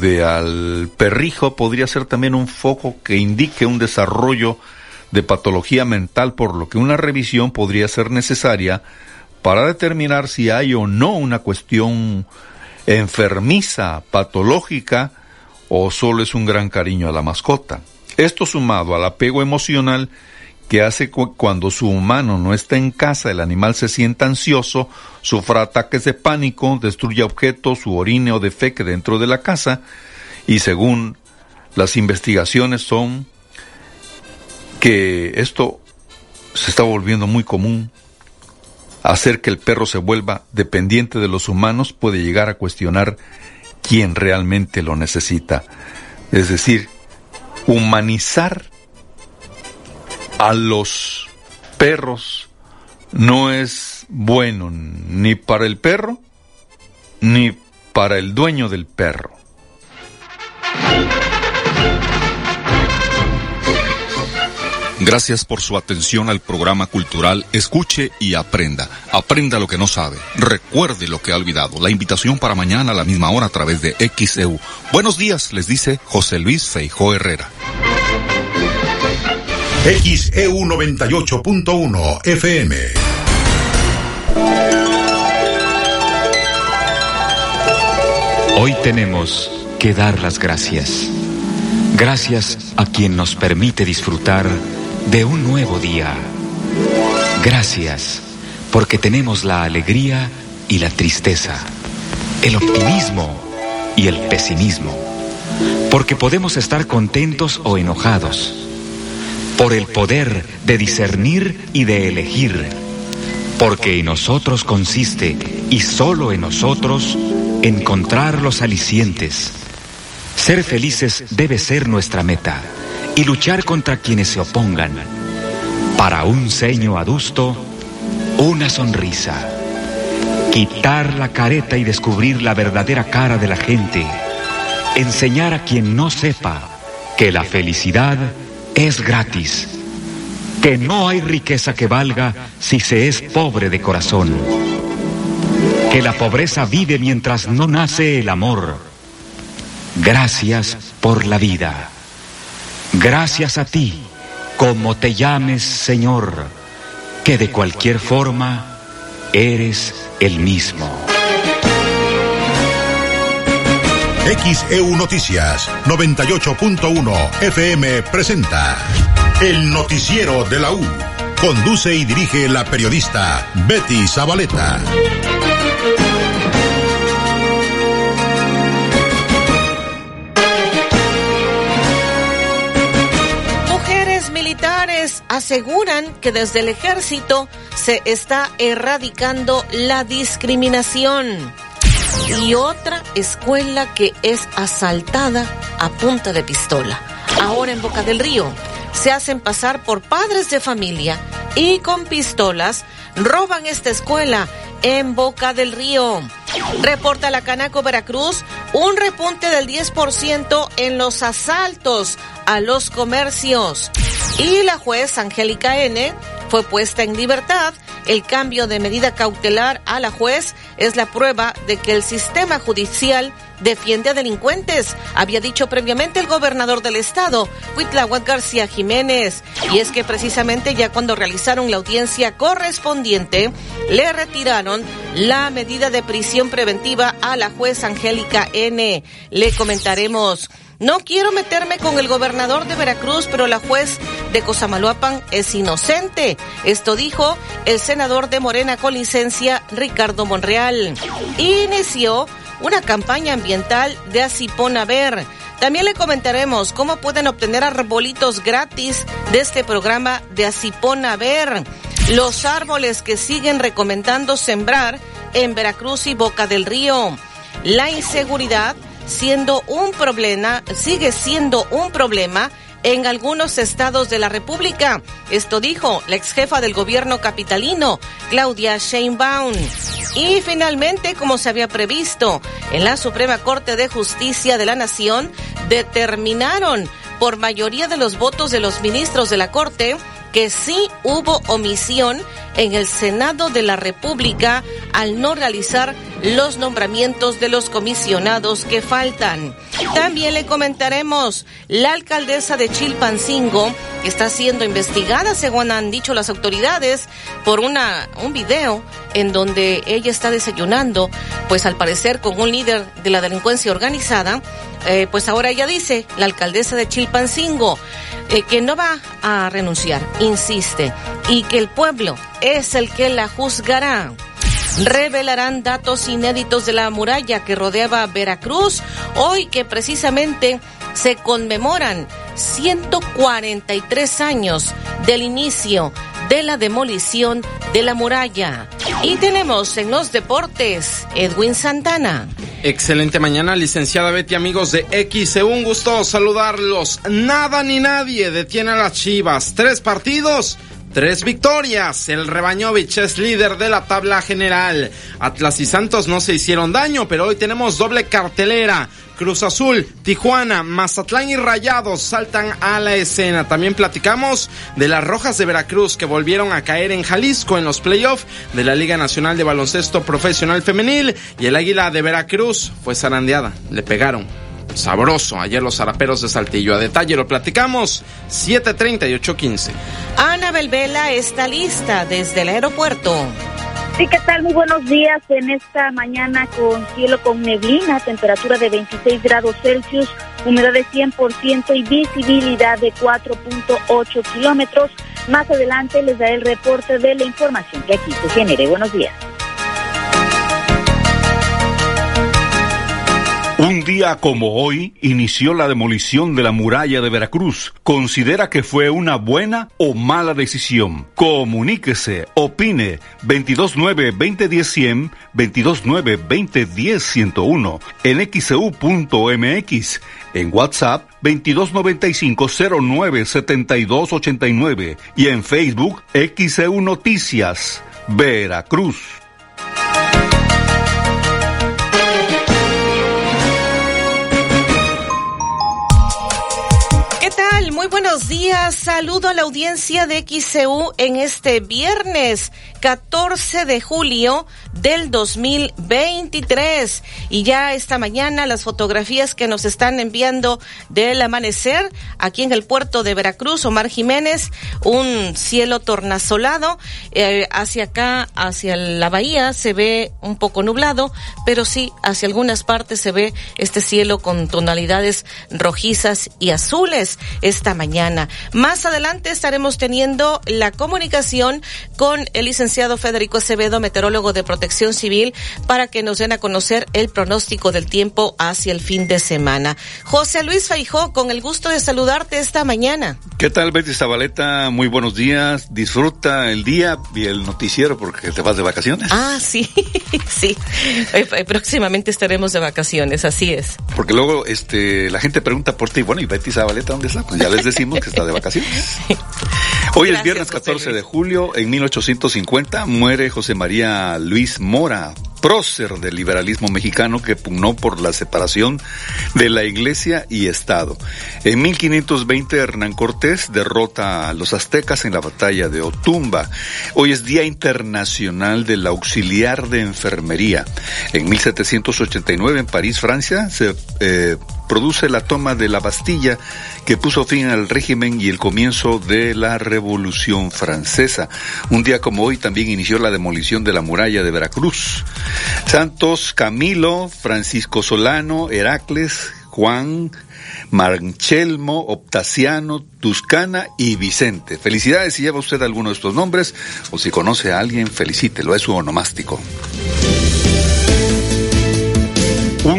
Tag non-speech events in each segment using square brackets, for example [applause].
de al perrijo podría ser también un foco que indique un desarrollo de patología mental, por lo que una revisión podría ser necesaria para determinar si hay o no una cuestión enfermiza, patológica, o solo es un gran cariño a la mascota. Esto sumado al apego emocional que hace cuando su humano no está en casa, el animal se sienta ansioso, sufra ataques de pánico, destruye objetos su orine o defeque dentro de la casa y según las investigaciones son que esto se está volviendo muy común. Hacer que el perro se vuelva dependiente de los humanos puede llegar a cuestionar quién realmente lo necesita. Es decir, humanizar a los perros no es bueno ni para el perro ni para el dueño del perro. Gracias por su atención al programa cultural Escuche y Aprenda. Aprenda lo que no sabe. Recuerde lo que ha olvidado. La invitación para mañana a la misma hora a través de XEU. Buenos días, les dice José Luis Feijó Herrera. XEU 98.1 FM. Hoy tenemos que dar las gracias. Gracias a quien nos permite disfrutar de un nuevo día. Gracias porque tenemos la alegría y la tristeza, el optimismo y el pesimismo, porque podemos estar contentos o enojados, por el poder de discernir y de elegir, porque en nosotros consiste, y solo en nosotros, encontrar los alicientes. Ser felices debe ser nuestra meta y luchar contra quienes se opongan. Para un ceño adusto, una sonrisa. Quitar la careta y descubrir la verdadera cara de la gente. Enseñar a quien no sepa que la felicidad es gratis. Que no hay riqueza que valga si se es pobre de corazón. Que la pobreza vive mientras no nace el amor. Gracias por la vida. Gracias a ti, como te llames Señor, que de cualquier forma eres el mismo. XEU Noticias 98.1 FM presenta El Noticiero de la U. Conduce y dirige la periodista Betty Zabaleta. aseguran que desde el ejército se está erradicando la discriminación. Y otra escuela que es asaltada a punta de pistola. Ahora en Boca del Río se hacen pasar por padres de familia y con pistolas roban esta escuela en Boca del Río. Reporta la Canaco Veracruz un repunte del 10% en los asaltos a los comercios. Y la juez Angélica N fue puesta en libertad. El cambio de medida cautelar a la juez es la prueba de que el sistema judicial defiende a delincuentes, había dicho previamente el gobernador del estado, Huitlahuac García Jiménez. Y es que precisamente ya cuando realizaron la audiencia correspondiente, le retiraron la medida de prisión preventiva a la juez Angélica N. Le comentaremos. No quiero meterme con el gobernador de Veracruz, pero la juez de Cosamaloapan es inocente. Esto dijo el senador de Morena con licencia, Ricardo Monreal. Inició una campaña ambiental de Asipona Ver. También le comentaremos cómo pueden obtener arbolitos gratis de este programa de Asipona Ver. Los árboles que siguen recomendando sembrar en Veracruz y Boca del Río. La inseguridad siendo un problema, sigue siendo un problema en algunos estados de la República. Esto dijo la ex jefa del gobierno capitalino, Claudia Sheinbaum. Y finalmente, como se había previsto, en la Suprema Corte de Justicia de la Nación determinaron por mayoría de los votos de los ministros de la Corte que sí hubo omisión en el Senado de la República al no realizar los nombramientos de los comisionados que faltan. También le comentaremos la alcaldesa de Chilpancingo que está siendo investigada, según han dicho las autoridades, por una un video en donde ella está desayunando, pues al parecer con un líder de la delincuencia organizada. Eh, pues ahora ella dice, la alcaldesa de Chilpancingo, eh, que no va a renunciar, insiste, y que el pueblo es el que la juzgará. Revelarán datos inéditos de la muralla que rodeaba Veracruz, hoy que precisamente se conmemoran 143 años del inicio de la demolición de la muralla. Y tenemos en los deportes Edwin Santana. Excelente mañana, licenciada Betty, amigos de X. Un gusto saludarlos. Nada ni nadie detiene a las Chivas. Tres partidos. Tres victorias. El Rebañovich es líder de la tabla general. Atlas y Santos no se hicieron daño, pero hoy tenemos doble cartelera. Cruz Azul, Tijuana, Mazatlán y Rayados saltan a la escena. También platicamos de las Rojas de Veracruz que volvieron a caer en Jalisco en los playoffs de la Liga Nacional de Baloncesto Profesional Femenil y el Águila de Veracruz fue zarandeada. Le pegaron. Sabroso, ayer los zaraperos de Saltillo. A detalle lo platicamos, 7.30 y 8.15. Ana Belvela está lista desde el aeropuerto. Sí, ¿qué tal? Muy buenos días en esta mañana con cielo con neblina, temperatura de 26 grados Celsius, humedad de 100% y visibilidad de 4.8 kilómetros. Más adelante les daré el reporte de la información que aquí se genere. Buenos días. Un día como hoy inició la demolición de la muralla de Veracruz. ¿Considera que fue una buena o mala decisión? Comuníquese, opine 229-2010-100, 229-2010-101, en xcu.mx, en WhatsApp 2295-097289 y en Facebook XEU Noticias, Veracruz. Buenos días. Saludo a la audiencia de XCU en este viernes 14 de julio del 2023. Y ya esta mañana las fotografías que nos están enviando del amanecer aquí en el puerto de Veracruz, Omar Jiménez, un cielo tornasolado. Eh, hacia acá, hacia la bahía, se ve un poco nublado, pero sí, hacia algunas partes se ve este cielo con tonalidades rojizas y azules. Este mañana. Más adelante estaremos teniendo la comunicación con el licenciado Federico Acevedo, meteorólogo de protección civil, para que nos den a conocer el pronóstico del tiempo hacia el fin de semana. José Luis Faijó, con el gusto de saludarte esta mañana. ¿Qué tal, Betty Zabaleta? Muy buenos días. Disfruta el día y el noticiero porque te vas de vacaciones. Ah, sí, [laughs] sí. Próximamente estaremos de vacaciones, así es. Porque luego este, la gente pregunta por ti, bueno, ¿y Betty Zabaleta dónde está? Pues ya les decimos que está de vacaciones. [laughs] Hoy es viernes 14 de julio, en 1850 muere José María Luis Mora, prócer del liberalismo mexicano que pugnó por la separación de la iglesia y Estado. En 1520 Hernán Cortés derrota a los aztecas en la batalla de Otumba. Hoy es Día Internacional del Auxiliar de Enfermería. En 1789 en París, Francia, se eh, produce la toma de la Bastilla que puso fin al régimen y el comienzo de la Revolución Francesa. Un día como hoy también inició la demolición de la muralla de Veracruz. Santos Camilo, Francisco Solano, Heracles, Juan, Marchelmo, Optaciano, Tuscana y Vicente. Felicidades si lleva usted alguno de estos nombres o si conoce a alguien, felicítelo, es su onomástico.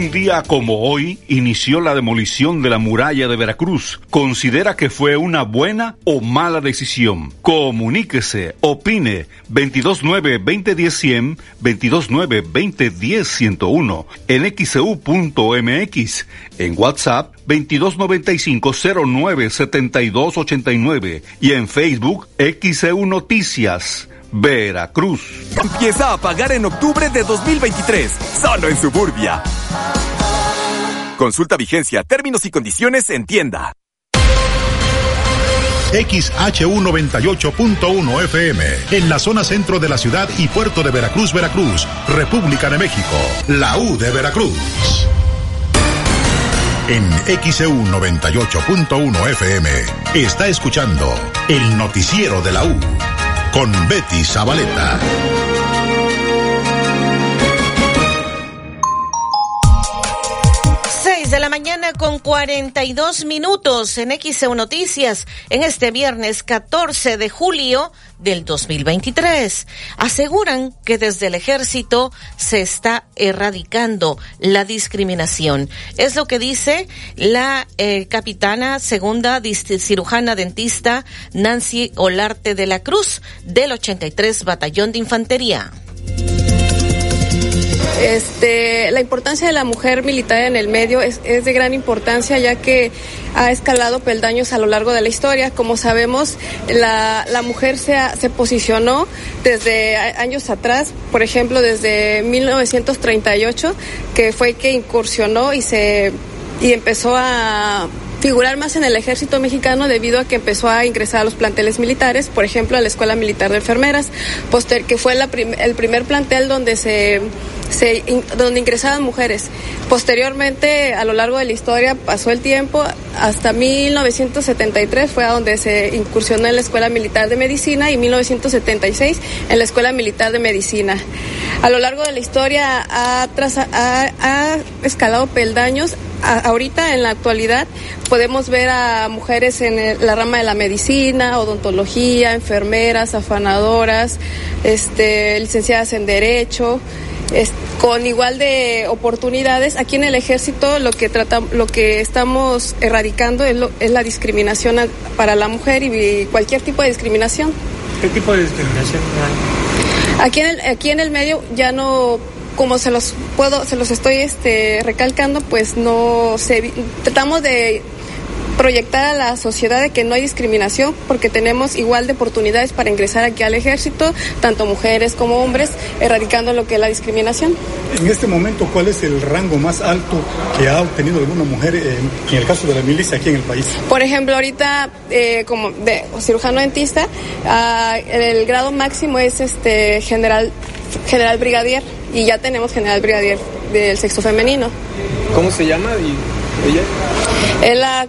Un día como hoy inició la demolición de la muralla de Veracruz. ¿Considera que fue una buena o mala decisión? Comuníquese, opine 229-2010-100, 229-2010-101, en xcu.mx, en WhatsApp 2295-097289 y en Facebook XEU Noticias. Veracruz. Empieza a pagar en octubre de 2023, solo en Suburbia. Consulta vigencia, términos y condiciones en tienda. XHU98.1 FM, en la zona centro de la ciudad y puerto de Veracruz, Veracruz, República de México, la U de Veracruz. En XEU 98.1 FM está escuchando el noticiero de la U con Betty Zabaleta. De la mañana con 42 minutos en XEU Noticias en este viernes 14 de julio del 2023. Aseguran que desde el ejército se está erradicando la discriminación. Es lo que dice la eh, capitana segunda cirujana dentista Nancy Olarte de la Cruz del 83 Batallón de Infantería. Este, la importancia de la mujer militar en el medio es, de gran importancia ya que ha escalado peldaños a lo largo de la historia. Como sabemos, la, mujer se, se posicionó desde años atrás, por ejemplo, desde 1938, que fue que incursionó y se y empezó a figurar más en el ejército mexicano debido a que empezó a ingresar a los planteles militares, por ejemplo a la Escuela Militar de Enfermeras, poster, que fue el primer plantel donde se, donde ingresaban mujeres. Posteriormente, a lo largo de la historia, pasó el tiempo, hasta 1973 fue a donde se incursionó en la Escuela Militar de Medicina y 1976 en la Escuela Militar de Medicina. A lo largo de la historia ha escalado peldaños ahorita en la actualidad podemos ver a mujeres en la rama de la medicina, odontología, enfermeras, afanadoras, este, licenciadas en derecho, con igual de oportunidades. Aquí en el ejército lo que trata, lo que estamos erradicando es, es la discriminación para la mujer y cualquier tipo de discriminación. ¿Qué tipo de discriminación Aquí en el, aquí en el medio ya no como se los puedo, se los estoy este, recalcando, pues no se, tratamos de proyectar a la sociedad de que no hay discriminación porque tenemos igual de oportunidades para ingresar aquí al ejército, tanto mujeres como hombres, erradicando lo que es la discriminación. En este momento, ¿cuál es el rango más alto que ha obtenido alguna mujer en, el caso de la milicia aquí en el país? Por ejemplo, ahorita eh, como de cirujano dentista, ah, el grado máximo es este general general brigadier y ya tenemos general brigadier del sexo femenino. ¿Cómo se llama? Es, la,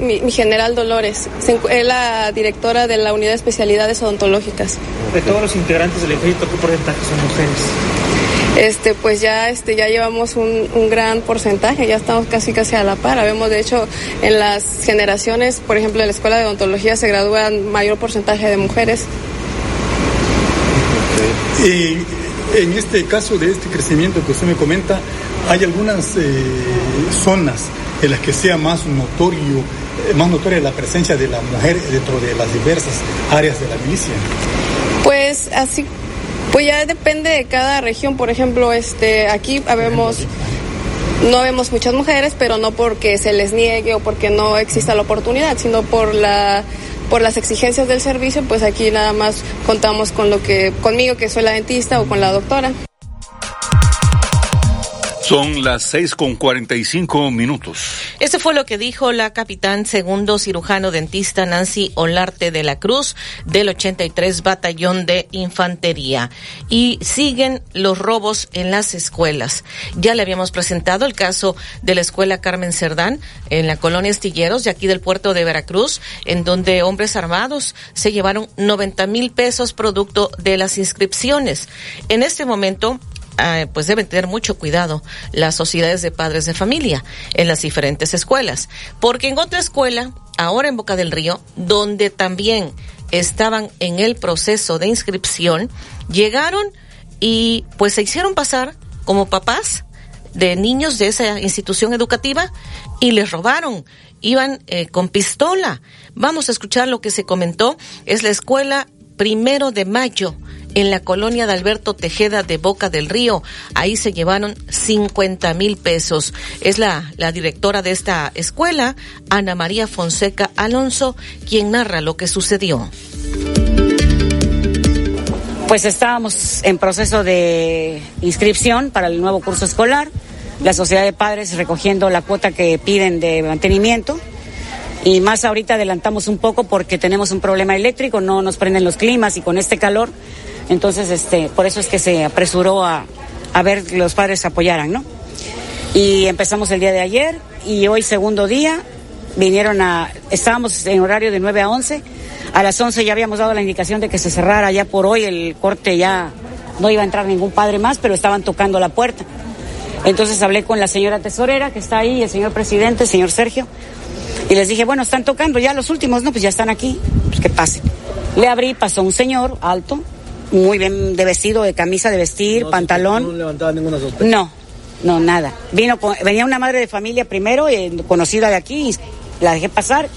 mi, general Dolores, es la directora de la unidad de especialidades odontológicas. De todos los integrantes del ejército, ¿qué porcentaje son mujeres? Este, pues ya, este, ya llevamos un, un, gran porcentaje, ya estamos casi casi a la par. Vemos, de hecho, en las generaciones, por ejemplo, en la escuela de odontología se gradúan mayor porcentaje de mujeres. Y en este caso de este crecimiento que usted me comenta, hay algunas eh, zonas en las que sea más notorio, eh, más notoria la presencia de la mujer dentro de las diversas áreas de la milicia. Pues así, pues ya depende de cada región. Por ejemplo, este, aquí habemos no vemos muchas mujeres, pero no porque se les niegue o porque no exista la oportunidad, sino por la por las exigencias del servicio, pues aquí nada más contamos con lo que conmigo que soy la dentista o con la doctora. Son las seis con cuarenta y cinco minutos. Este fue lo que dijo la capitán segundo cirujano dentista Nancy Olarte de la Cruz del 83 Batallón de Infantería. Y siguen los robos en las escuelas. Ya le habíamos presentado el caso de la escuela Carmen Cerdán en la colonia Estilleros de aquí del puerto de Veracruz, en donde hombres armados se llevaron 90 mil pesos producto de las inscripciones. En este momento Ah, pues deben tener mucho cuidado las sociedades de padres de familia en las diferentes escuelas. Porque en otra escuela, ahora en Boca del Río, donde también estaban en el proceso de inscripción, llegaron y pues se hicieron pasar como papás de niños de esa institución educativa y les robaron. Iban eh, con pistola. Vamos a escuchar lo que se comentó. Es la escuela primero de mayo en la colonia de Alberto Tejeda de Boca del Río. Ahí se llevaron 50 mil pesos. Es la, la directora de esta escuela, Ana María Fonseca Alonso, quien narra lo que sucedió. Pues estábamos en proceso de inscripción para el nuevo curso escolar, la sociedad de padres recogiendo la cuota que piden de mantenimiento Y más ahorita adelantamos un poco porque tenemos un problema eléctrico, no nos prenden los climas y con este calor, entonces este, por eso es que se apresuró a, a ver que los padres apoyaran, ¿no? Y empezamos el día de ayer y hoy segundo día vinieron a, estábamos en horario de 9 a 11, a las 11 ya habíamos dado la indicación de que se cerrara ya por hoy el corte ya no iba a entrar ningún padre más, pero estaban tocando la puerta. Entonces hablé con la señora tesorera que está ahí, el señor presidente, el señor Sergio, y les dije, bueno, están tocando ya los últimos, no, pues ya están aquí, pues que pasen. Le abrí, pasó un señor alto, muy bien de vestido, de camisa de vestir, pantalón. No levantaba ninguna sospecha. No, no, nada. Vino, venía una madre de familia primero, eh, conocida de aquí, y la dejé pasar.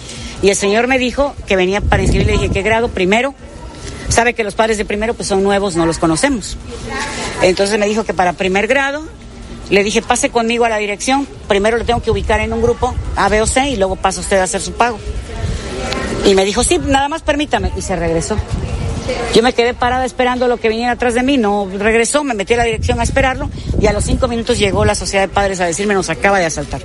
Y el señor me dijo que venía para inscribir, le dije, ¿qué grado? Primero. Sabe que los padres de primero pues son nuevos, no los conocemos. Entonces me dijo que para primer grado, le dije, pase conmigo a la dirección. Primero le tengo que ubicar en un grupo A, B o C y luego pasa usted a hacer su pago. Y me dijo, sí, nada más permítame. Y se regresó. Yo me quedé parada esperando lo que viniera atrás de mí, no regresó, me metí a la dirección a esperarlo y a los cinco minutos llegó la sociedad de padres a decirme nos acaba de asaltar.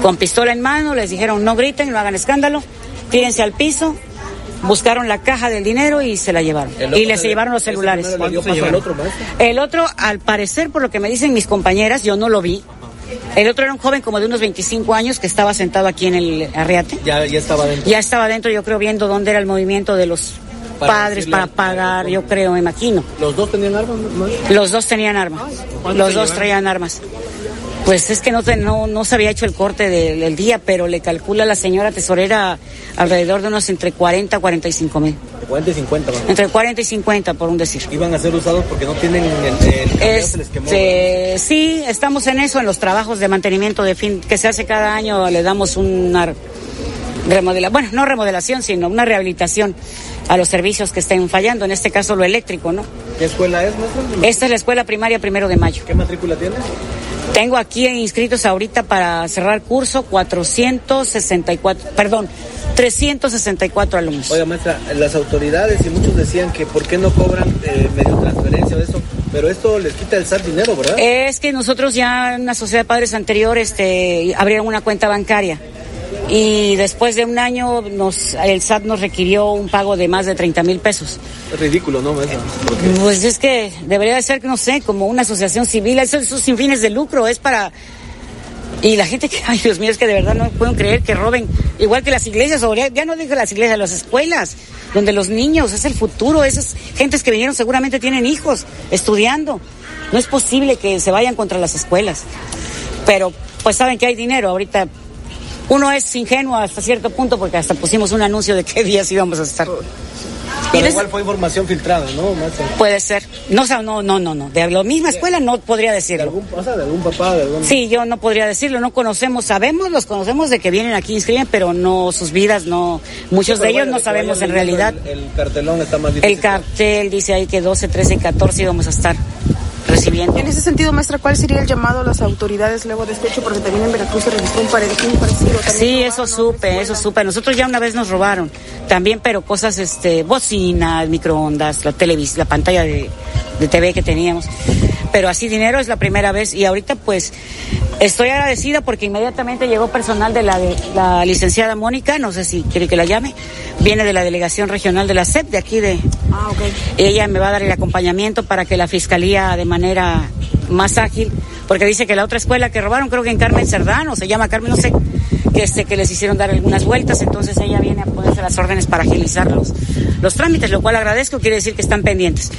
Con pistola en mano les dijeron no griten, no hagan escándalo, tírense al piso, buscaron la caja del dinero y se la llevaron. Y les llevaron los celulares. El otro, El otro, al parecer, por lo que me dicen mis compañeras, yo no lo vi. El otro era un joven como de unos 25 años que estaba sentado aquí en el arriate. Ya, ya estaba dentro. Ya estaba dentro, yo creo, viendo dónde era el movimiento de los Para padres para pagar, yo creo, me imagino. ¿Los dos tenían armas? no? Los dos tenían armas. ¿cuántos Los dos traían armas. Pues es que no, te- no, no se había hecho el corte del, del día, pero le calcula la señora tesorera alrededor de unos entre 40 a 45 mil. 40 y 50 más. Entre 40 y 50, por un decir. Iban a ser usados porque no tienen el, el cableado, se les quemó. Este, sí, estamos en eso, en los trabajos de mantenimiento de fin que se hace cada año, le damos una remodelación, bueno, no remodelación, sino una rehabilitación a los servicios que estén fallando, en este caso lo eléctrico, ¿no? ¿Qué escuela es, maestra? Esta es la escuela primaria primero de mayo. ¿Qué matrícula tiene? Tengo aquí inscritos ahorita para cerrar curso 464, perdón, 364 alumnos. Oiga, maestra, las autoridades y muchos decían que por qué no cobran eh, medio transferencia o eso, pero esto les quita el SAT dinero, ¿verdad? Es que nosotros ya en una sociedad de padres anterior este, abrieron una cuenta bancaria y después de un año nos, el SAT nos requirió un pago de más de 30 mil pesos. Es ridículo, ¿no, Pues es que debería de ser, no sé, como una asociación civil, eso, eso sin fines de lucro, es para... Y la gente que, [laughs] ay Dios mío, es que de verdad no pueden creer que roben, igual que las iglesias, o ya no digo las iglesias, las escuelas, donde los niños, es el futuro, esas gentes que vinieron seguramente tienen hijos estudiando. No es posible que se vayan contra las escuelas. Pero pues saben que hay dinero, ahorita uno es ingenuo hasta cierto punto porque hasta pusimos un anuncio de qué [laughs] días íbamos a estar. pero igual fue información filtrada, ¿no? Puede ser. No, no, no, no, no. De la misma escuela no podría ¿De decirlo. algún, o sea, de algún papá, de algún... Sí, yo no podría decirlo. No conocemos, sabemos, los conocemos de que vienen aquí, inscriben, pero no sus vidas, no. Muchos de ellos bueno, no sabemos en realidad. El, el cartelón está más difícil. El cartel dice ahí que 12, 13 y 14 íbamos a estar recibiendo. En ese sentido, maestra, ¿cuál sería el llamado a las autoridades luego de este hecho? Porque también en Veracruz se registró un parecido. También Sí, robaron eso supe, eso supe. Nosotros ya una vez nos robaron también, pero cosas, este, bocinas, microondas, la televis, la pantalla de, de TV que teníamos. Pero así dinero es la primera vez y ahorita pues estoy agradecida porque inmediatamente llegó personal de la, de la licenciada Mónica, no sé si quiere que la llame, viene de la delegación regional de la SEP, de aquí de... Ah, ok. Ella me va a dar el acompañamiento para que la fiscalía de manera más ágil, porque dice que la otra escuela que robaron, creo que en Carmen Cerdán, o se llama Carmen, no sé, que este que les hicieron dar algunas vueltas, entonces ella viene a ponerse las órdenes para agilizar los, los trámites, lo cual agradezco, quiere decir que están pendientes.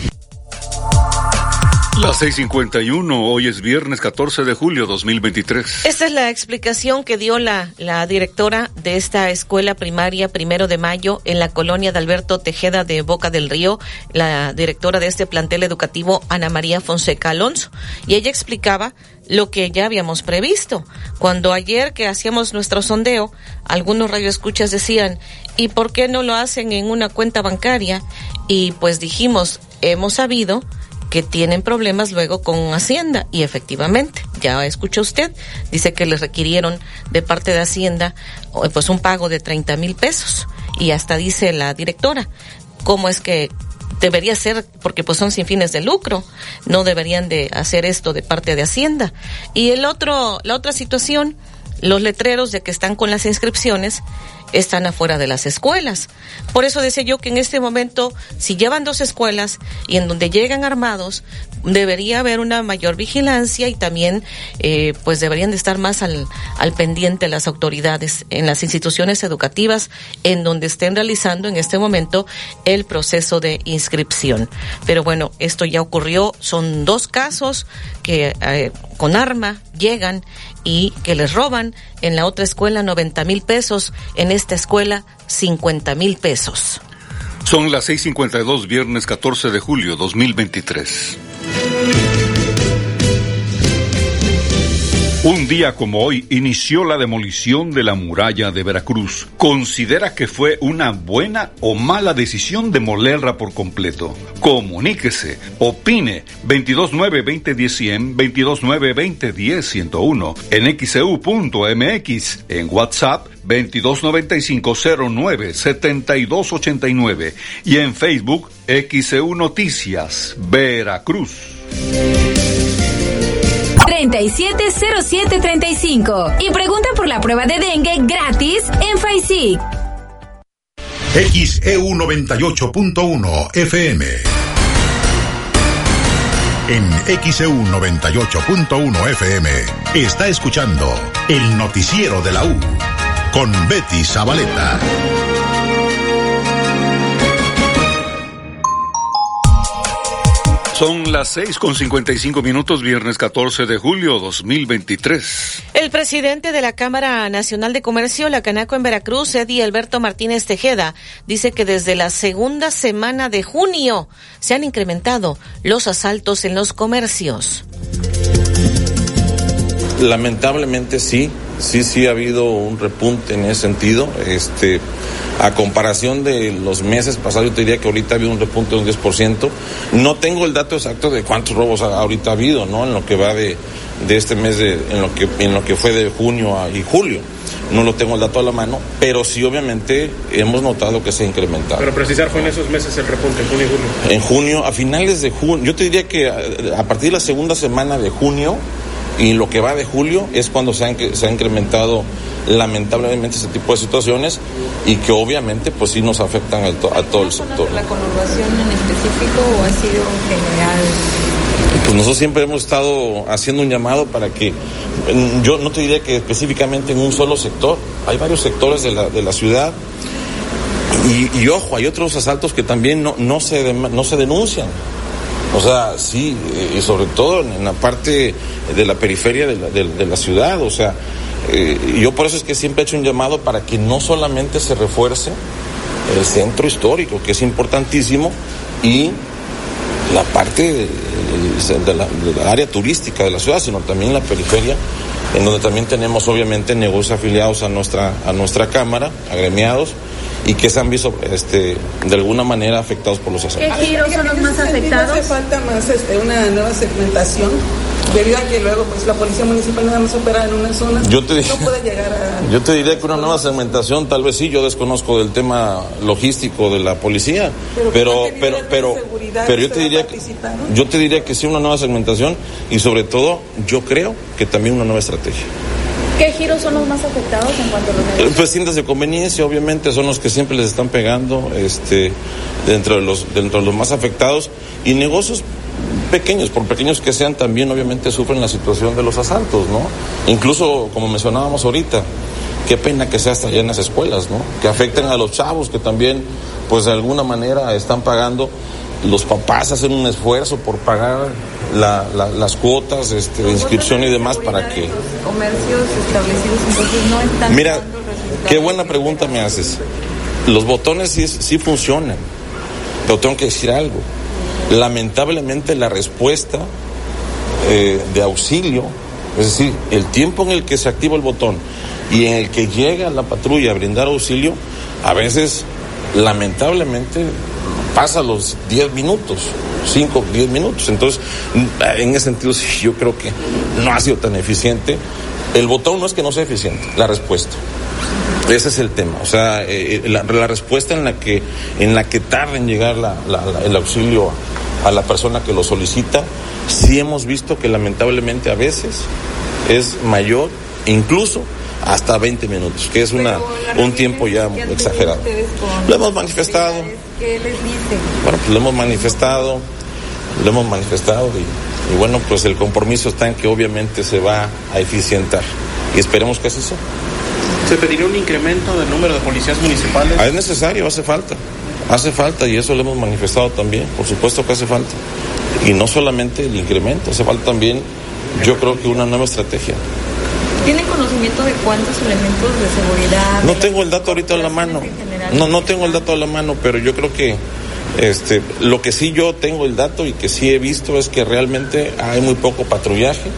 Las 6:51, hoy es viernes 14 de julio 2023. Esta es la explicación que dio la, la directora de esta escuela primaria primero de mayo en la colonia de Alberto Tejeda de Boca del Río, la directora de este plantel educativo, Ana María Fonseca Alonso. Y ella explicaba lo que ya habíamos previsto. Cuando ayer que hacíamos nuestro sondeo, algunos radioescuchas decían, ¿y por qué no lo hacen en una cuenta bancaria? Y pues dijimos, hemos sabido que tienen problemas luego con Hacienda. Y efectivamente, ya escucha usted, dice que les requirieron de parte de Hacienda pues un pago de 30 mil pesos. Y hasta dice la directora, ¿cómo es que debería ser porque pues son sin fines de lucro, no deberían de hacer esto de parte de Hacienda. Y el otro la otra situación los letreros de que están con las inscripciones están afuera de las escuelas. Por eso decía yo que en este momento, si llevan dos escuelas y en donde llegan armados, debería haber una mayor vigilancia y también eh, pues deberían de estar más al, al pendiente las autoridades en las instituciones educativas en donde estén realizando en este momento el proceso de inscripción. Pero bueno, esto ya ocurrió, son dos casos que eh, con arma llegan y que les roban en la otra escuela 90 mil pesos, en esta escuela 50 mil pesos. Son las 6:52, viernes 14 de julio 2023. Un día como hoy inició la demolición de la muralla de Veracruz. ¿Considera que fue una buena o mala decisión demolerla por completo? Comuníquese, opine 229-2010-100, 229-2010-101, en xeu.mx, en WhatsApp 2295097289 y en Facebook XEU Noticias, Veracruz. 370735 y pregunta por la prueba de dengue gratis en FAISIC. XEU 98.1 FM. En XEU 98.1 FM está escuchando el noticiero de la U con Betty Zabaleta. Son las seis con cincuenta y cinco minutos, viernes 14 de julio 2023. El presidente de la Cámara Nacional de Comercio, la Canaco en Veracruz, Eddie Alberto Martínez Tejeda, dice que desde la segunda semana de junio se han incrementado los asaltos en los comercios. Lamentablemente sí, sí, sí ha habido un repunte en ese sentido. Este, a comparación de los meses pasados, yo te diría que ahorita ha habido un repunte de un 10%. No tengo el dato exacto de cuántos robos ahorita ha habido, ¿no? En lo que va de, de este mes, de, en, lo que, en lo que fue de junio a, y julio. No lo tengo el dato a la mano, pero sí obviamente hemos notado que se ha incrementado. Pero precisar fue en esos meses el repunte, en junio y julio. En junio, a finales de junio, yo te diría que a, a partir de la segunda semana de junio, y lo que va de julio es cuando se, han, se ha incrementado lamentablemente ese tipo de situaciones y que obviamente pues sí nos afectan a, to, a todo el sector. ¿La conurbación en específico o ha sido general? Pues nosotros siempre hemos estado haciendo un llamado para que, yo no te diría que específicamente en un solo sector, hay varios sectores de la, de la ciudad y, y, ojo, hay otros asaltos que también no, no, se, no se denuncian. O sea, sí, y sobre todo en la parte de la periferia de la, de, de la ciudad, o sea, eh, yo por eso es que siempre he hecho un llamado para que no solamente se refuerce el centro histórico, que es importantísimo, y la parte de, de, la, área turística de la ciudad, sino también la periferia, en donde también tenemos obviamente negocios afiliados a nuestra, a nuestra Cámara, agremiados, y que se han visto este, de alguna manera afectados por los asaltos. ¿Qué giros son los más afectados? hace falta más este, una nueva segmentación debido a que luego pues la policía municipal nada más opera en una zona yo te, no puede llegar a [laughs] yo te diría que una nueva segmentación tal vez sí yo desconozco del tema logístico de la policía pero pero pero pero, pero yo te diría que, yo te diría que sí una nueva segmentación y sobre todo yo creo que también una nueva estrategia ¿Qué giros son los más afectados en cuanto a los negocios? Pues tiendas de conveniencia, obviamente, son los que siempre les están pegando, este, dentro de los, dentro de los más afectados, y negocios pequeños, por pequeños que sean, también obviamente sufren la situación de los asaltos, ¿no? Incluso, como mencionábamos ahorita, qué pena que sea hasta allá en las escuelas, ¿no? Que afecten a los chavos que también, pues de alguna manera están pagando los papás hacen un esfuerzo por pagar la, la, las cuotas este, de inscripción y demás para que... Comercios establecidos entonces no están... Mira, qué buena pregunta me haces. Los botones sí, sí funcionan, pero tengo que decir algo. Lamentablemente la respuesta eh, de auxilio, es decir, el tiempo en el que se activa el botón y en el que llega la patrulla a brindar auxilio, a veces lamentablemente pasa los 10 minutos, 5, 10 minutos. Entonces, en ese sentido, yo creo que no ha sido tan eficiente. El botón no es que no sea eficiente, la respuesta. Ese es el tema. O sea, eh, la, la, respuesta en la que, en la que tarda en llegar el auxilio a, a la persona que lo solicita, sí hemos visto que lamentablemente a veces es mayor, incluso hasta 20 minutos, que es una, un tiempo ya exagerado. Lo hemos manifestado. ¿Qué les dicen? Bueno, pues lo hemos manifestado, lo hemos manifestado y, y bueno, pues el compromiso está en que obviamente se va a eficientar y esperemos que así sea. ¿Se pediría un incremento del número de policías municipales? Ah, Es necesario, hace falta. Hace falta y eso lo hemos manifestado también. Por supuesto que hace falta. Y no solamente el incremento, hace falta también, yo creo que una nueva estrategia. ¿Tienen conocimiento de cuántos elementos de seguridad? No tengo el dato ahorita a la mano. No, no tengo el dato a la mano, pero yo creo que este, lo que sí yo tengo el dato y que sí he visto es que realmente hay muy poco patrullaje.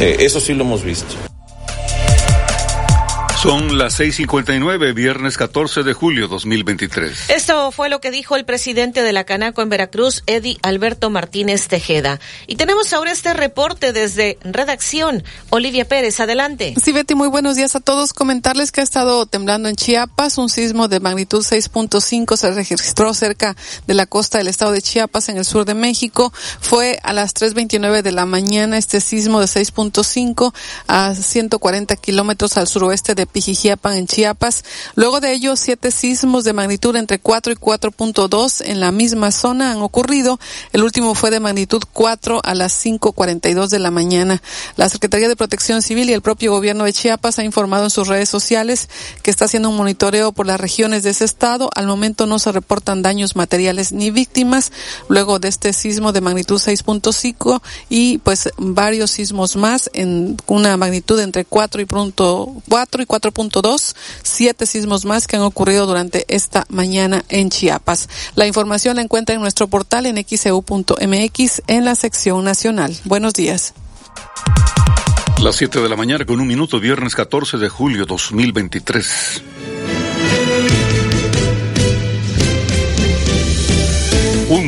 Eh, eso sí lo hemos visto. Son las 6:59, viernes 14 de julio 2023. Esto fue lo que dijo el presidente de la Canaco en Veracruz, Eddie Alberto Martínez Tejeda. Y tenemos ahora este reporte desde redacción. Olivia Pérez, adelante. Sí, Betty, muy buenos días a todos. Comentarles que ha estado temblando en Chiapas. Un sismo de magnitud 6.5 se registró cerca de la costa del estado de Chiapas, en el sur de México. Fue a las 3.29 de la mañana este sismo de 6.5 a 140 kilómetros al suroeste de Pijijiapan, en Chiapas. Luego de ello, siete sismos de magnitud entre 4 y 4.2 en la misma zona han ocurrido. El último fue de magnitud 4 a las 5.42 de la mañana. La Secretaría de Protección Civil y el propio gobierno de Chiapas ha informado en sus redes sociales que está haciendo un monitoreo por las regiones de ese estado. Al momento no se reportan daños materiales ni víctimas. Luego de este sismo de magnitud 6.5 y pues varios sismos más en una magnitud entre 4 y punto 4 y 4.2, siete sismos más que han ocurrido durante esta mañana en Chiapas. La información la encuentra en nuestro portal en xeu.mx en la sección nacional. Buenos días. Las 7 de la mañana con un minuto, viernes 14 de julio 2023.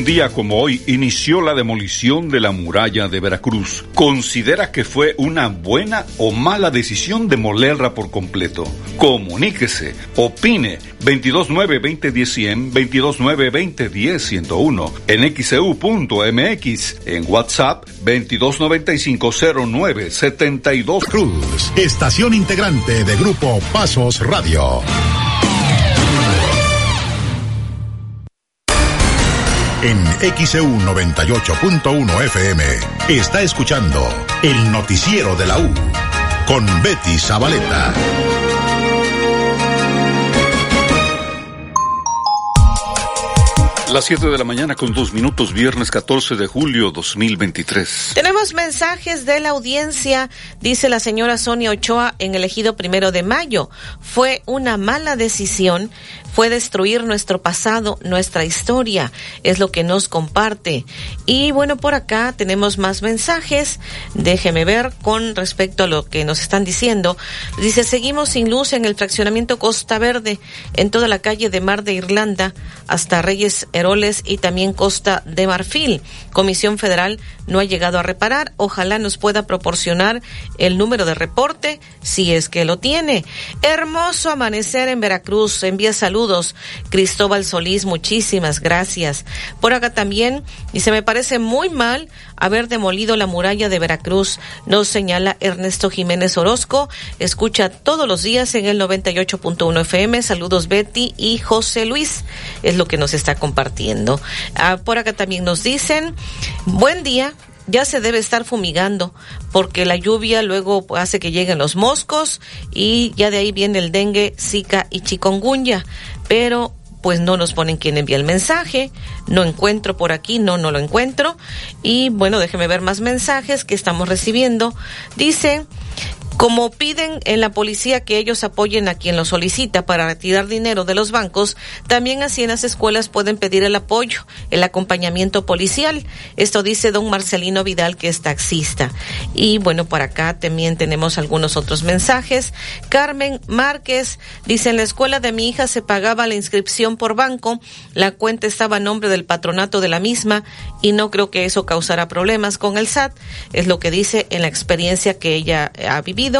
Día como hoy inició la demolición de la muralla de Veracruz. ¿Considera que fue una buena o mala decisión demolerla por completo? Comuníquese, opine 229-2010-100, 229-2010-101, en xeu.mx, en WhatsApp 2295-0972. Cruz, estación integrante de Grupo Pasos Radio. En XEU 98.1 FM está escuchando el noticiero de la U con Betty Zabaleta. Las 7 de la mañana con dos minutos, viernes 14 de julio 2023. Tenemos mensajes de la audiencia, dice la señora Sonia Ochoa en el ejido primero de mayo. Fue una mala decisión, fue destruir nuestro pasado, nuestra historia, es lo que nos comparte. Y bueno, por acá tenemos más mensajes, déjeme ver con respecto a lo que nos están diciendo. Dice, seguimos sin luz en el fraccionamiento Costa Verde, en toda la calle de Mar de Irlanda, hasta Reyes Heroles y también Costa de Marfil. Comisión Federal no ha llegado a reparar. Ojalá nos pueda proporcionar el número de reporte si es que lo tiene. Hermoso amanecer en Veracruz. Envía saludos. Cristóbal Solís, muchísimas gracias. Por acá también, y se me parece muy mal haber demolido la muralla de Veracruz, nos señala Ernesto Jiménez Orozco. Escucha todos los días en el 98.1 FM. Saludos Betty y José Luis. Es lo que nos está compartiendo. Ah, por acá también nos dicen, buen día, ya se debe estar fumigando porque la lluvia luego hace que lleguen los moscos y ya de ahí viene el dengue, zika y chikungunya. Pero pues no nos ponen quién envía el mensaje, no encuentro por aquí, no, no lo encuentro. Y bueno, déjeme ver más mensajes que estamos recibiendo. Dice, como piden en la policía que ellos apoyen a quien lo solicita para retirar dinero de los bancos, también así en las escuelas pueden pedir el apoyo, el acompañamiento policial. Esto dice don Marcelino Vidal, que es taxista. Y bueno, por acá también tenemos algunos otros mensajes. Carmen Márquez dice, en la escuela de mi hija se pagaba la inscripción por banco, la cuenta estaba a nombre del patronato de la misma y no creo que eso causara problemas con el SAT. Es lo que dice en la experiencia que ella ha vivido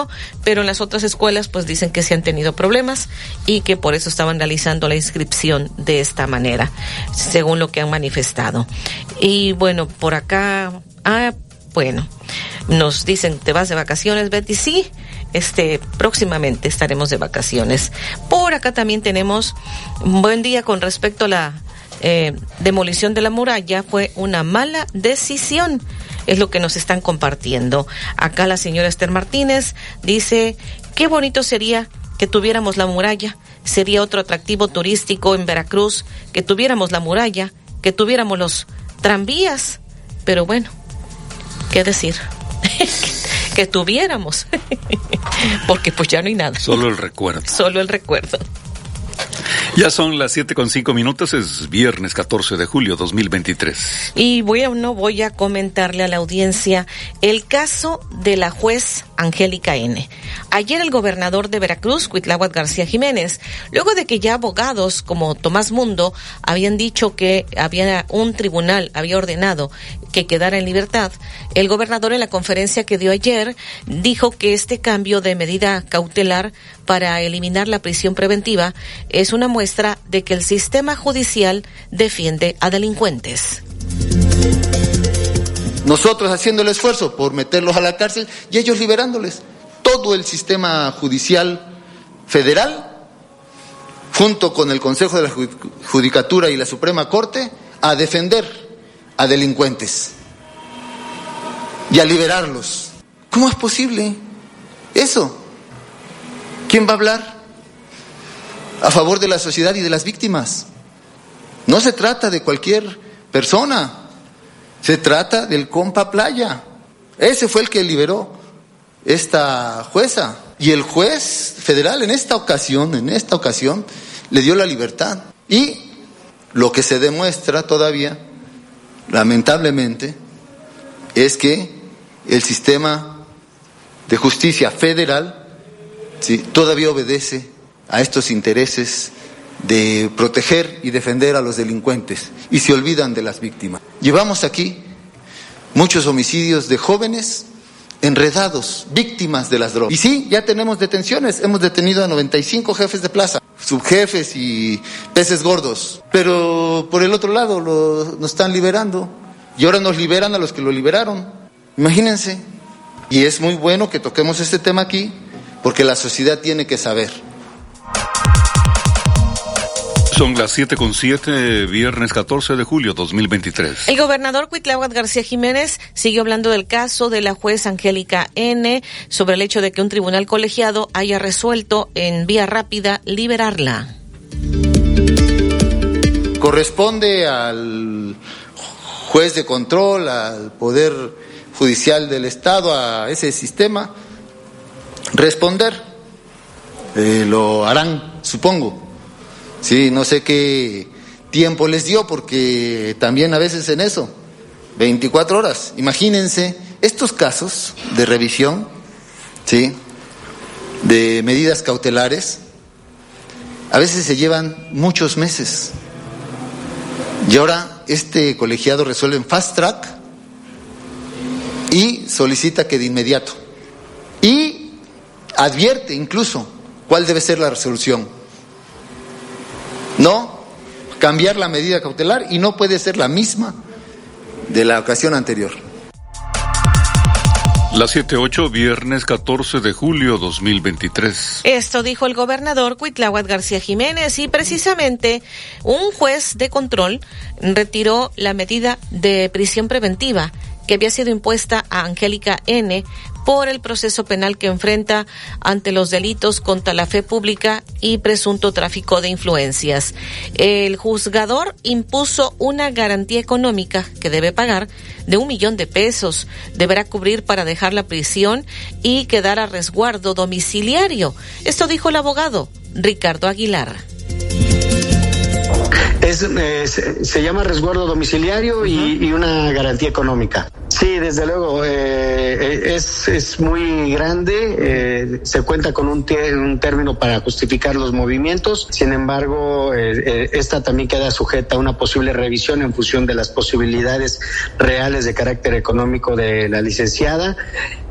pero en las otras escuelas pues dicen que se han tenido problemas y que por eso estaban realizando la inscripción de esta manera, según lo que han manifestado. Y bueno, por acá, ah, bueno, nos dicen, ¿te vas de vacaciones, Betty? Sí, este próximamente estaremos de vacaciones. Por acá también tenemos un buen día con respecto a la eh, demolición de la muralla. Fue una mala decisión. Es lo que nos están compartiendo. Acá la señora Esther Martínez dice, qué bonito sería que tuviéramos la muralla. Sería otro atractivo turístico en Veracruz, que tuviéramos la muralla, que tuviéramos los tranvías. Pero bueno, ¿qué decir? [laughs] que tuviéramos. [laughs] Porque pues ya no hay nada. Solo el recuerdo. Solo el recuerdo. Ya son las siete con cinco minutos, es viernes 14 de julio 2023. Y voy a, no voy a comentarle a la audiencia el caso de la juez Angélica N. Ayer el gobernador de Veracruz, Cuitláhuac García Jiménez, luego de que ya abogados como Tomás Mundo habían dicho que había un tribunal, había ordenado que quedara en libertad, el gobernador en la conferencia que dio ayer dijo que este cambio de medida cautelar para eliminar la prisión preventiva es una muestra de que el sistema judicial defiende a delincuentes. Nosotros haciendo el esfuerzo por meterlos a la cárcel y ellos liberándoles. Todo el sistema judicial federal, junto con el Consejo de la Judicatura y la Suprema Corte, a defender a delincuentes y a liberarlos. ¿Cómo es posible eso? ¿Quién va a hablar a favor de la sociedad y de las víctimas? No se trata de cualquier persona, se trata del compa Playa. Ese fue el que liberó esta jueza. Y el juez federal en esta ocasión, en esta ocasión, le dio la libertad. Y lo que se demuestra todavía, lamentablemente, es que el sistema de justicia federal todavía obedece a estos intereses de proteger y defender a los delincuentes y se olvidan de las víctimas. Llevamos aquí muchos homicidios de jóvenes enredados, víctimas de las drogas. Y sí, ya tenemos detenciones, hemos detenido a 95 jefes de plaza, subjefes y peces gordos, pero por el otro lado lo, nos están liberando y ahora nos liberan a los que lo liberaron. Imagínense. Y es muy bueno que toquemos este tema aquí porque la sociedad tiene que saber. Son las siete con siete, viernes 14 de julio 2023. El gobernador Cuitláhuac García Jiménez sigue hablando del caso de la juez Angélica N. sobre el hecho de que un tribunal colegiado haya resuelto en vía rápida liberarla. Corresponde al juez de control, al Poder Judicial del Estado, a ese sistema, responder. Eh, lo harán, supongo. Sí, no sé qué tiempo les dio, porque también a veces en eso, 24 horas. Imagínense estos casos de revisión, ¿sí? De medidas cautelares, a veces se llevan muchos meses. Y ahora este colegiado resuelve en fast track y solicita que de inmediato. Y advierte incluso cuál debe ser la resolución. No cambiar la medida cautelar y no puede ser la misma de la ocasión anterior. La 7-8, viernes 14 de julio 2023. Esto dijo el gobernador Cuitláhuac García Jiménez y precisamente un juez de control retiró la medida de prisión preventiva que había sido impuesta a Angélica N por el proceso penal que enfrenta ante los delitos contra la fe pública y presunto tráfico de influencias. El juzgador impuso una garantía económica que debe pagar de un millón de pesos. Deberá cubrir para dejar la prisión y quedar a resguardo domiciliario. Esto dijo el abogado Ricardo Aguilar. Es, eh, se, se, llama resguardo domiciliario y, y, una garantía económica. Sí, desde luego, eh, es, es, muy grande, eh, se cuenta con un, un, término para justificar los movimientos, sin embargo, eh, esta también queda sujeta a una posible revisión en función de las posibilidades reales de carácter económico de la licenciada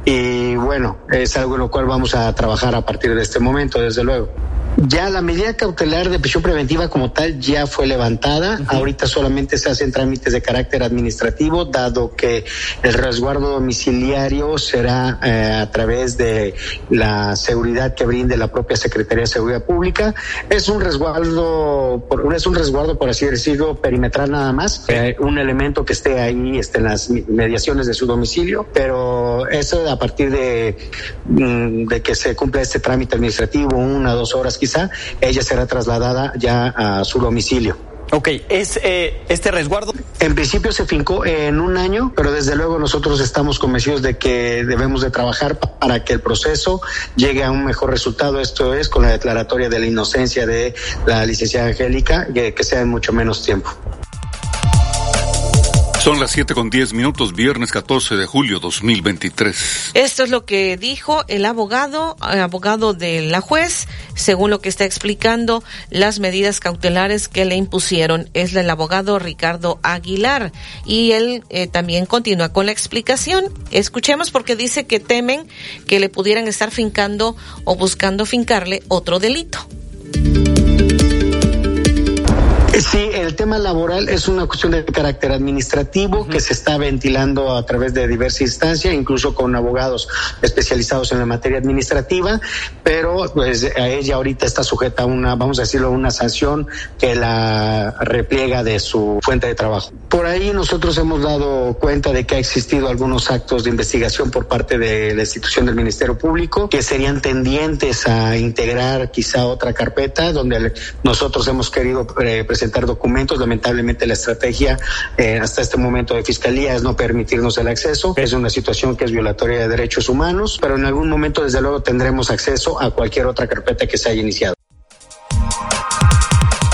y bueno, es algo en lo cual vamos a trabajar a partir de este momento, desde luego. Ya la medida cautelar de prisión preventiva como tal ya fue levantada. Ahorita solamente se hacen trámites de carácter administrativo, dado que el resguardo domiciliario será eh, a través de la seguridad que brinde la propia Secretaría de Seguridad Pública. Es un resguardo, por, es un resguardo por así decirlo perimetral nada más, eh, un elemento que esté ahí, esté en las mediaciones de su domicilio, pero eso a partir de, mm, de que se cumpla este trámite administrativo, una o dos horas quizá, ella será trasladada ya a su domicilio. Ok, ¿es eh, este resguardo? En principio se fincó en un año, pero desde luego nosotros estamos convencidos de que debemos de trabajar para que el proceso llegue a un mejor resultado. Esto es con la declaratoria de la inocencia de la licenciada Angélica, que, que sea en mucho menos tiempo. Son las 7 con 10 minutos, viernes 14 de julio 2023. Esto es lo que dijo el abogado, el abogado de la juez, según lo que está explicando las medidas cautelares que le impusieron. Es el abogado Ricardo Aguilar. Y él eh, también continúa con la explicación. Escuchemos porque dice que temen que le pudieran estar fincando o buscando fincarle otro delito. Sí, el tema laboral es una cuestión de carácter administrativo que se está ventilando a través de diversas instancias, incluso con abogados especializados en la materia administrativa, pero pues a ella ahorita está sujeta a una, vamos a decirlo, una sanción que la repliega de su fuente de trabajo. Por ahí nosotros hemos dado cuenta de que ha existido algunos actos de investigación por parte de la institución del Ministerio Público que serían tendientes a integrar quizá otra carpeta donde nosotros hemos querido eh, presentar presentar documentos. Lamentablemente la estrategia eh, hasta este momento de Fiscalía es no permitirnos el acceso. Es una situación que es violatoria de derechos humanos, pero en algún momento desde luego tendremos acceso a cualquier otra carpeta que se haya iniciado.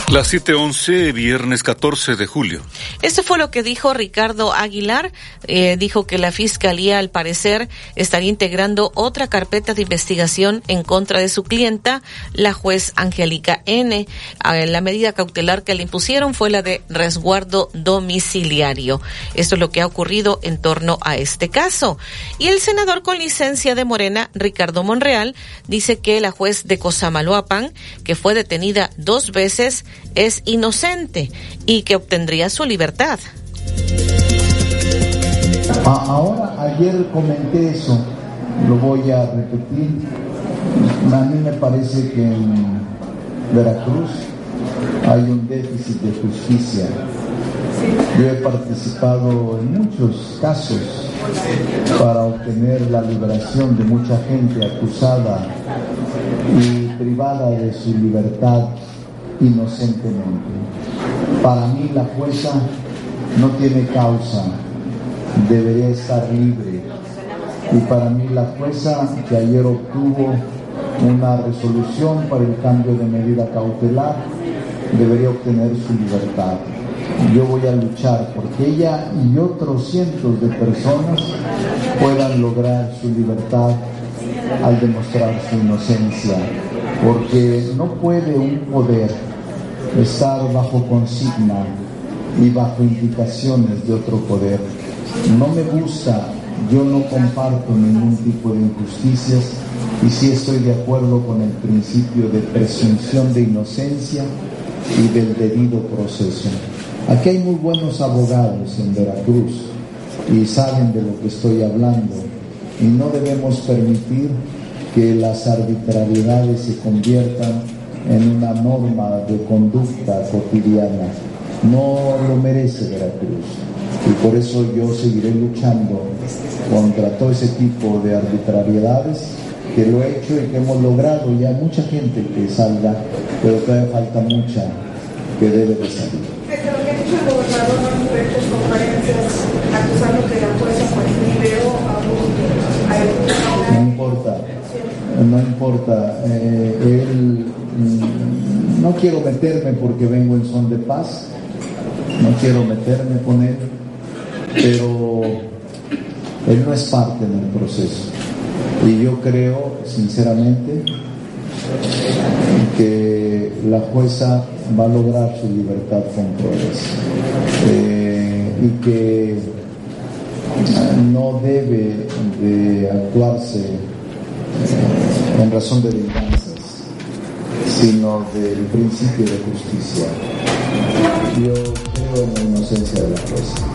Las 7:11, viernes 14 de julio. Esto fue lo que dijo Ricardo Aguilar. Eh, dijo que la fiscalía, al parecer, estaría integrando otra carpeta de investigación en contra de su clienta, la juez Angélica N. Ah, la medida cautelar que le impusieron fue la de resguardo domiciliario. Esto es lo que ha ocurrido en torno a este caso. Y el senador con licencia de Morena, Ricardo Monreal, dice que la juez de Cosamaloapan, que fue detenida dos veces, es inocente y que obtendría su libertad. Ahora, ayer comenté eso, lo voy a repetir. A mí me parece que en Veracruz hay un déficit de justicia. Yo he participado en muchos casos para obtener la liberación de mucha gente acusada y privada de su libertad inocentemente. Para mí la jueza no tiene causa, debería estar libre. Y para mí la jueza que ayer obtuvo una resolución para el cambio de medida cautelar debería obtener su libertad. Yo voy a luchar porque ella y otros cientos de personas puedan lograr su libertad al demostrar su inocencia, porque no puede un poder estar bajo consigna y bajo indicaciones de otro poder. No me gusta, yo no comparto ningún tipo de injusticias y sí estoy de acuerdo con el principio de presunción de inocencia y del debido proceso. Aquí hay muy buenos abogados en Veracruz y saben de lo que estoy hablando y no debemos permitir que las arbitrariedades se conviertan en una norma de conducta cotidiana. No lo merece Veracruz. Y por eso yo seguiré luchando contra todo ese tipo de arbitrariedades que lo he hecho y que hemos logrado ya mucha gente que salga, pero todavía falta mucha que debe de salir. Importa, no importa. Eh, él Mm, no quiero meterme porque vengo en son de paz, no quiero meterme con él, pero él no es parte del proceso. Y yo creo, sinceramente, que la jueza va a lograr su libertad con pruebas eh, y que no debe de actuarse en razón de venganza sino del principio de justicia. Yo creo en la inocencia de la jueza.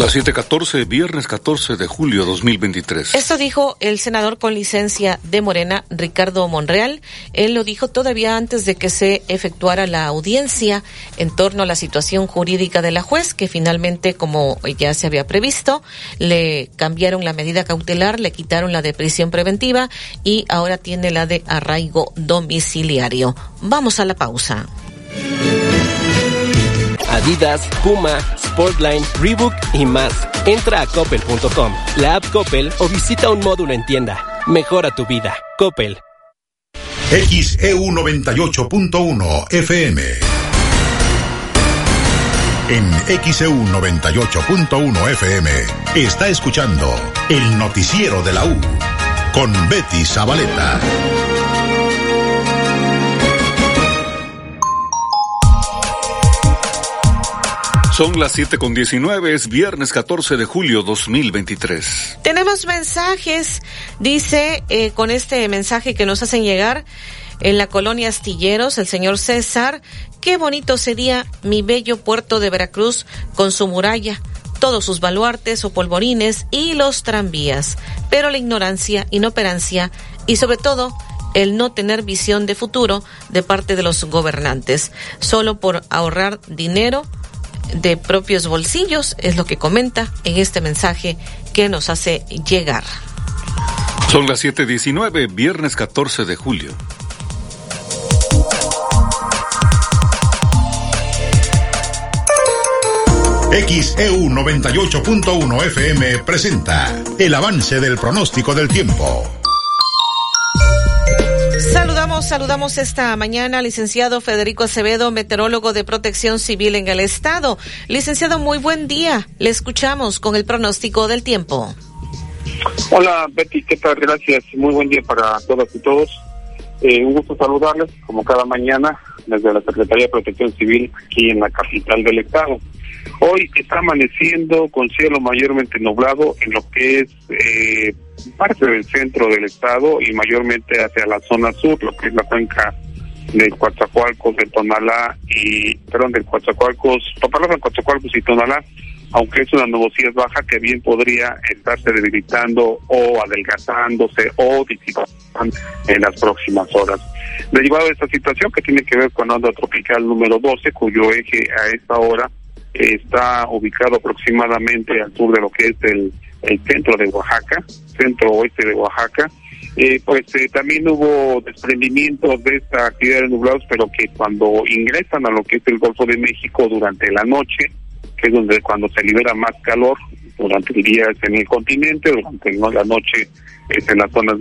La 714, viernes 14 de julio 2023. Esto dijo el senador con licencia de Morena, Ricardo Monreal. Él lo dijo todavía antes de que se efectuara la audiencia en torno a la situación jurídica de la juez, que finalmente, como ya se había previsto, le cambiaron la medida cautelar, le quitaron la de prisión preventiva y ahora tiene la de arraigo domiciliario. Vamos a la pausa. Adidas, Puma, Sportline, Reebok y más. Entra a coppel.com, la app Coppel o visita un módulo en tienda. Mejora tu vida. Coppel. XEU 98.1 FM. En XEU 98.1 FM está escuchando el noticiero de la U con Betty Zabaleta. Son las 7 con 19, es viernes 14 de julio 2023. Tenemos mensajes, dice, eh, con este mensaje que nos hacen llegar en la colonia Astilleros, el señor César, qué bonito sería mi bello puerto de Veracruz con su muralla, todos sus baluartes o polvorines y los tranvías, pero la ignorancia, inoperancia y sobre todo el no tener visión de futuro de parte de los gobernantes, solo por ahorrar dinero, de propios bolsillos, es lo que comenta en este mensaje que nos hace llegar. Son las 7:19, viernes 14 de julio. XEU 98.1 FM presenta el avance del pronóstico del tiempo. Saludamos, saludamos esta mañana licenciado Federico Acevedo, meteorólogo de protección civil en el estado. Licenciado, muy buen día. Le escuchamos con el pronóstico del tiempo. Hola Betty, ¿qué tal? Gracias. Muy buen día para todas y todos. Eh, un gusto saludarles, como cada mañana, desde la Secretaría de Protección Civil aquí en la capital del estado. Hoy está amaneciendo con cielo mayormente nublado en lo que es eh, parte del centro del estado y mayormente hacia la zona sur, lo que es la cuenca de Coatzacoalcos, de Tonalá y, perdón, de Coatzacoalcos, Papalapa, Coatzacoalcos y Tonalá, aunque es una nubosidad baja que bien podría estarse debilitando o adelgazándose o disipando en las próximas horas. Derivado de esta situación que tiene que ver con onda tropical número 12, cuyo eje a esta hora está ubicado aproximadamente al sur de lo que es el, el centro de Oaxaca, centro oeste de Oaxaca, eh, pues eh, también hubo desprendimientos de esta actividad de nublados, pero que cuando ingresan a lo que es el Golfo de México durante la noche, que es donde cuando se libera más calor, durante el día es en el continente, durante la noche es en las zonas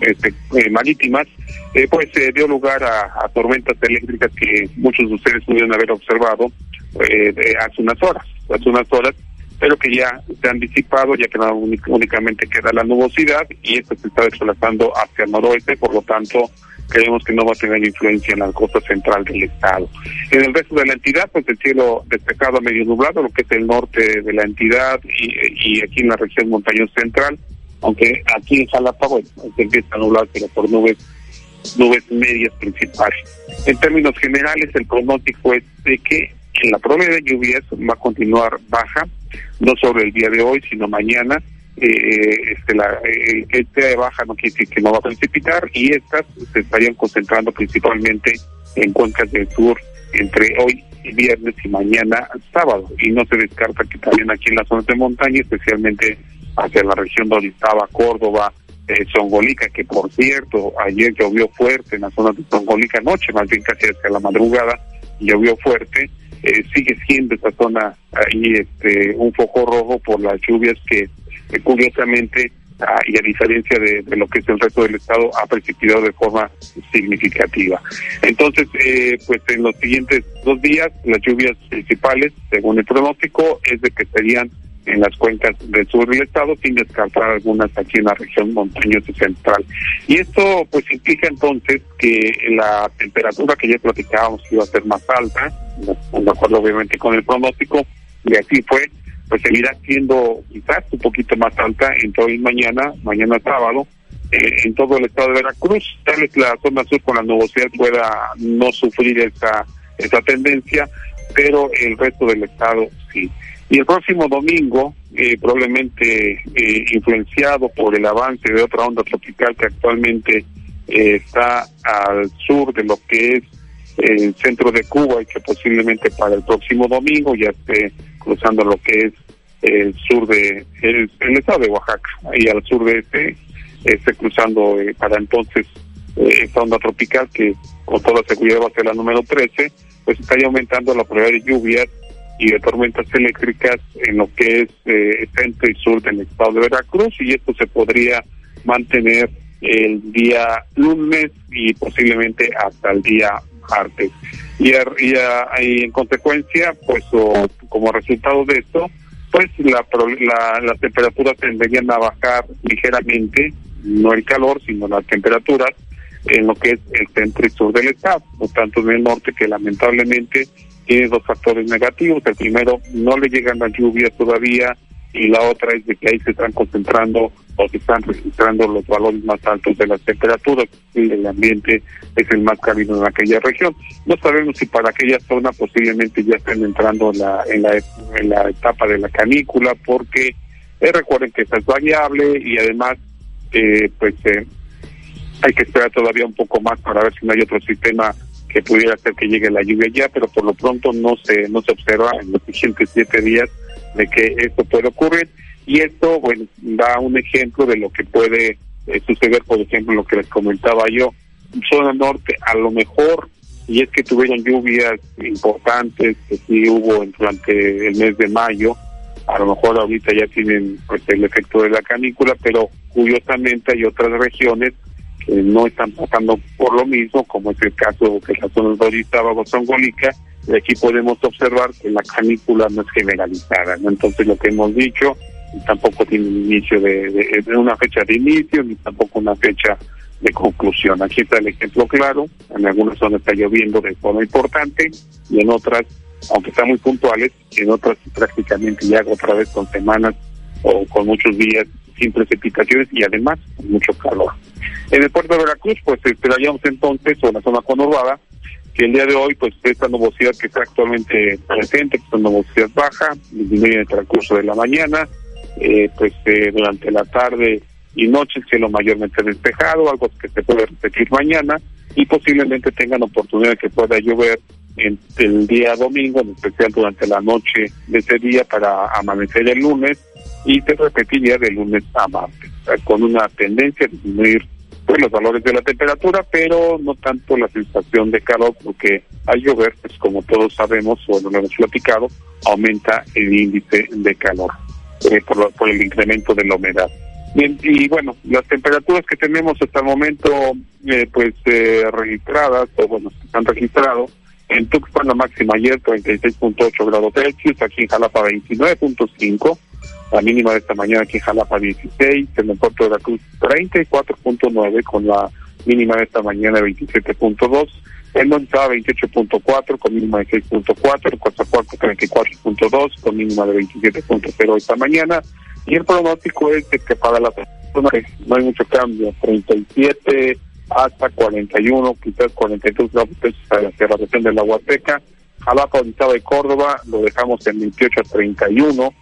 este, eh, marítimas, eh, pues se dio lugar a, tormentas eléctricas que muchos de ustedes pudieron haber observado eh, hace unas horas, hace unas horas, pero que ya se han disipado, ya que no únicamente queda la nubosidad y esto se está desplazando hacia el noroeste, por lo tanto creemos que no va a tener influencia en la costa central del estado. En el resto de la entidad, pues el cielo despejado a medio nublado, lo que es el norte de la entidad y, aquí en la región montañosa central, aunque aquí en Jalapa, bueno, se empieza a nublar, pero por nubes nubes medias principales. En términos generales, el pronóstico es de que en la probabilidad de lluvias va a continuar baja, no sobre el día de hoy, sino mañana. Eh, este, la, eh, que esté baja no quiere decir que no va a precipitar y estas se estarían concentrando principalmente en cuencas del sur entre hoy y viernes y mañana sábado. Y no se descarta que también aquí en las zonas de montaña, especialmente hacia la región donde estaba Córdoba, eh, Zongolica, que por cierto, ayer llovió fuerte en la zona de Zongolica, anoche más bien casi hacia la madrugada, llovió fuerte, eh, sigue siendo esta zona ahí este, un foco rojo por las lluvias que, curiosamente ah, y a diferencia de, lo que es el resto del estado ha precipitado de forma significativa. Entonces, eh, pues en los siguientes dos días las lluvias principales, según el pronóstico, es de que serían en las cuencas del sur del estado, sin descartar algunas aquí en la región montañosa central. Y esto pues implica entonces que la temperatura que ya platicábamos iba a ser más alta, de acuerdo obviamente con el pronóstico, y así fue, pues seguirá siendo quizás un poquito más alta entre hoy y mañana, mañana sábado, eh, en todo el estado de Veracruz. Tal vez la zona sur con la nubosidad pueda no sufrir esa, esa tendencia, pero el resto del estado sí. Y el próximo domingo, eh, probablemente eh, influenciado por el avance de otra onda tropical que actualmente eh, está al sur de lo que es el centro de Cuba y que posiblemente para el próximo domingo ya esté cruzando lo que es el sur de el, estado de Oaxaca. Y al sur de este esté cruzando para entonces esta onda tropical que con toda seguridad va a ser la número 13 pues estaría aumentando la probabilidad de lluvias y de tormentas eléctricas en lo que es eh, centro y sur del estado de Veracruz y esto se podría mantener el día lunes y posiblemente hasta el día martes. Y, y, en consecuencia, pues como resultado de esto, pues la, la, las temperaturas tendrían a bajar ligeramente, no el calor, sino las temperaturas en lo que es el centro y sur del estado, no tanto en el norte que lamentablemente tiene dos factores negativos. El primero, no le llegan las lluvias todavía y la otra es de que ahí se están concentrando o se están registrando los valores más altos de las temperaturas y el ambiente es el más cálido en aquella región. No sabemos si para aquella zona posiblemente ya estén entrando en la, en la, etapa de la canícula porque eh, recuerden que esa es variable y además eh, pues eh, hay que esperar todavía un poco más para ver si no hay otro sistema que pudiera hacer que llegue la lluvia ya, pero por lo pronto no se no se observa en los siguientes siete días de que esto puede ocurrir. Y esto bueno da un ejemplo de lo que puede eh, suceder, por ejemplo, lo que les comentaba yo, zona norte a lo mejor y es que tuvieron lluvias importantes que sí hubo durante el mes de mayo, a lo mejor ahorita ya tienen pues el efecto de la canícula, pero curiosamente hay otras regiones que no están pasando por lo mismo, como es el caso que la zona de Orizaba o Zongolica, y aquí podemos observar que la canícula no es generalizada, Entonces lo que hemos dicho tampoco tiene un inicio de, una fecha de inicio ni tampoco una fecha de conclusión. Aquí está el ejemplo claro, en algunas zonas está lloviendo de forma importante y en otras, aunque están muy puntuales, en otras prácticamente ya otra vez con semanas o con muchos días sin precipitaciones y además mucho calor. En el puerto de Veracruz, pues esperaríamos entonces, o en la zona conurbada, que el día de hoy, pues esta nubosidad que está actualmente presente, que es una nubosidad baja, disminuye en el transcurso de la mañana, eh, pues eh, durante la tarde y noche el cielo mayormente despejado, algo que se puede repetir mañana, y posiblemente tengan oportunidad de que pueda llover en el día domingo, en especial durante la noche de ese día para amanecer el lunes y se repetiría de lunes a martes, con una tendencia a disminuir pues, los valores de la temperatura, pero no tanto la sensación de calor, porque al llover, pues como todos sabemos, o lo hemos platicado, aumenta el índice de calor eh, por, por el incremento de la humedad. Bien, y bueno, las temperaturas que tenemos hasta el momento, eh, pues eh, registradas, o bueno, han registrado, en Tuxpan la máxima ayer 36.8 grados Celsius, aquí en Jalapa 29.5, la mínima de esta mañana aquí en Jalapa 16, en el puerto de la Cruz 34.9 con la mínima de esta mañana 27.2, en Montaba 28.4 con mínima de 6.4, en Coatzacoalco 34.2 con mínima de 27.0 esta mañana. Y el pronóstico es que para la zona no hay mucho cambio, 37 hasta 41, quizás 42 grados hacia la región de la Huateca, Jalapa, Orizaba y Córdoba lo dejamos en 28 a 31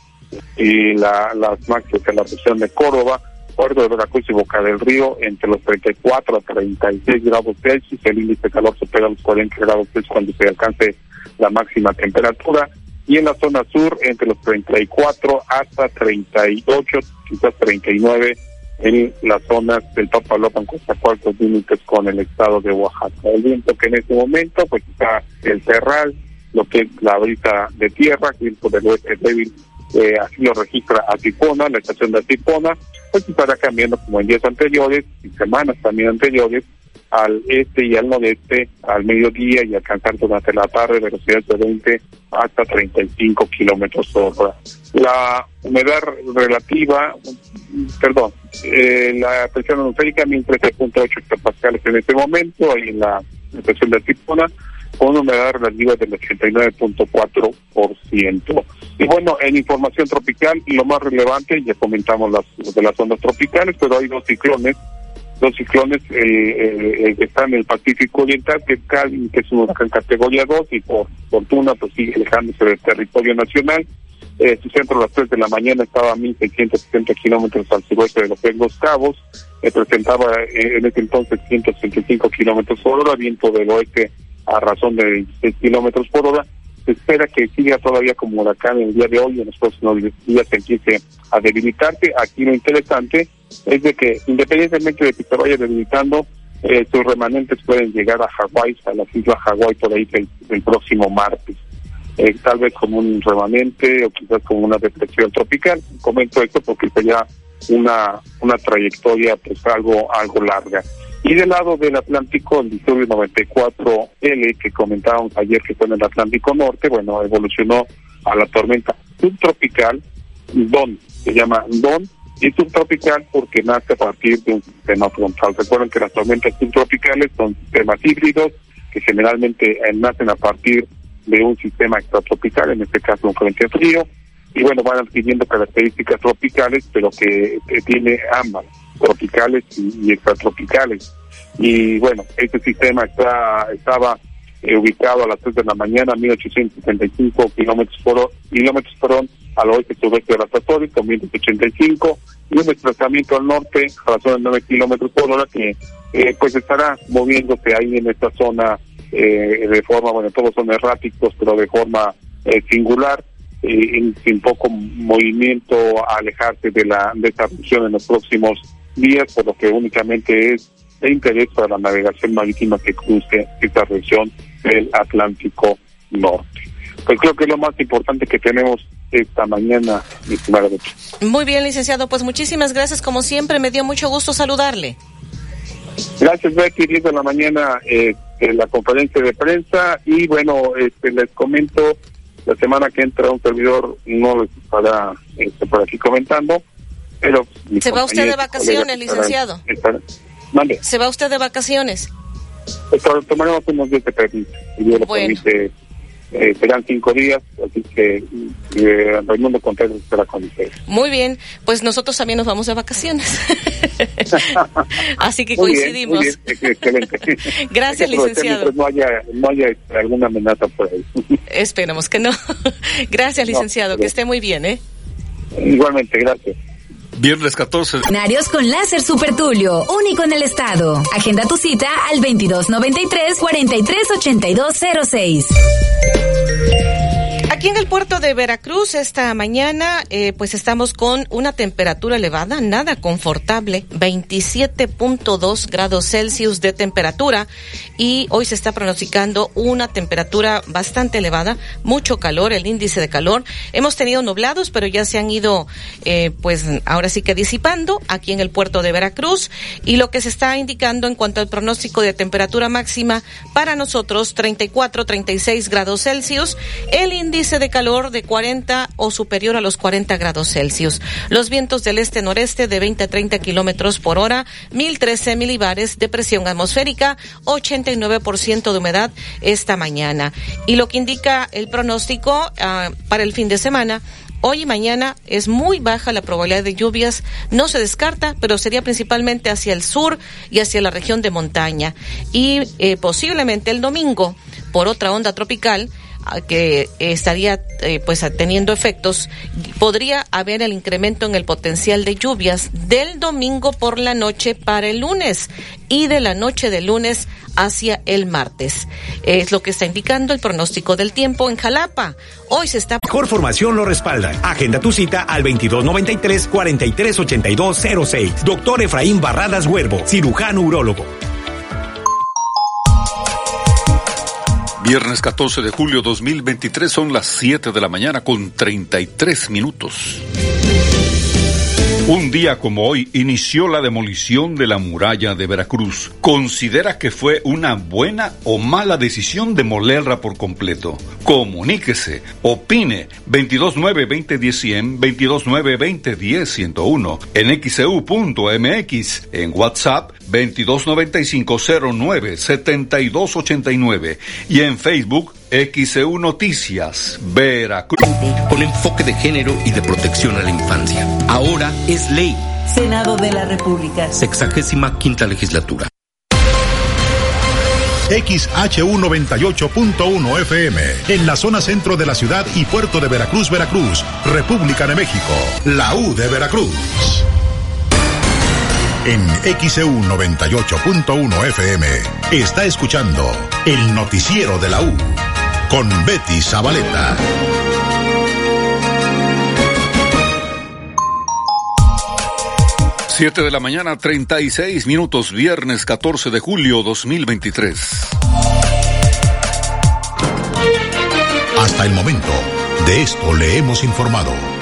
y la, las máximas en la región de Córdoba, Puerto de Veracruz y Boca del Río entre los 34 a 36 grados Celsius, el índice de calor supera los 40 grados Celsius cuando se alcance la máxima temperatura y en la zona sur entre los 34 hasta 38, quizás 39 en las zonas del Papalopan, cuartos límites con el estado de Oaxaca. El viento que en este momento pues está el Cerral, lo que es la brisa de tierra, viento del oeste débil eh, así lo registra Atipona, la estación de Atipona, pues estará cambiando como en días anteriores y semanas también anteriores al este y al nordeste al mediodía y alcanzar durante la tarde velocidades de 20 hasta 35 kilómetros por hora. La humedad relativa, perdón, eh, la presión atmosférica 1013.8 hectopascales en este momento, ahí en la estación de Atipona, con humedad relativa del 89.4%. Y bueno, en información tropical, lo más relevante, ya comentamos las, de las ondas tropicales, pero hay dos ciclones dos ciclones eh, que están en el Pacífico Oriental, que es que es una categoría 2 y por fortuna pues sigue alejándose del territorio nacional. Eh, su centro a las 3 de la mañana estaba a 1.670 kilómetros al suroeste de los Los Cabos, presentaba en ese entonces 165 kilómetros por hora, viento del oeste a razón de 26 kilómetros por hora. Se espera que siga todavía como huracán el día de hoy, en los próximos días empiece a debilitarse. Aquí lo interesante es de que independientemente de que se vaya debilitando, eh, sus remanentes pueden llegar a Hawái, a las islas Hawái por ahí el, próximo martes. Eh, tal vez como un remanente o quizás como una depresión tropical. Comento esto porque sería una, una trayectoria pues algo, algo larga. Y del lado del Atlántico, el disturbio 94L que comentábamos ayer que fue en el Atlántico Norte, bueno, evolucionó a la tormenta subtropical Don, se llama Don, y subtropical porque nace a partir de un sistema frontal. Recuerden que las tormentas subtropicales son sistemas híbridos que generalmente eh, nacen a partir de un sistema extratropical, en este caso un frente frío, y bueno, van adquiriendo características tropicales, pero que, tiene ambas, tropicales y, extratropicales. Y bueno, este sistema está estaba eh, ubicado a las 3 de la mañana, 1875 kilómetros por, kilómetros por al oeste sudeste de la Atlántico, 185, y un desplazamiento al norte a razón de 9 kilómetros por hora que eh, pues estará moviéndose ahí en esta zona eh, de forma, bueno, todos son erráticos, pero de forma eh, singular, sin poco movimiento a alejarse de la de esta región en los próximos días, por lo que únicamente es de interés para la navegación marítima que cruce esta región del Atlántico Norte. Pues creo que es lo más importante que tenemos esta mañana, mi estimada Muy bien, licenciado, pues muchísimas gracias. Como siempre, me dio mucho gusto saludarle. Gracias, Becky. 10 de la mañana eh, en la conferencia de prensa. Y bueno, este, les comento, la semana que entra un servidor no les estará este, por aquí comentando. Pero ¿Se va usted de vacaciones, licenciado? ¿Se va usted de vacaciones? Pues, tomaremos unos días de permiso. Y Dios lo permite eh, serán cinco días, así que eh, Raimundo Contreras estará con ustedes. Muy bien, pues nosotros también nos vamos de vacaciones. [laughs] así que coincidimos. excelente. [laughs] Gracias, licenciado. No haya, no haya alguna amenaza por ahí. [laughs] Esperemos que no. gracias, licenciado, que esté muy bien, ¿eh? Igualmente, gracias. Viernes 14. Escenarios con láser Super Tulio, único en el estado. Agenda tu cita al 2293 438206. Aquí en el puerto de Veracruz esta mañana eh, pues estamos con una temperatura elevada, nada confortable, 27.2 grados Celsius de temperatura y hoy se está pronosticando una temperatura bastante elevada, mucho calor, el índice de calor. Hemos tenido nublados, pero ya se han ido eh, pues ahora sí que disipando aquí en el puerto de Veracruz y lo que se está indicando en cuanto al pronóstico de temperatura máxima para nosotros 34, 36 grados Celsius, el índice de calor de 40 o superior a los 40 grados Celsius. Los vientos del este-noreste de 20 a 30 kilómetros por hora, 1013 milibares de presión atmosférica, 89% de humedad esta mañana. Y lo que indica el pronóstico ah, para el fin de semana, Hoy y mañana es muy baja la probabilidad de lluvias, no se descarta, pero sería principalmente hacia el sur y hacia la región de montaña. Y eh, posiblemente el domingo, por otra onda tropical, que estaría eh, pues teniendo efectos, podría haber el incremento en el potencial de lluvias del domingo por la noche para el lunes y de la noche del lunes hacia el martes. Es lo que está indicando el pronóstico del tiempo en Jalapa. Hoy se está. Mejor formación lo respalda. Agenda tu cita al 2293-438206. Doctor Efraín Barradas Huervo, cirujano urólogo. Viernes 14 de julio 2023 son las 7 de la mañana con 33 minutos. Un día como hoy inició la demolición de la muralla de Veracruz. ¿Considera que fue una buena o mala decisión demolerla por completo? Comuníquese, opine 229-2010-100, 229-2010-101, en xeu.mx, en WhatsApp 2295097289 y en Facebook XEU Noticias, Veracruz. Con enfoque de género y de protección a la infancia. Ahora es ley Senado de la República. Sexagésima quinta legislatura. XHU98.1 FM, en la zona centro de la ciudad y puerto de Veracruz, Veracruz, República de México, la U de Veracruz. En XEU 98.1 FM está escuchando el noticiero de la U con Betty Zabaleta. Siete de la mañana, 36 minutos, viernes 14 de julio 2023. Hasta el momento, de esto le hemos informado.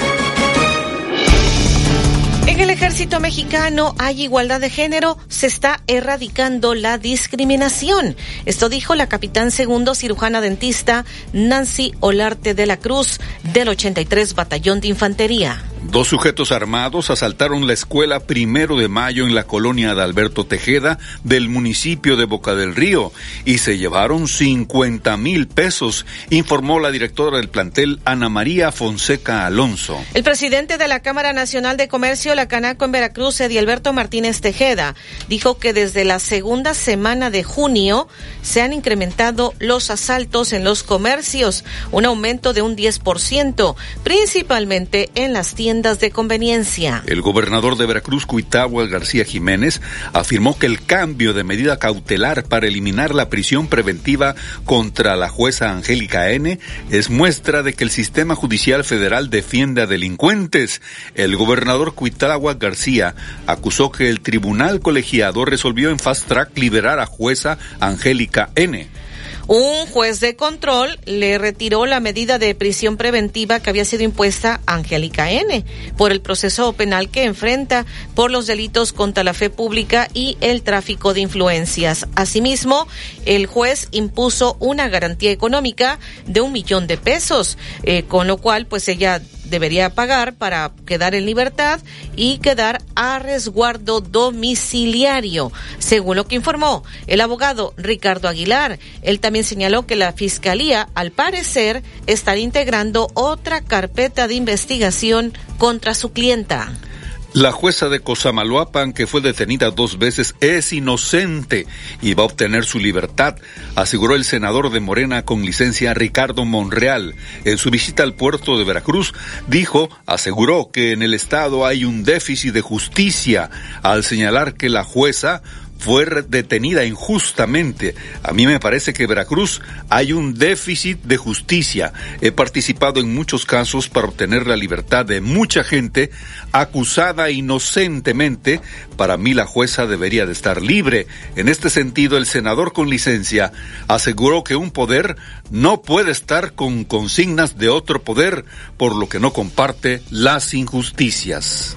Ejército mexicano hay igualdad de género, se está erradicando la discriminación. Esto dijo la capitán segundo cirujana dentista Nancy Olarte de la Cruz del 83 Batallón de Infantería. Dos sujetos armados asaltaron la escuela primero de mayo en la colonia de Alberto Tejeda del municipio de Boca del Río y se llevaron 50 mil pesos, informó la directora del plantel Ana María Fonseca Alonso. El presidente de la Cámara Nacional de Comercio, la Canaco en Veracruz, Eddie Alberto Martínez Tejeda, dijo que desde la segunda semana de junio se han incrementado los asaltos en los comercios, un aumento de un 10%, principalmente en las tiendas El gobernador de Veracruz, Cuitagua García Jiménez, afirmó que el cambio de medida cautelar para eliminar la prisión preventiva contra la jueza Angélica N es muestra de que el sistema judicial federal defiende a delincuentes. El gobernador Cuitagua García acusó que el tribunal colegiado resolvió en fast track liberar a jueza Angélica N. Un juez de control le retiró la medida de prisión preventiva que había sido impuesta a Angélica N por el proceso penal que enfrenta por los delitos contra la fe pública y el tráfico de influencias. Asimismo, el juez impuso una garantía económica de un millón de pesos, eh, con lo cual pues ella debería pagar para quedar en libertad y quedar a resguardo domiciliario, según lo que informó el abogado Ricardo Aguilar. Él también señaló que la Fiscalía, al parecer, está integrando otra carpeta de investigación contra su clienta. La jueza de Cosamaloapan, que fue detenida dos veces, es inocente y va a obtener su libertad, aseguró el senador de Morena con licencia Ricardo Monreal. En su visita al puerto de Veracruz, dijo, aseguró que en el Estado hay un déficit de justicia, al señalar que la jueza fue detenida injustamente. A mí me parece que Veracruz hay un déficit de justicia. He participado en muchos casos para obtener la libertad de mucha gente acusada inocentemente. Para mí la jueza debería de estar libre. En este sentido, el senador con licencia aseguró que un poder no puede estar con consignas de otro poder, por lo que no comparte las injusticias.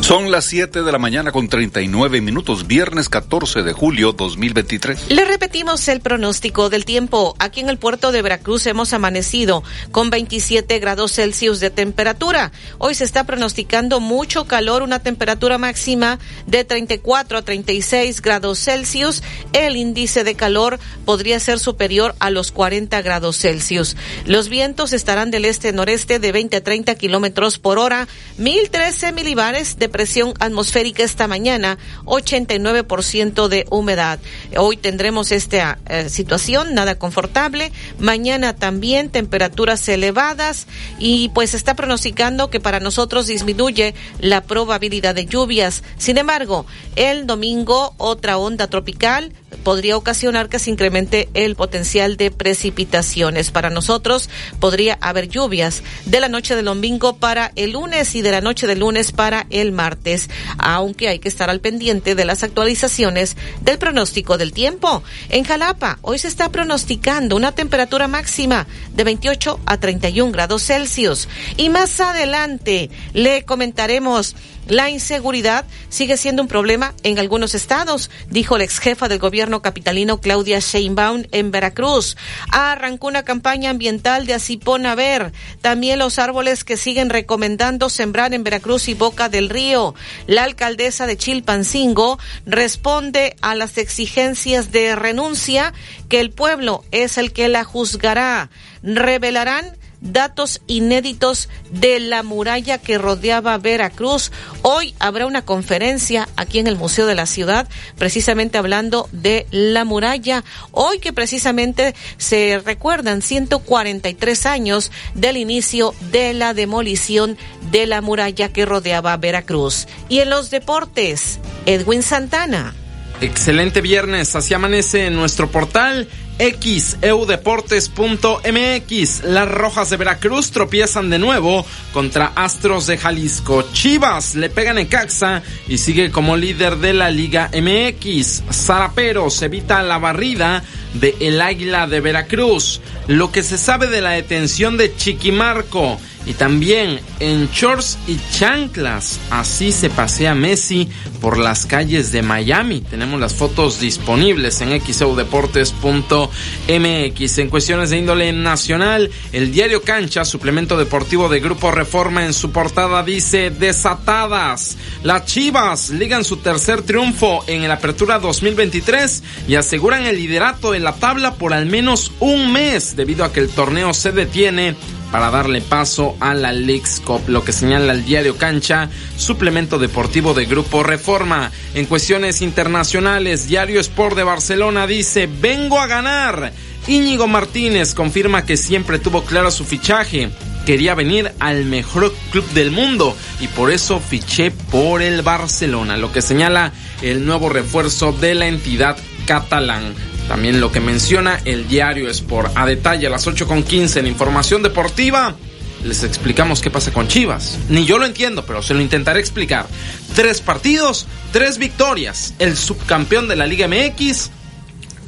Son las 7 de la mañana con 39 minutos, viernes 14 de julio 2023. Le repetimos el pronóstico del tiempo. Aquí en el puerto de Veracruz hemos amanecido con 27 grados Celsius de temperatura. Hoy se está pronosticando mucho calor, una temperatura máxima de 34 a 36 grados Celsius. El índice de calor podría ser superior a los 40 grados Celsius. Los vientos estarán del este-noreste de 20 a 30 kilómetros por hora, 1013 milibares de presión atmosférica esta mañana, 89% de humedad. Hoy tendremos esta eh, situación nada confortable. Mañana también temperaturas elevadas y pues está pronosticando que para nosotros disminuye la probabilidad de lluvias. Sin embargo, el domingo otra onda tropical podría ocasionar que se incremente el potencial de precipitaciones. Para nosotros podría haber lluvias de la noche del domingo para el lunes y de la noche del lunes para el martes, aunque hay que estar al pendiente de las actualizaciones del pronóstico del tiempo. En Jalapa, hoy se está pronosticando una temperatura máxima de 28 a 31 grados Celsius. Y más adelante le comentaremos la inseguridad sigue siendo un problema en algunos estados, dijo la ex jefa del gobierno capitalino Claudia Sheinbaum en Veracruz. Arrancó una campaña ambiental de Asipón ver. También los árboles que siguen recomendando sembrar en Veracruz y Boca del Río. La alcaldesa de Chilpancingo responde a las exigencias de renuncia que el pueblo es el que la juzgará. Revelarán datos inéditos de la muralla que rodeaba Veracruz. Hoy habrá una conferencia aquí en el Museo de la Ciudad, precisamente hablando de la muralla. Hoy que precisamente se recuerdan 143 años del inicio de la demolición de la muralla que rodeaba Veracruz. Y en los deportes, Edwin Santana. Excelente viernes, así amanece en nuestro portal xeudeportes.mx. Las Rojas de Veracruz tropiezan de nuevo contra Astros de Jalisco. Chivas le pegan en Caxa y sigue como líder de la Liga MX. Zaraperos evita la barrida de El Águila de Veracruz. Lo que se sabe de la detención de Chiquimarco y también en shorts y chanclas. Así se pasea Messi por las calles de Miami. Tenemos las fotos disponibles en xeudeportes.mx. En cuestiones de índole nacional, el diario Cancha, suplemento deportivo de Grupo Reforma, en su portada dice desatadas. Las Chivas ligan su tercer triunfo en la Apertura 2023 y aseguran el liderato de la tabla por al menos un mes debido a que el torneo se detiene para darle paso a la Leagues Cup, lo que señala el diario Cancha, suplemento deportivo de Grupo Reforma. En cuestiones internacionales, Diario Sport de Barcelona dice, vengo a ganar. Íñigo Martínez confirma que siempre tuvo claro su fichaje. Quería venir al mejor club del mundo y por eso fiché por el Barcelona, lo que señala el nuevo refuerzo de la entidad catalán. También lo que menciona el diario Sport. A detalle a las 8.15 en Información Deportiva. Les explicamos qué pasa con Chivas. Ni yo lo entiendo, pero se lo intentaré explicar. Tres partidos, tres victorias. El subcampeón de la Liga MX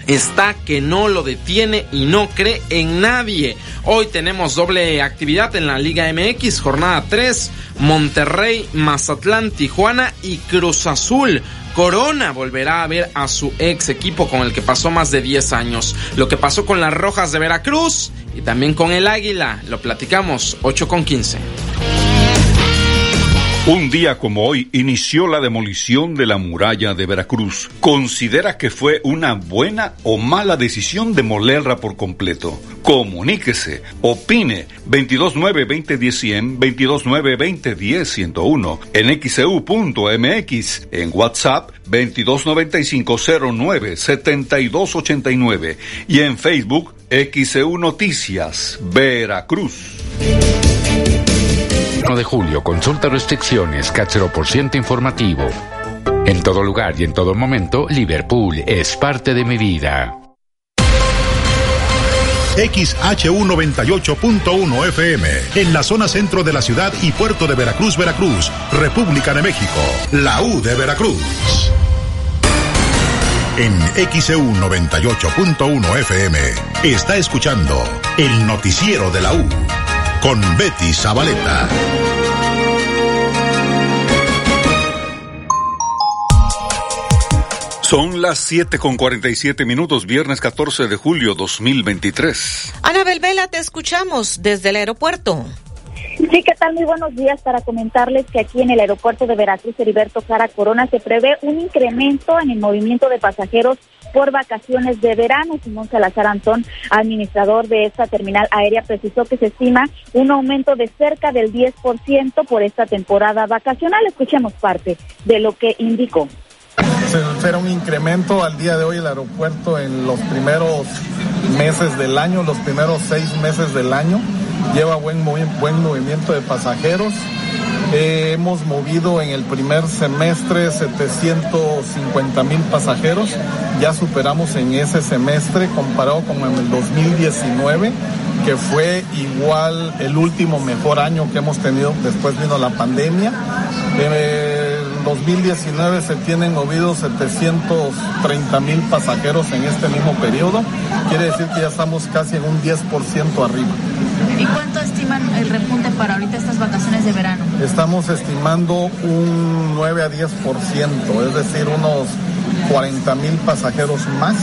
está que no lo detiene y no cree en nadie. Hoy tenemos doble actividad en la Liga MX, jornada 3, Monterrey, Mazatlán, Tijuana y Cruz Azul. Corona volverá a ver a su ex equipo con el que pasó más de 10 años. Lo que pasó con las Rojas de Veracruz y también con el Águila. Lo platicamos 8 con 15. Un día como hoy inició la demolición de la muralla de Veracruz. ¿Considera que fue una buena o mala decisión demolerla por completo? Comuníquese, opine 229-2010-100, 229-2010-101, en xeu.mx, en WhatsApp 2295-09-7289 y en Facebook XEU Noticias, Veracruz de julio, consulta restricciones, por ciento informativo. En todo lugar y en todo momento, Liverpool es parte de mi vida. XHU98.1 FM, en la zona centro de la ciudad y puerto de Veracruz, Veracruz, República de México, la U de Veracruz. En XEU 98.1 FM está escuchando el noticiero de la U con Betty Zabaleta. Son las 7 con 47 minutos, viernes 14 de julio 2023. Ana Belvela, te escuchamos desde el aeropuerto. Sí, ¿qué tal? Muy buenos días para comentarles que aquí en el aeropuerto de Veracruz, Heriberto Cara Corona, se prevé un incremento en el movimiento de pasajeros por vacaciones de verano. Simón Salazar Antón, administrador de esta terminal aérea, precisó que se estima un aumento de cerca del 10% por esta temporada vacacional. Escuchemos parte de lo que indicó. Se un incremento al día de hoy el aeropuerto en los primeros meses del año, los primeros seis meses del año lleva buen, buen movimiento de pasajeros. Eh, hemos movido en el primer semestre 750 mil pasajeros. Ya superamos en ese semestre comparado con el 2019, que fue igual el último mejor año que hemos tenido. Después vino la pandemia. Eh, 2019 se tienen movidos 730 mil pasajeros en este mismo periodo. Quiere decir que ya estamos casi en un 10% arriba. ¿Y cuánto estiman el repunte para ahorita estas vacaciones de verano? Estamos estimando un 9 a 10%, es decir, unos 40 mil pasajeros más.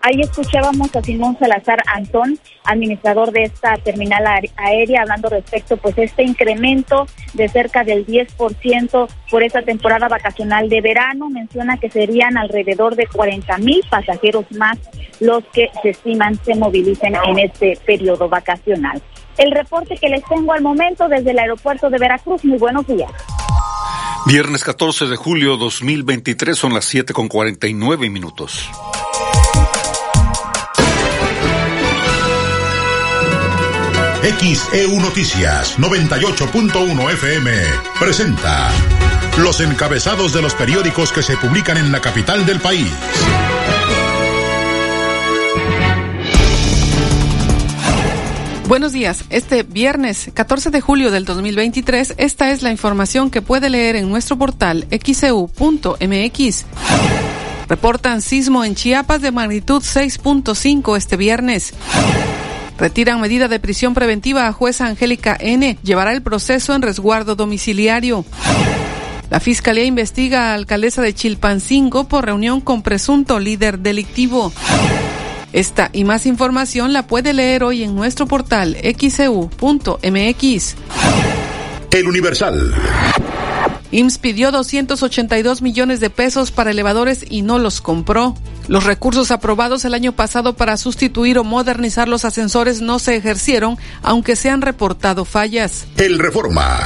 Ahí escuchábamos a Simón Salazar Antón, administrador de esta terminal aérea, hablando respecto pues este incremento de cerca del 10% por esta temporada vacacional de verano. Menciona que serían alrededor de 40 mil pasajeros más los que se estiman se movilicen en este periodo vacacional. El reporte que les tengo al momento desde el aeropuerto de Veracruz. Muy buenos días. Viernes 14 de julio 2023 son las 7 con 49 minutos. XEU Noticias 98.1 FM presenta los encabezados de los periódicos que se publican en la capital del país. Buenos días. Este viernes 14 de julio del 2023, esta es la información que puede leer en nuestro portal xeu.mx. Reportan sismo en Chiapas de magnitud 6.5 este viernes. Retiran medida de prisión preventiva a jueza Angélica N. Llevará el proceso en resguardo domiciliario. La Fiscalía investiga a alcaldesa de Chilpancingo por reunión con presunto líder delictivo. Esta y más información la puede leer hoy en nuestro portal xeu.mx. El Universal. IMSS pidió 282 millones de pesos para elevadores y no los compró. Los recursos aprobados el año pasado para sustituir o modernizar los ascensores no se ejercieron, aunque se han reportado fallas. El Reforma.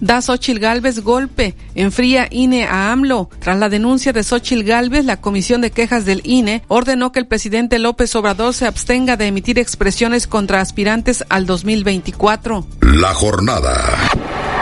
Da Xochil Gálvez golpe. Enfría INE a AMLO. Tras la denuncia de Xochil Gálvez, la Comisión de Quejas del INE ordenó que el presidente López Obrador se abstenga de emitir expresiones contra aspirantes al 2024. La jornada.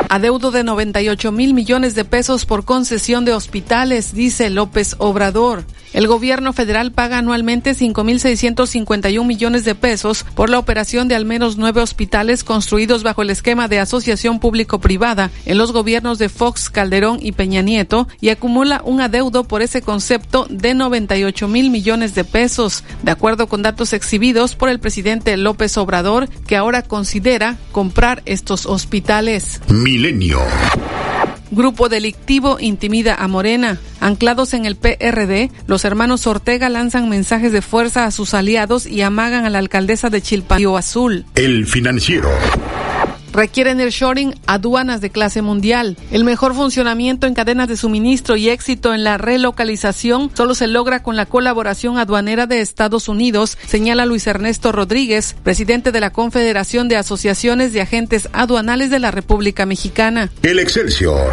Adeudo de 98 mil millones de pesos por concesión de hospitales, dice López Obrador. El gobierno federal paga anualmente 5.651 millones de pesos por la operación de al menos nueve hospitales construidos bajo el esquema de asociación público-privada en los gobiernos de Fox, Calderón y Peña Nieto y acumula un adeudo por ese concepto de 98 mil millones de pesos, de acuerdo con datos exhibidos por el presidente López Obrador, que ahora considera comprar estos hospitales. Milenio. Grupo delictivo intimida a Morena. Anclados en el PRD, los hermanos Ortega lanzan mensajes de fuerza a sus aliados y amagan a la alcaldesa de Chilpancingo Azul. El financiero. Requieren el shoring aduanas de clase mundial. El mejor funcionamiento en cadenas de suministro y éxito en la relocalización solo se logra con la colaboración aduanera de Estados Unidos, señala Luis Ernesto Rodríguez, presidente de la Confederación de Asociaciones de Agentes Aduanales de la República Mexicana. El Excelsior.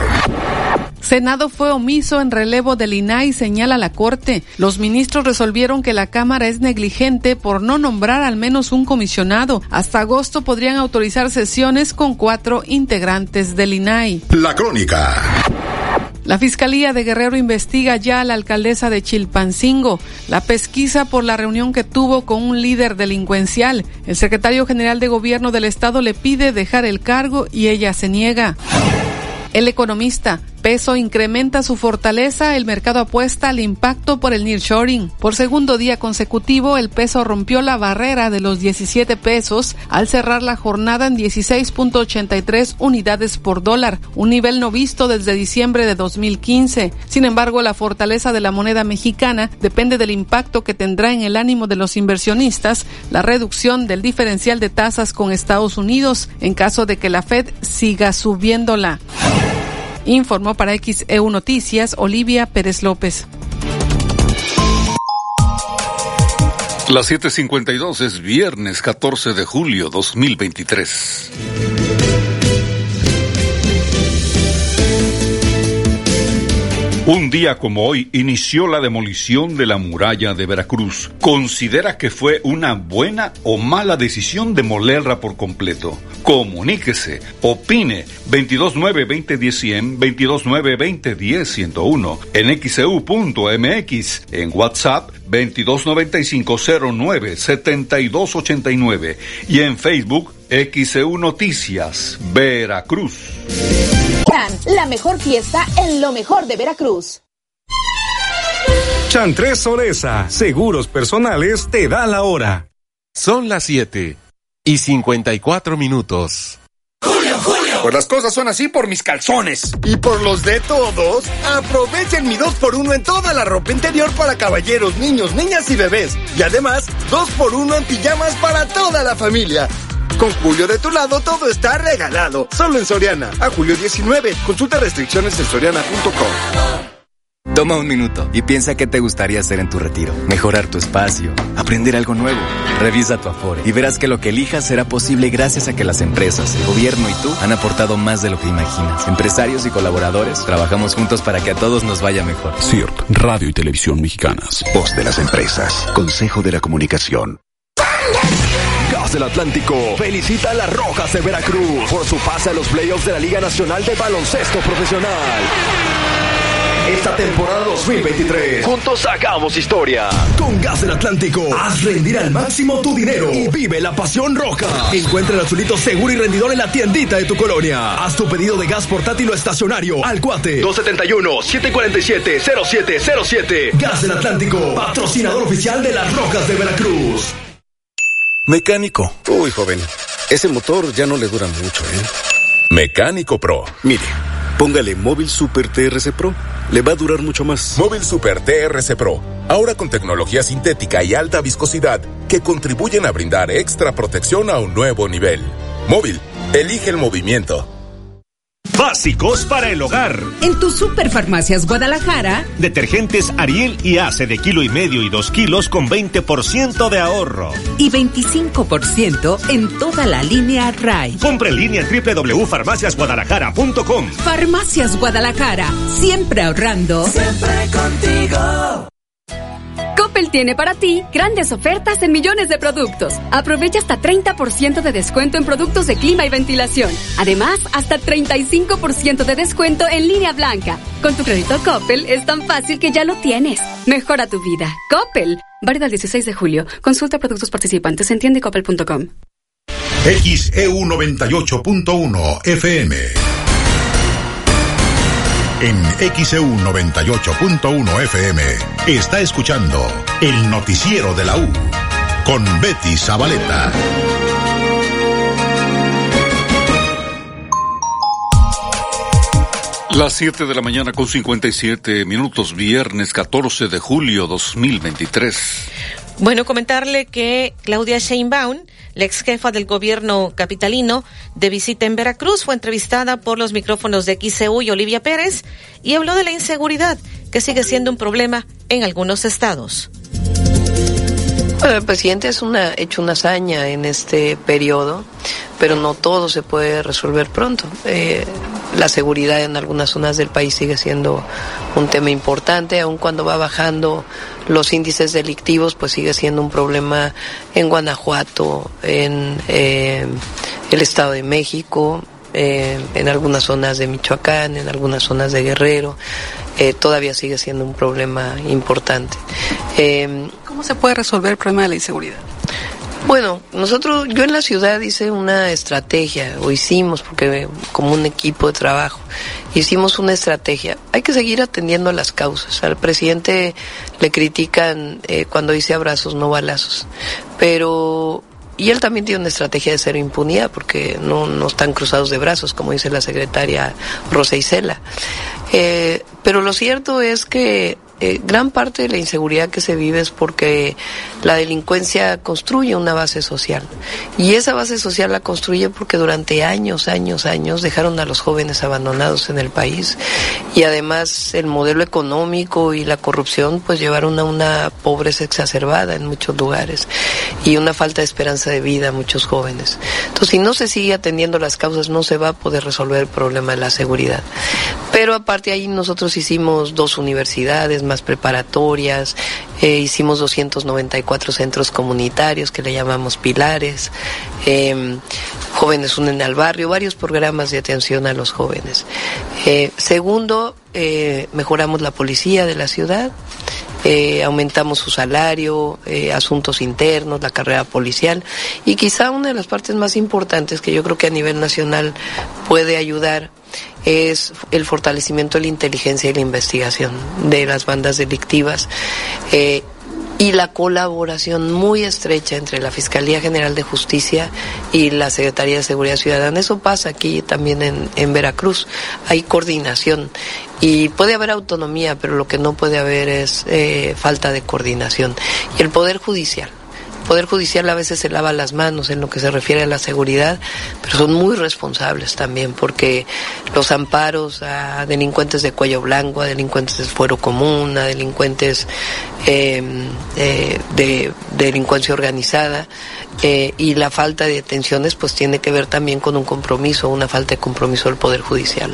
Senado fue omiso en relevo del INAI, señala la Corte. Los ministros resolvieron que la Cámara es negligente por no nombrar al menos un comisionado. Hasta agosto podrían autorizar sesiones con cuatro integrantes del INAI. La Crónica. La Fiscalía de Guerrero investiga ya a la alcaldesa de Chilpancingo. La pesquisa por la reunión que tuvo con un líder delincuencial. El secretario general de Gobierno del Estado le pide dejar el cargo y ella se niega. El economista, peso incrementa su fortaleza, el mercado apuesta al impacto por el nearshoring. Por segundo día consecutivo, el peso rompió la barrera de los 17 pesos al cerrar la jornada en 16.83 unidades por dólar, un nivel no visto desde diciembre de 2015. Sin embargo, la fortaleza de la moneda mexicana depende del impacto que tendrá en el ánimo de los inversionistas la reducción del diferencial de tasas con Estados Unidos en caso de que la Fed siga subiéndola. Informó para XEU Noticias Olivia Pérez López. Las 7:52 es viernes 14 de julio 2023. Un día como hoy inició la demolición de la muralla de Veracruz. ¿Considera que fue una buena o mala decisión demolerla por completo? Comuníquese, opine 229-2010-100, 229-2010-101, en xeu.mx, en WhatsApp 2295097289 y en Facebook XEU Noticias, Veracruz. La mejor fiesta en lo mejor de Veracruz. Chantres Soresa, seguros personales, te da la hora. Son las 7 y 54 minutos. Julio, Julio. Pues las cosas son así por mis calzones. Y por los de todos, aprovechen mi 2x1 en toda la ropa interior para caballeros, niños, niñas y bebés. Y además, 2x1 en pijamas para toda la familia. Con Julio de tu lado todo está regalado. Solo en Soriana. A julio 19. Consulta restricciones en soriana.com. Toma un minuto y piensa qué te gustaría hacer en tu retiro. Mejorar tu espacio, aprender algo nuevo. Revisa tu Afore y verás que lo que elijas será posible gracias a que las empresas, el gobierno y tú han aportado más de lo que imaginas. Empresarios y colaboradores, trabajamos juntos para que a todos nos vaya mejor. CIRT, Radio y Televisión Mexicanas. Voz de las empresas. Consejo de la Comunicación. Del Atlántico felicita a las Rojas de Veracruz por su pase a los playoffs de la Liga Nacional de Baloncesto Profesional. Esta temporada 2023, juntos hagamos historia. Con Gas del Atlántico, haz rendir al máximo tu dinero y vive la pasión roja. Encuentra el azulito seguro y rendidor en la tiendita de tu colonia. Haz tu pedido de gas portátil o estacionario al cuate 271-747-0707. Gas del Atlántico, patrocinador oficial de las Rojas de Veracruz. Mecánico. Uy, joven, ese motor ya no le dura mucho, ¿eh? Mecánico Pro. Mire, póngale Móvil Super TRC Pro. Le va a durar mucho más. Móvil Super TRC Pro. Ahora con tecnología sintética y alta viscosidad que contribuyen a brindar extra protección a un nuevo nivel. Móvil, elige el movimiento. Básicos para el hogar. En tu Superfarmacias Guadalajara. Detergentes Ariel y Ace de kilo y medio y dos kilos con 20% de ahorro. Y 25% en toda la línea RAI. Compre en línea en www.farmaciasguadalajara.com. Farmacias Guadalajara. Siempre ahorrando. Siempre contigo. Tiene para ti grandes ofertas en millones de productos. Aprovecha hasta 30% de descuento en productos de clima y ventilación. Además, hasta 35% de descuento en línea blanca. Con tu crédito Coppel es tan fácil que ya lo tienes. Mejora tu vida. Coppel. Válido el 16 de julio. Consulta productos participantes en tiendecoppel.com. XEU 98.1 FM. En XEU 98.1 FM está escuchando el noticiero de la U con Betty Zabaleta. Las 7 de la mañana con 57 minutos, viernes 14 de julio 2023. Bueno, comentarle que Claudia Sheinbaum, la ex jefa del gobierno capitalino, de visita en Veracruz, fue entrevistada por los micrófonos de XCU y Olivia Pérez y habló de la inseguridad, que sigue siendo un problema en algunos estados. El presidente es una, hecho una hazaña en este periodo, pero no todo se puede resolver pronto. Eh, la seguridad en algunas zonas del país sigue siendo un tema importante, aun cuando va bajando los índices delictivos, pues sigue siendo un problema en Guanajuato, en eh, el Estado de México, eh, en algunas zonas de Michoacán, en algunas zonas de Guerrero, eh, todavía sigue siendo un problema importante. ¿Cómo se puede resolver el problema de la inseguridad? Bueno, nosotros, yo en la ciudad hice una estrategia, o hicimos, porque como un equipo de trabajo, hicimos una estrategia. Hay que seguir atendiendo las causas. Al presidente le critican eh, cuando dice abrazos, no balazos. Pero y él también tiene una estrategia de cero impunidad porque no, no están cruzados de brazos, como dice la secretaria Rosa Isela. Eh, pero lo cierto es que eh, gran parte de la inseguridad que se vive es porque la delincuencia construye una base social. Y esa base social la construye porque durante años, años, años dejaron a los jóvenes abandonados en el país. Y además el modelo económico y la corrupción pues llevaron a una pobreza exacerbada en muchos lugares y una falta de esperanza de vida a muchos jóvenes. Entonces, si no se sigue atendiendo las causas, no se va a poder resolver el problema de la seguridad. Pero aparte ahí nosotros hicimos dos universidades preparatorias, eh, hicimos 294 centros comunitarios que le llamamos pilares, eh, jóvenes unen al barrio, varios programas de atención a los jóvenes. Eh, segundo, eh, mejoramos la policía de la ciudad. Eh, aumentamos su salario, eh, asuntos internos, la carrera policial y quizá una de las partes más importantes que yo creo que a nivel nacional puede ayudar es el fortalecimiento de la inteligencia y la investigación de las bandas delictivas. Eh, y la colaboración muy estrecha entre la Fiscalía General de Justicia y la Secretaría de Seguridad Ciudadana. Eso pasa aquí también en, en Veracruz. Hay coordinación y puede haber autonomía, pero lo que no puede haber es eh, falta de coordinación. Y el Poder Judicial Poder Judicial a veces se lava las manos en lo que se refiere a la seguridad, pero son muy responsables también porque los amparos a delincuentes de cuello blanco, a delincuentes de fuero común, a delincuentes em, eh, de, delincuencia organizada eh, y la falta de detenciones pues tiene que ver también con un compromiso, una falta de compromiso del Poder Judicial.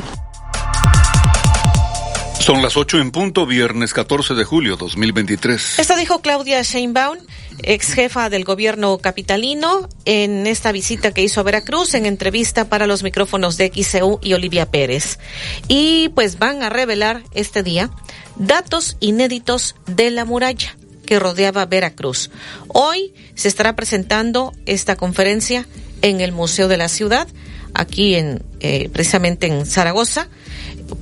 Son las 8 en punto, viernes 14 de julio 2023. Esto dijo Claudia Sheinbaum, ex jefa del gobierno capitalino, en esta visita que hizo a Veracruz en entrevista para los micrófonos de XCU y Olivia Pérez. Y pues van a revelar este día datos inéditos de la muralla que rodeaba Veracruz. Hoy se estará presentando esta conferencia en el Museo de la Ciudad, aquí en eh, precisamente en Zaragoza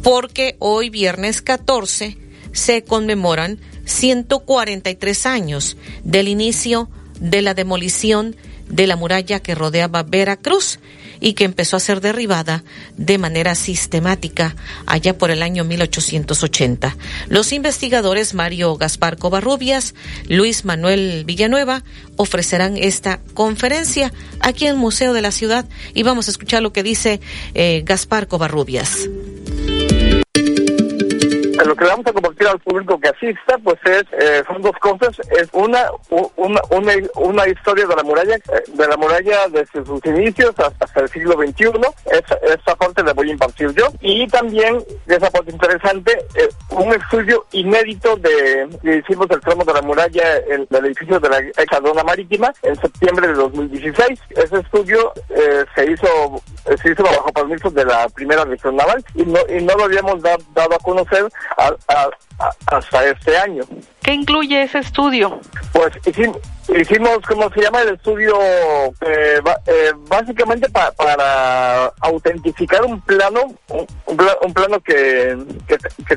porque hoy viernes 14 se conmemoran 143 años del inicio de la demolición de la muralla que rodeaba Veracruz y que empezó a ser derribada de manera sistemática allá por el año 1880. Los investigadores Mario Gaspar Covarrubias, Luis Manuel Villanueva ofrecerán esta conferencia aquí en el Museo de la Ciudad y vamos a escuchar lo que dice eh, Gaspar Covarrubias lo que vamos a compartir al público que asista, pues es eh, son dos cosas. Es una, una, historia de la muralla, eh, de la muralla desde sus inicios hasta, el siglo XXI. Esa, parte la voy a impartir yo. Y también, esa parte interesante, eh, un estudio inédito de que hicimos el tramo de la muralla en el edificio de la Exadona Marítima en septiembre de 2016. Ese estudio se hizo se hizo bajo permiso de la primera región naval y no, y no lo habíamos dado a conocer hasta este año. ¿Qué incluye ese estudio? Pues hicimos, ¿cómo se llama el estudio? Eh, eh, básicamente para autentificar un plano, un, plano que,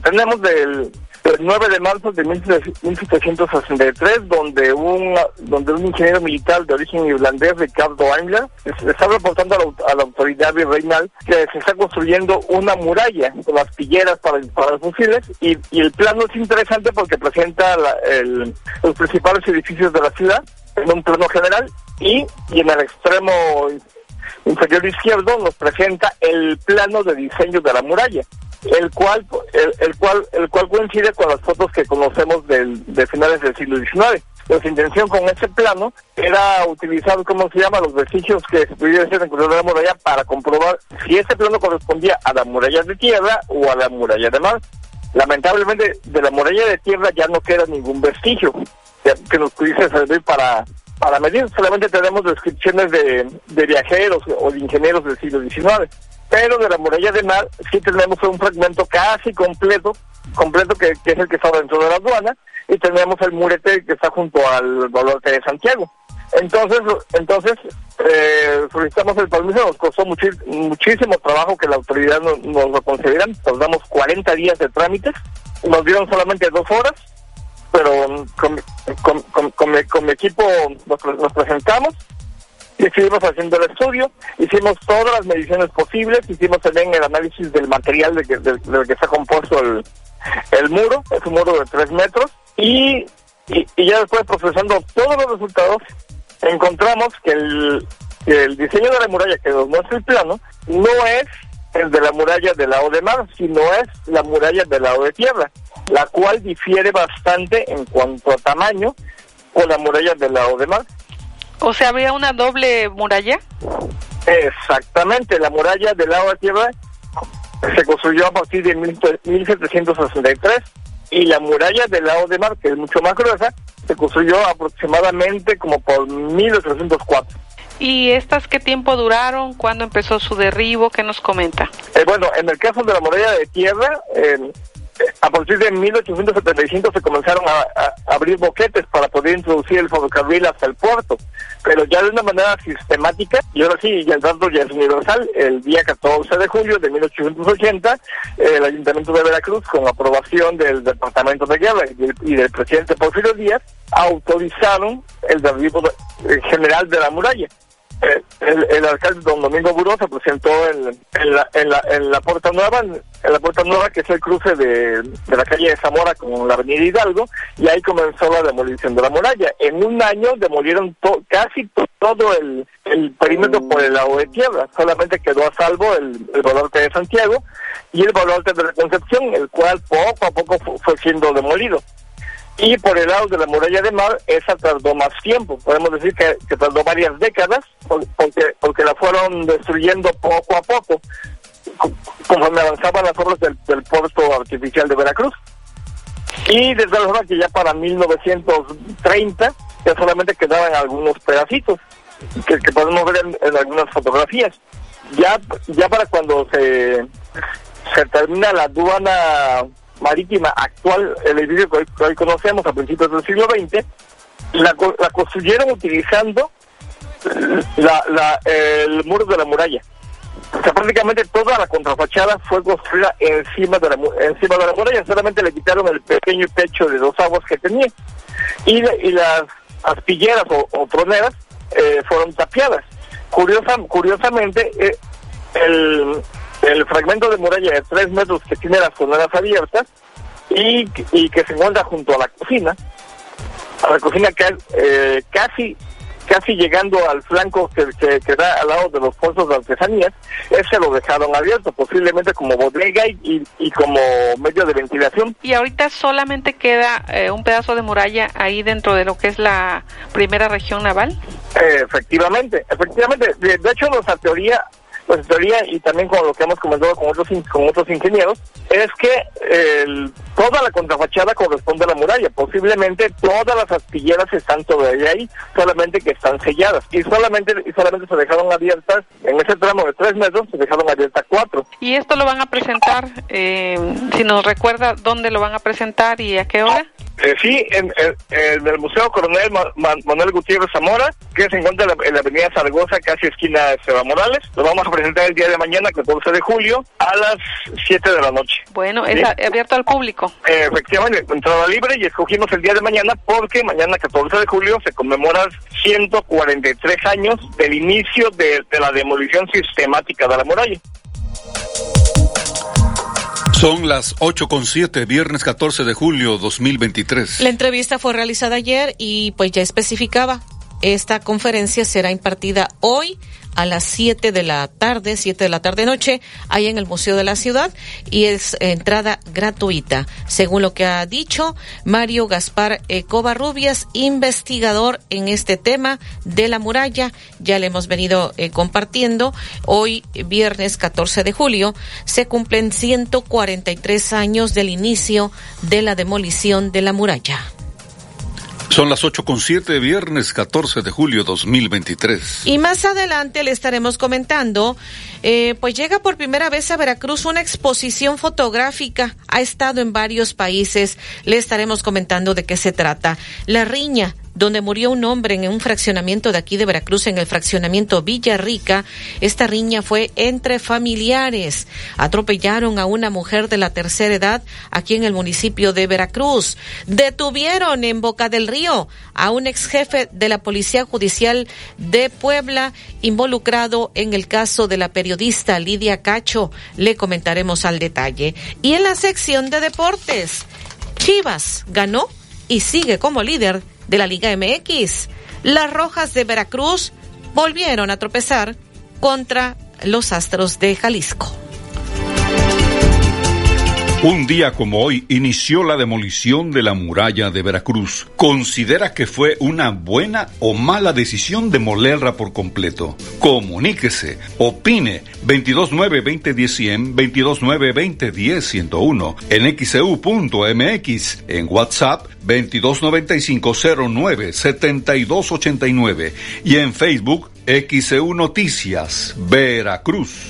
tenemos del el 9 de marzo de 1763, donde un, donde un ingeniero militar de origen irlandés, Ricardo Aimler, está reportando a la, autoridad virreinal que se está construyendo una muralla con las pilleras para, para los fusiles y, el plano es interesante porque presenta los principales edificios de la ciudad en un plano general y, en el extremo inferior izquierdo nos presenta el plano de diseño de la muralla el cual el, cual el cual coincide con las fotos que conocemos del, de finales del siglo XIX. Nuestra intención con ese plano era utilizar, ¿cómo se llama?, los vestigios que se pudieran hacer en la muralla para comprobar si ese plano correspondía a la muralla de tierra o a la muralla de mar. Lamentablemente, de la muralla de tierra ya no queda ningún vestigio que nos pudiese servir para, para medir. Solamente tenemos descripciones de, de viajeros o de ingenieros del siglo XIX pero de la muralla de mar sí tenemos un fragmento casi completo, completo que, es el que está dentro de la aduana, y tenemos el murete que está junto al baluarte de Santiago. Entonces, entonces eh, solicitamos el permiso, nos costó muchísimo trabajo que la autoridad nos, lo concedieran, nos damos 40 días de trámites, nos dieron solamente dos horas, pero con, con, mi, equipo nos presentamos, y estuvimos haciendo el estudio, hicimos todas las mediciones posibles, hicimos también el análisis del material de que, de, que está compuesto el, muro, es un muro de tres metros, y, y, ya después procesando todos los resultados, encontramos que el, el diseño de la muralla que nos muestra el plano no es el de la muralla del lado de mar, sino es la muralla del lado de tierra, la cual difiere bastante en cuanto a tamaño con la muralla del lado de mar. O sea, había una doble muralla. Exactamente, la muralla del lado de tierra se construyó a partir de 1763 y la muralla del lado de mar, que es mucho más gruesa, se construyó aproximadamente como por 1804. ¿Y estas qué tiempo duraron? ¿Cuándo empezó su derribo? ¿Qué nos comenta? Eh, bueno, en el caso de la muralla de tierra, eh, a partir de 1875 se comenzaron a, abrir boquetes para poder introducir el ferrocarril hasta el puerto, pero ya de una manera sistemática, y ahora sí, ya el dato ya es universal, el día 14 de julio de 1880, el Ayuntamiento de Veracruz, con aprobación del Departamento de Guerra y del, presidente Porfirio Díaz, autorizaron el derribo general de la muralla. Eh, el, alcalde don Domingo Buró se presentó en, la, en, la, en la Puerta Nueva, en, la Puerta Nueva que es el cruce de, la calle de Zamora con la avenida Hidalgo, y ahí comenzó la demolición de la muralla. En un año demolieron casi todo el, el perímetro por el lado de tierra, solamente quedó a salvo el, el baluarte de Santiago y el baluarte de la Concepción, el cual poco a poco fue siendo demolido. Y por el lado de la muralla de mar, esa tardó más tiempo. Podemos decir que, tardó varias décadas, porque, porque la fueron destruyendo poco a poco, conforme avanzaban las obras del, puerto artificial de Veracruz. Y desde luego que ya para 1930 ya solamente quedaban algunos pedacitos que, podemos ver en, algunas fotografías. Ya, ya para cuando se, se termina la aduana marítima actual, el edificio que hoy, conocemos a principios del siglo XX, la, construyeron utilizando la, el muro de la muralla. O sea, prácticamente toda la contrafachada fue construida encima de la, encima de la muralla, solamente le quitaron el pequeño techo de dos aguas que tenía. Y, y las aspilleras o, troneras eh, fueron tapiadas. Curiosa, curiosamente, eh, el, el fragmento de muralla de tres metros que tiene las zonas abiertas y, y que se encuentra junto a la cocina, a la cocina que eh, casi casi llegando al flanco que, que, da al lado de los pozos de artesanías, ese lo dejaron abierto, posiblemente como bodega y, y, como medio de ventilación. Y ahorita solamente queda eh, un pedazo de muralla ahí dentro de lo que es la primera región naval. efectivamente, efectivamente. De, de hecho, nuestra teoría pues teoría y también con lo que hemos comentado con otros con otros ingenieros es que toda la contrafachada corresponde a la muralla posiblemente todas las astilleras están todavía ahí solamente que están selladas y solamente y solamente se dejaron abiertas en ese tramo de tres metros se dejaron abiertas cuatro y esto lo van a presentar eh, si nos recuerda dónde lo van a presentar y a qué hora eh, sí, en, el Museo Coronel Manuel Gutiérrez Zamora, que se encuentra en la, avenida Zaragoza, casi esquina de Seba Morales. Lo vamos a presentar el día de mañana, 14 de julio, a las 7 de la noche. Bueno, es abierto al público. Eh, efectivamente, entrada libre y escogimos el día de mañana porque mañana, 14 de julio, se conmemora 143 años del inicio de la demolición sistemática de la muralla. Son las ocho con siete, viernes 14 de julio 2023. La entrevista fue realizada ayer y pues ya especificaba, esta conferencia será impartida hoy a las 7 de la tarde, 7 de la tarde noche, ahí en el Museo de la Ciudad y es entrada gratuita. Según lo que ha dicho Mario Gaspar Covarrubias, investigador en este tema de la muralla, ya le hemos venido eh, compartiendo. Hoy, viernes 14 de julio, se cumplen 143 años del inicio de la demolición de la muralla. Son las ocho con siete, viernes 14 de julio 2023. Y más adelante le estaremos comentando, eh, pues llega por primera vez a Veracruz una exposición fotográfica. Ha estado en varios países. Le estaremos comentando de qué se trata. La riña donde murió un hombre en un fraccionamiento de aquí de Veracruz, en el fraccionamiento Villarrica. Esta riña fue entre familiares. Atropellaron a una mujer de la tercera edad aquí en el municipio de Veracruz. Detuvieron en Boca del Río a un ex jefe de la Policía Judicial de Puebla involucrado en el caso de la periodista Lidia Cacho. Le comentaremos al detalle. Y en la sección de deportes, Chivas ganó y sigue como líder de la Liga MX. Las Rojas de Veracruz volvieron a tropezar contra los Astros de Jalisco. Un día como hoy inició la demolición de la muralla de Veracruz. ¿Considera que fue una buena o mala decisión demolerla por completo? Comuníquese, opine 229-2010-100, 229-2010-101, en xeu.mx, e en WhatsApp 2295097289 y en Facebook XEU Noticias, Veracruz.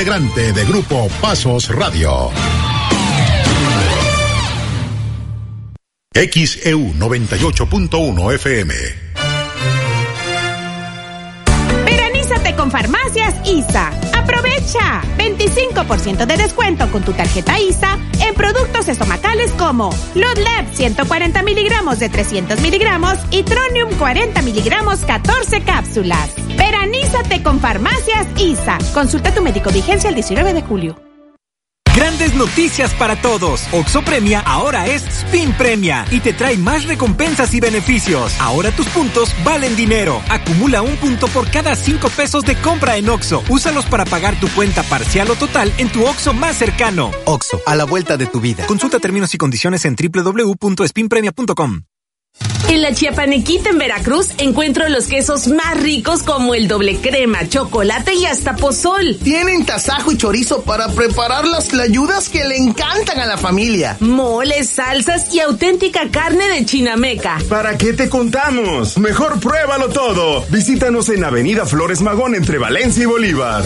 integrante de Grupo Pasos Radio. XEU 98.1 FM. Veranízate con Farmacias ISA. Aprovecha 25% de descuento con tu tarjeta ISA en productos estomacales como Ludleb 140 miligramos de 300 miligramos y Tronium 40 miligramos 14 cápsulas. Con Farmacias ISA. Consulta a tu médico vigencia el 19 de julio. Grandes noticias para todos. Oxo Premia ahora es Spin Premia y te trae más recompensas y beneficios. Ahora tus puntos valen dinero. Acumula un punto por cada cinco pesos de compra en Oxo. Úsalos para pagar tu cuenta parcial o total en tu Oxo más cercano. Oxo, a la vuelta de tu vida. Consulta términos y condiciones en www.spinpremia.com. En la Chiapanequita en Veracruz encuentro los quesos más ricos como el doble crema, chocolate y hasta pozol. Tienen tasajo y chorizo para preparar las tlayudas que le encantan a la familia. Moles, salsas y auténtica carne de chinameca. ¿Para qué te contamos? Mejor pruébalo todo. Visítanos en Avenida Flores Magón entre Valencia y Bolívar.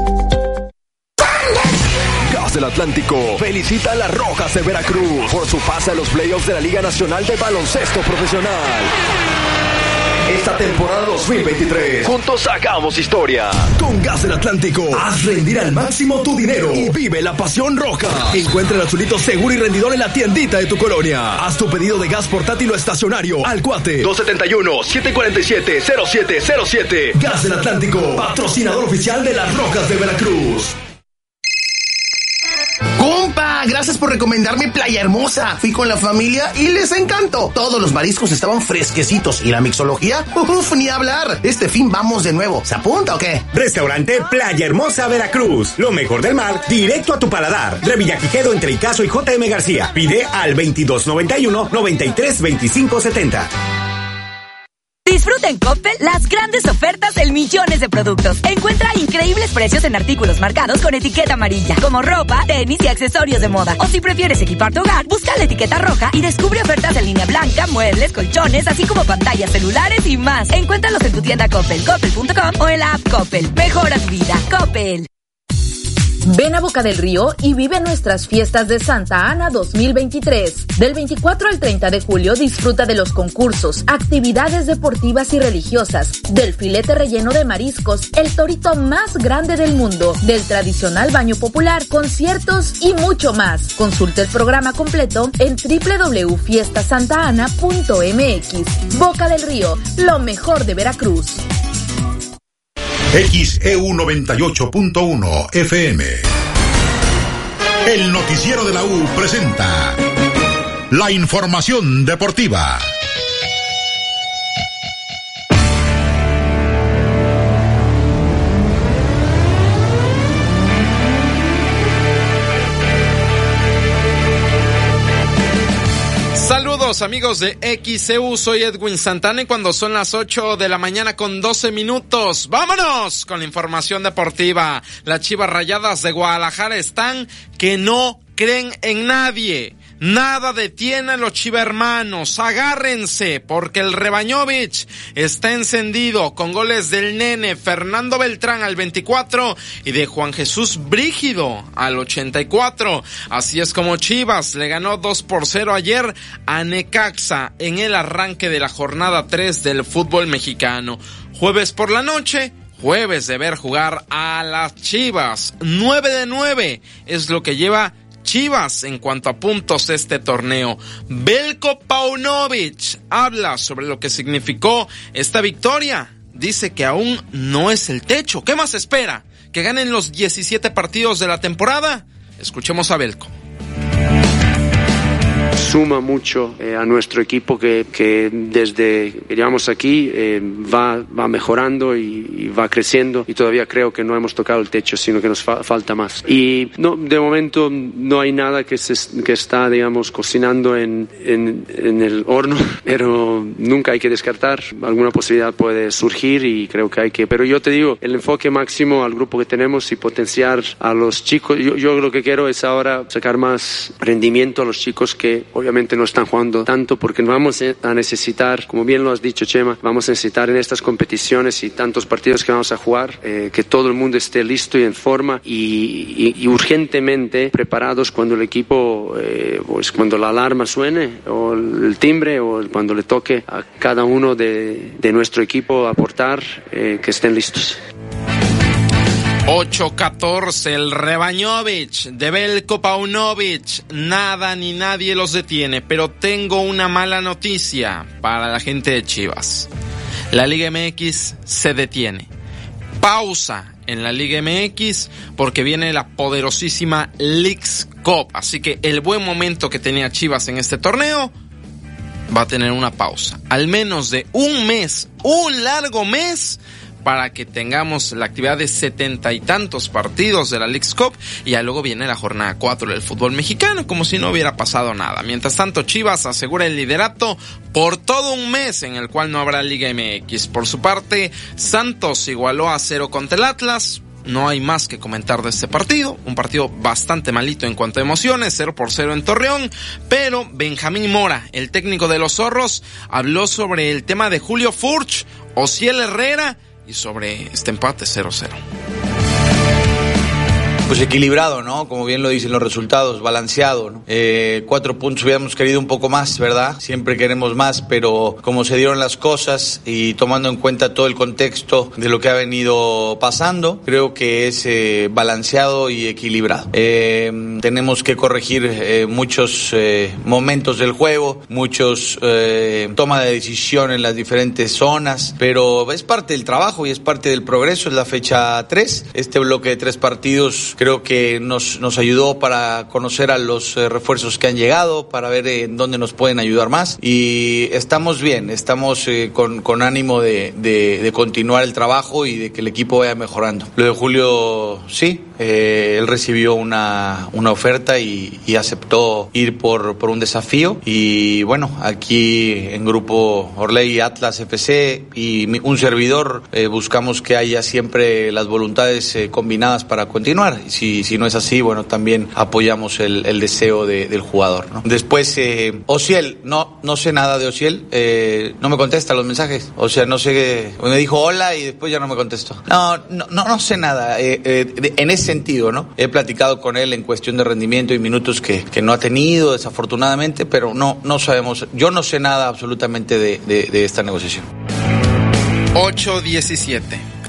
del Atlántico felicita a las Rojas de Veracruz por su pase a los playoffs de la Liga Nacional de Baloncesto Profesional. Esta temporada 2023, juntos hagamos historia. Con Gas del Atlántico, haz rendir al máximo tu dinero y vive la pasión roja. Encuentra el azulito seguro y rendidor en la tiendita de tu colonia. Haz tu pedido de gas portátil o estacionario al cuate 271-747-0707. Gas del Atlántico, patrocinador oficial de las Rojas de Veracruz. ¡Compa! Gracias por recomendarme Playa Hermosa. Fui con la familia y les encantó. Todos los mariscos estaban fresquecitos y la mixología, uff, ni hablar. Este fin vamos de nuevo. ¿Se apunta o qué? Restaurante Playa Hermosa Veracruz. Lo mejor del mar, directo a tu paladar. Revillaquijedo entre Icaso y JM García. Pide al 2291 932570. Disfruta en Coppel las grandes ofertas del millones de productos. Encuentra increíbles precios en artículos marcados con etiqueta amarilla, como ropa, tenis y accesorios de moda. O si prefieres equipar tu hogar, busca la etiqueta roja y descubre ofertas en línea blanca, muebles, colchones, así como pantallas celulares y más. Encuéntralos en tu tienda Coppel, coppel.com o en la app Coppel. Mejora tu vida. Coppel. Ven a Boca del Río y vive nuestras fiestas de Santa Ana 2023. Del 24 al 30 de julio disfruta de los concursos, actividades deportivas y religiosas, del filete relleno de mariscos, el torito más grande del mundo, del tradicional baño popular, conciertos y mucho más. Consulta el programa completo en www.fiestasantana.mx. Boca del Río, lo mejor de Veracruz. XEU 98.1 FM. El noticiero de la U presenta la información deportiva. Amigos de XEU, soy Edwin Santana y cuando son las 8 de la mañana con 12 minutos, vámonos con la información deportiva. Las Chivas Rayadas de Guadalajara están que no creen en nadie. Nada detiene a los chivermanos. Agárrense, porque el Rebañovich está encendido con goles del nene Fernando Beltrán al 24 y de Juan Jesús Brígido al 84. Así es como Chivas le ganó 2 por 0 ayer a Necaxa en el arranque de la jornada 3 del fútbol mexicano. Jueves por la noche. Jueves de ver jugar a las Chivas. 9 de 9 es lo que lleva Chivas en cuanto a puntos este torneo. Belko Paunovic habla sobre lo que significó esta victoria. Dice que aún no es el techo. ¿Qué más espera? ¿Que ganen los 17 partidos de la temporada? Escuchemos a Belko suma mucho eh, a nuestro equipo que, que, desde que llegamos aquí eh, va, va mejorando y, y, va creciendo y todavía creo que no hemos tocado el techo, sino que nos fa falta más. Y no, de momento no hay nada que, se, que está, digamos, cocinando en, en, en, el horno, [laughs] pero nunca hay que descartar. Alguna posibilidad puede surgir y creo que hay que... Pero yo te digo, el enfoque máximo al grupo que tenemos y potenciar a los chicos, yo, yo lo que quiero es ahora sacar más rendimiento a los chicos que obviamente no están jugando tanto porque vamos a necesitar, como bien lo has dicho Chema, vamos a necesitar en estas competiciones y tantos partidos que vamos a jugar, eh, que todo el mundo esté listo y en forma y, urgentemente preparados cuando el equipo, eh, pues cuando la alarma suene o el timbre o cuando le toque a cada uno de, de nuestro equipo aportar, eh, que estén listos. 8-14, el Rebañovic de Belko Paunovic. Nada ni nadie los detiene, pero tengo una mala noticia para la gente de Chivas. La Liga MX se detiene. Pausa en la Liga MX porque viene la poderosísima Leagues Cup. Así que el buen momento que tenía Chivas en este torneo va a tener una pausa. Al menos de un mes, un largo mes para que tengamos la actividad de setenta y tantos partidos de la League's Cup y ya luego viene la jornada 4 del fútbol mexicano como si no hubiera pasado nada. Mientras tanto Chivas asegura el liderato por todo un mes en el cual no habrá Liga MX. Por su parte, Santos igualó a cero contra el Atlas, no hay más que comentar de este partido. Un partido bastante malito en cuanto a emociones, 0 por 0 en Torreón. Pero Benjamín Mora, el técnico de los zorros, habló sobre el tema de Julio Furch, Ociel Herrera y sobre este empate 0-0. Pues equilibrado, ¿no? Como bien lo dicen los resultados, balanceado. Eh, cuatro puntos hubiéramos querido un poco más, ¿verdad? Siempre queremos más, pero como se dieron las cosas y tomando en cuenta todo el contexto de lo que ha venido pasando, creo que es eh, balanceado y equilibrado. Eh, tenemos que corregir eh, muchos momentos del juego, muchos toma de decisión en las diferentes zonas, pero es parte del trabajo y es parte del progreso, es la fecha 3, este bloque de tres partidos creo que nos, nos ayudó para conocer a los eh, refuerzos que han llegado, para ver en dónde nos pueden ayudar más. Y estamos bien, estamos eh, con, con, ánimo de, de, de, continuar el trabajo y de que el equipo vaya mejorando. Lo de Julio, sí, eh, él recibió una, una oferta y, aceptó ir por, por un desafío. Y bueno, aquí en Grupo Orley Atlas FC y un servidor eh, buscamos que haya siempre las voluntades combinadas para continuar si, si no es así, bueno, también apoyamos el, deseo de, del jugador. ¿no? Después, eh, Ociel, no, no sé nada de Ociel, eh, no me contesta los mensajes, o sea, no sé, me dijo hola y después ya no me contestó. No, no, no, no sé nada, eh, eh, en ese He platicado con él en cuestión de rendimiento y minutos que, que no ha tenido, desafortunadamente, pero no, no sabemos, yo no sé nada absolutamente de, de, de esta negociación. 8-17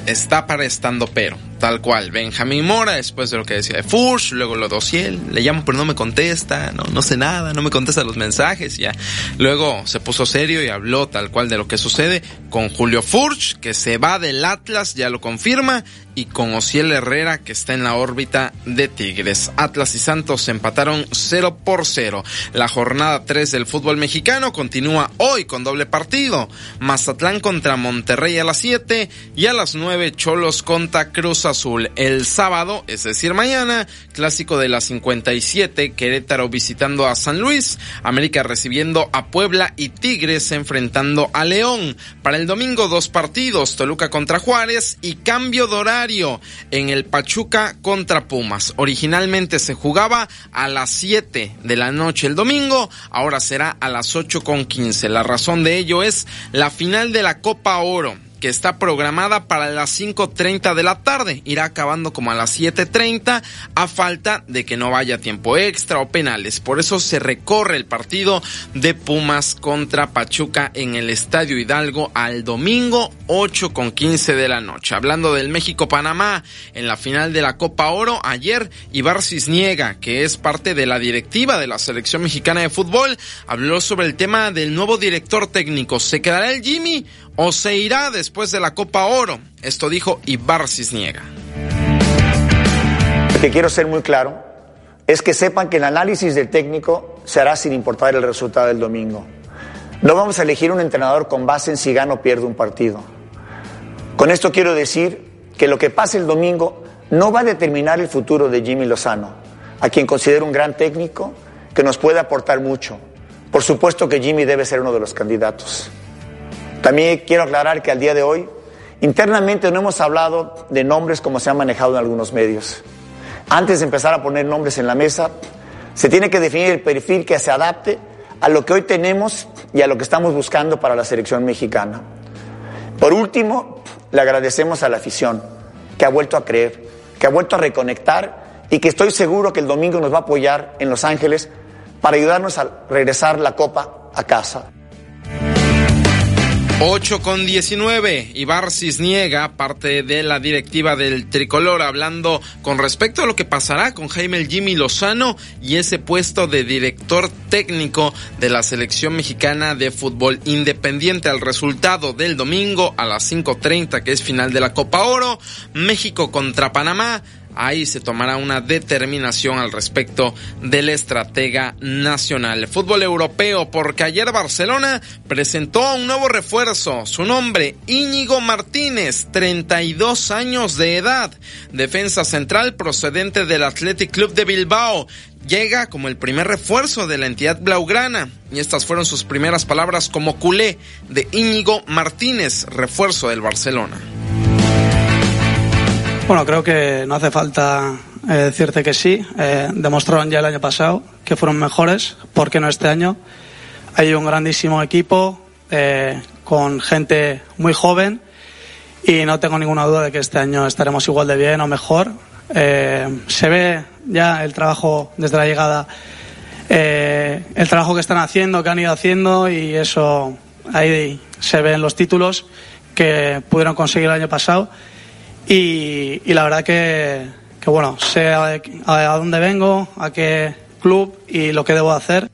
está para estando pero tal cual. Benjamín Mora, después de lo que decía de Fush, luego lo de Ociel, le llamo pero no me contesta, no, no sé nada, no me contesta los mensajes, ya. Luego se puso serio y habló tal cual de lo que sucede con Julio Furch, que se va del Atlas, ya lo confirma, y con Ociel Herrera, que está en la órbita de Tigres. Atlas y Santos empataron 0 por 0. La jornada 3 del fútbol mexicano continúa hoy con doble partido. Mazatlán contra Monterrey a las 7 y a las 9 Cholos contra Cruz Azul. El sábado, es decir, mañana, clásico de la 57, Querétaro visitando a San Luis, América recibiendo a Puebla y Tigres enfrentando a León. Para el domingo, dos partidos, Toluca contra Juárez y cambio de horario en el Pachuca contra Pumas. Originalmente se jugaba a las 7 de la noche el domingo, ahora será a las 8 con 15. La razón de ello es la final de la Copa Oro que está programada para las 5.30 de la tarde. Irá acabando como a las 7.30 a falta de que no vaya tiempo extra o penales. Por eso se recorre el partido de Pumas contra Pachuca en el Estadio Hidalgo al domingo 8 con 15 de la noche. Hablando del México-Panamá en la final de la Copa Oro, ayer Ibar Cisniega, que es parte de la directiva de la selección mexicana de fútbol, habló sobre el tema del nuevo director técnico. ¿Se quedará el Jimmy o se irá después de la Copa Oro? Esto dijo Ibar Cisniega. Lo que quiero ser muy claro es que sepan que el análisis del técnico se hará sin importar el resultado del domingo. No vamos a elegir un entrenador con base en si gana o pierde un partido. Con esto quiero decir que lo que pase el domingo no va a determinar el futuro de Jimmy Lozano, a quien considero un gran técnico que nos puede aportar mucho. Por supuesto que Jimmy debe ser uno de los candidatos. También quiero aclarar que al día de hoy, internamente no hemos hablado de nombres como se han manejado en algunos medios. Antes de empezar a poner nombres en la mesa, se tiene que definir el perfil que se adapte a lo que hoy tenemos y a lo que estamos buscando para la selección mexicana. Por último, le agradecemos a la afición que ha vuelto a creer, que ha vuelto a reconectar y que estoy seguro que el domingo nos va a apoyar en Los Ángeles para ayudarnos a regresar la copa a casa. 8 con 19. Ibar Cisniega, parte de la directiva del tricolor, hablando con respecto a lo que pasará con Jaime el Jimmy Lozano y ese puesto de director técnico de la selección mexicana de fútbol independiente al resultado del domingo a las 5.30, que es final de la Copa Oro. México contra Panamá ahí se tomará una determinación al respecto del estratega nacional. Fútbol europeo, porque ayer Barcelona presentó un nuevo refuerzo, su nombre Íñigo Martínez, 32 años de edad, defensa central procedente del Athletic Club de Bilbao. Llega como el primer refuerzo de la entidad blaugrana y estas fueron sus primeras palabras como culé de Íñigo Martínez, refuerzo del Barcelona. Bueno, creo que no hace falta eh, decirte que sí. Eh, demostraron ya el año pasado que fueron mejores. ¿Por qué no este año? Hay un grandísimo equipo eh, con gente muy joven y no tengo ninguna duda de que este año estaremos igual de bien o mejor. se ve ya el trabajo desde la llegada, el trabajo que están haciendo, que han ido haciendo y eso ahí se ve en los títulos que pudieron conseguir el año pasado y, la verdad que, que bueno, sé a, a, dónde vengo, a qué club y lo que debo hacer.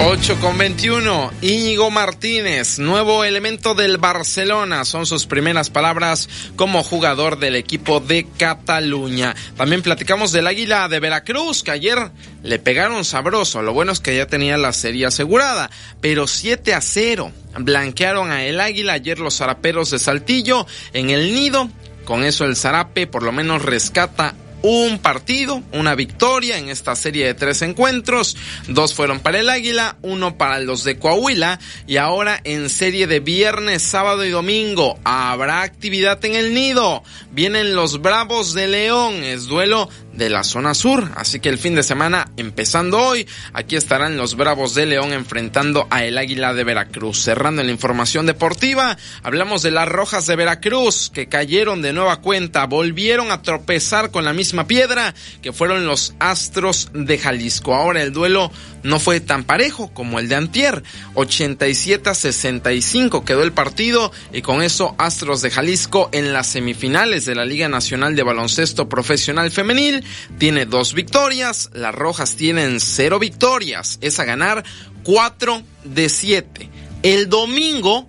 8 con 21, Íñigo Martínez, nuevo elemento del Barcelona, son sus primeras palabras como jugador del equipo de Cataluña. También platicamos del Águila de Veracruz, que ayer le pegaron sabroso, lo bueno es que ya tenía la serie asegurada, pero 7 a 0, blanquearon a el Águila ayer los zaraperos de Saltillo en el nido, con eso el zarape por lo menos rescata un partido, una victoria en esta serie de tres encuentros. Dos fueron para el Águila, uno para los de Coahuila y ahora en serie de viernes, sábado y domingo habrá actividad en el nido. Vienen los Bravos de León, es duelo de la zona sur. Así que el fin de semana, empezando hoy, aquí estarán los Bravos de León enfrentando a el Águila de Veracruz. Cerrando la información deportiva, hablamos de las Rojas de Veracruz que cayeron de nueva cuenta, volvieron a tropezar con la misma piedra que fueron los Astros de Jalisco. Ahora el duelo no fue tan parejo como el de Antier. 87 a 65 quedó el partido y con eso Astros de Jalisco en las semifinales de la Liga Nacional de Baloncesto Profesional Femenil tiene dos victorias, las Rojas tienen cero victorias, es a ganar 4 de 7. El domingo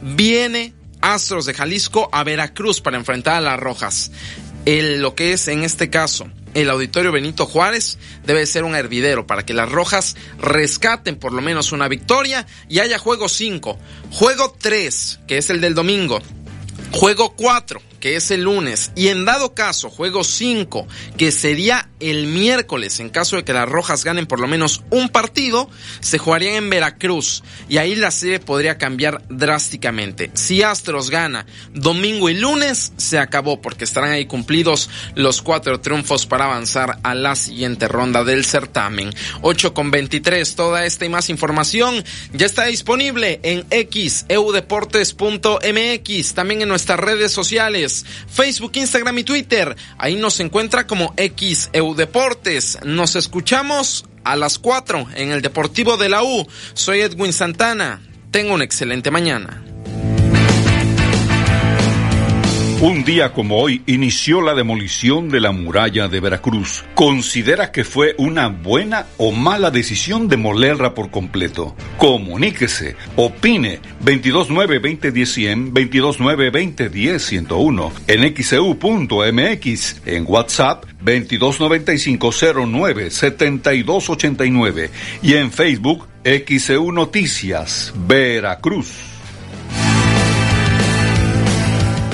viene Astros de Jalisco a Veracruz para enfrentar a las Rojas. Lo que es en este caso el auditorio Benito Juárez debe ser un hervidero para que las rojas rescaten por lo menos una victoria y haya juego 5. Juego 3, que es el del domingo. Juego 4, que es el lunes, y en dado caso, juego 5, que sería el miércoles, en caso de que las Rojas ganen por lo menos un partido, se jugarían en Veracruz. Y ahí la serie podría cambiar drásticamente. Si Astros gana domingo y lunes, se acabó, porque estarán ahí cumplidos los cuatro triunfos para avanzar a la siguiente ronda del certamen. 8 con 23, toda esta y más información ya está disponible en xeudeportes.mx, también en nuestras redes sociales, Facebook, Instagram y Twitter. Ahí nos encuentra como xeudeportes. Nos escuchamos a las 4 en el Deportivo de la U. Soy Edwin Santana. Tengo una excelente mañana. Un día como hoy inició la demolición de la muralla de Veracruz. ¿Considera que fue una buena o mala decisión demolerla por completo? Comuníquese, opine 229-2010-100, 229-2010-101, en xeu.mx, en WhatsApp 2295-09-7289 y en Facebook XEU Noticias, Veracruz.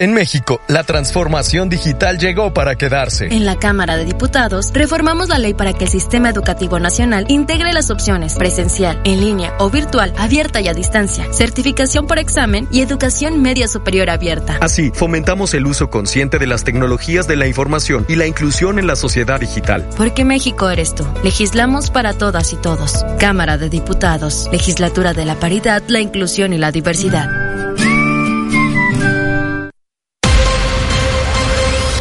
En México, la transformación digital llegó para quedarse. En la Cámara de Diputados, reformamos la ley para que el Sistema Educativo Nacional integre las opciones presencial, en línea o virtual, abierta y a distancia, certificación por examen y educación media superior abierta. Así, fomentamos el uso consciente de las tecnologías de la información y la inclusión en la sociedad digital. Porque México eres tú. Legislamos para todas y todos. Cámara de Diputados, Legislatura de la Paridad, la Inclusión y la Diversidad.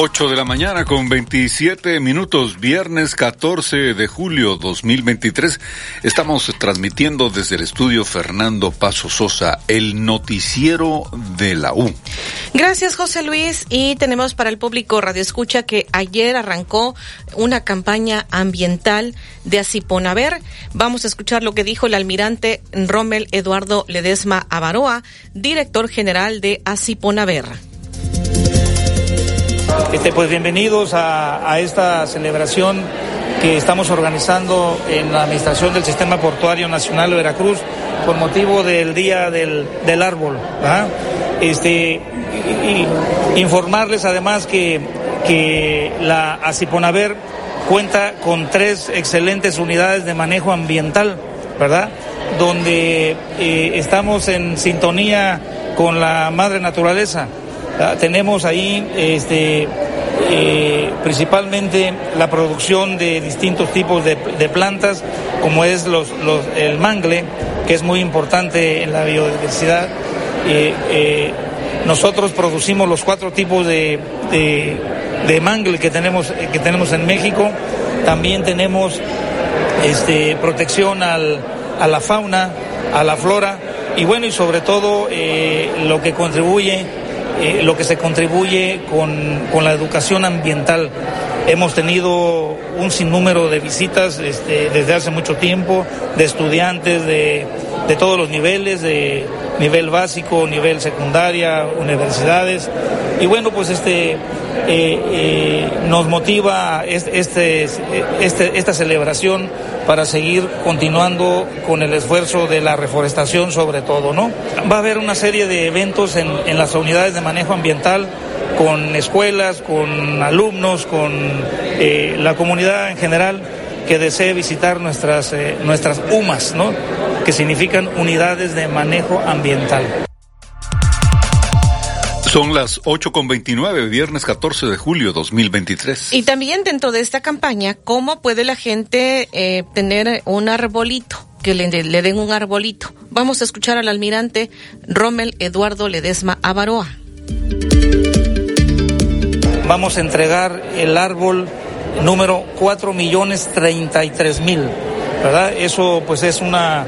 8 de la mañana con 27 minutos, viernes 14 de julio 2023. Estamos transmitiendo desde el estudio Fernando Paso Sosa, el noticiero de la U. Gracias, José Luis. Y tenemos para el público Radio Escucha que ayer arrancó una campaña ambiental de Asiponaver. Vamos a escuchar lo que dijo el almirante Rommel Eduardo Ledesma Avaroa, director general de Asiponaver. Este, pues bienvenidos a, esta celebración que estamos organizando en la Administración del Sistema Portuario Nacional de Veracruz por motivo del Día del, del Árbol. Este, y informarles además que, que la Asiponaver cuenta con tres excelentes unidades de manejo ambiental, ¿verdad? Donde eh, estamos en sintonía con la madre naturaleza. Tenemos ahí este, eh, principalmente la producción de distintos tipos de, plantas, como es los, el mangle, que es muy importante en la biodiversidad. Eh, nosotros producimos los cuatro tipos de, de, mangle que tenemos, que tenemos en México. También tenemos este, protección al, a la fauna, a la flora y bueno, y sobre todo eh, lo que contribuye, eh, lo que se contribuye con, con, la educación ambiental. Hemos tenido un sinnúmero de visitas este, desde hace mucho tiempo, de estudiantes de, de todos los niveles, de nivel básico, nivel secundaria, universidades. Y bueno, pues este eh, eh, nos motiva este, este, esta celebración para seguir continuando con el esfuerzo de la reforestación sobre todo, ¿no? Va a haber una serie de eventos en, las unidades de manejo ambiental con escuelas, con alumnos, con eh, la comunidad en general que desee visitar nuestras, nuestras UMAS, ¿no? que significan unidades de manejo ambiental. Son las 8.29, viernes 14 de julio 2023. Y también dentro de esta campaña, ¿cómo puede la gente eh, tener un arbolito? Que le, le, den un arbolito. Vamos a escuchar al almirante Rommel Eduardo Ledesma Avaroa. Vamos a entregar el árbol número 4 millones 33 mil, ¿verdad? Eso pues es una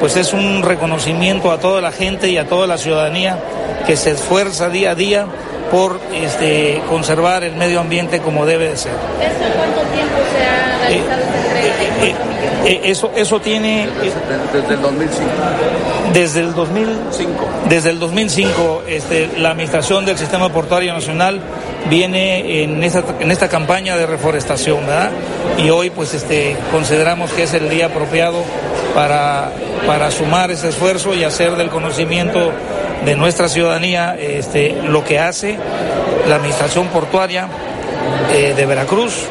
pues es un reconocimiento a toda la gente y a toda la ciudadanía que se esfuerza día a día por este, conservar el medio ambiente como debe de ser. ¿Esto cuánto tiempo se ha realizado eh, este eh, eh, eso, eso tiene... Desde el 2005. Desde el 2005. Desde el 2005, este, la Administración del Sistema Portuario Nacional viene en esta, en esta campaña de reforestación, ¿verdad? Y hoy pues este, consideramos que es el día apropiado para, para sumar ese esfuerzo y hacer del conocimiento de nuestra ciudadanía este, lo que hace la administración portuaria eh, de Veracruz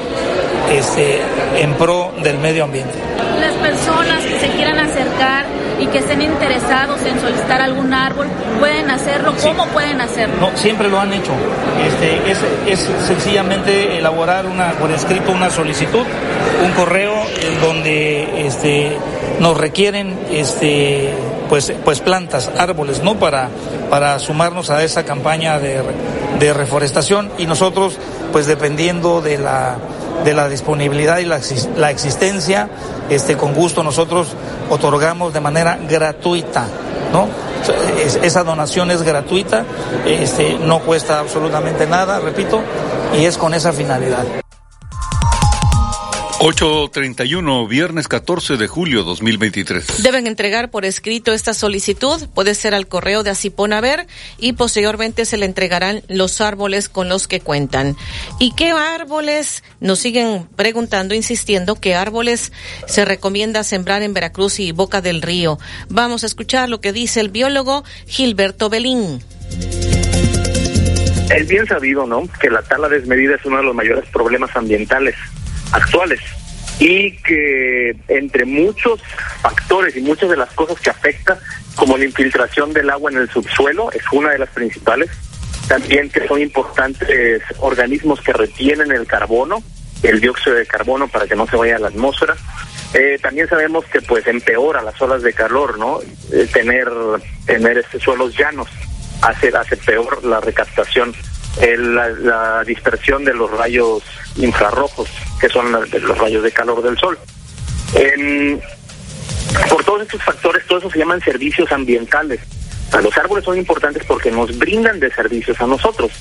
este, en pro del medio ambiente. Las personas que se quieran acercar y que estén interesados en solicitar algún árbol, ¿pueden hacerlo? ¿Cómo pueden hacerlo? No, siempre lo han hecho. Este, es, es sencillamente elaborar una, por escrito una solicitud, un correo en donde este, nos requieren este, pues, pues plantas, árboles, ¿no? Para, para sumarnos a esa campaña de, de reforestación y nosotros, pues dependiendo de la de la disponibilidad y la, la, existencia, este, con gusto nosotros otorgamos de manera gratuita, ¿no? esa donación es gratuita, este, no cuesta absolutamente nada, repito, y es con esa finalidad. 8.31, viernes 14 de julio 2023. Deben entregar por escrito esta solicitud, puede ser al correo de Asiponaver y posteriormente se le entregarán los árboles con los que cuentan. ¿Y qué árboles? Nos siguen preguntando, insistiendo, qué árboles se recomienda sembrar en Veracruz y Boca del Río. Vamos a escuchar lo que dice el biólogo Gilberto Belín. Es bien sabido, ¿no?, que la tala desmedida es uno de los mayores problemas ambientales actuales y que entre muchos factores y muchas de las cosas que afecta, como la infiltración del agua en el subsuelo, es una de las principales, también que son importantes organismos que retienen el carbono, el dióxido de carbono para que no se vaya a la atmósfera. Eh, también sabemos que pues empeora las olas de calor, ¿no? Eh, tener tener este suelos llanos hace hace peor la recaptación, la dispersión de los rayos infrarrojos, que son los rayos de calor del sol. por todos estos factores, todo eso se llaman servicios ambientales. los árboles son importantes porque nos brindan de servicios a nosotros.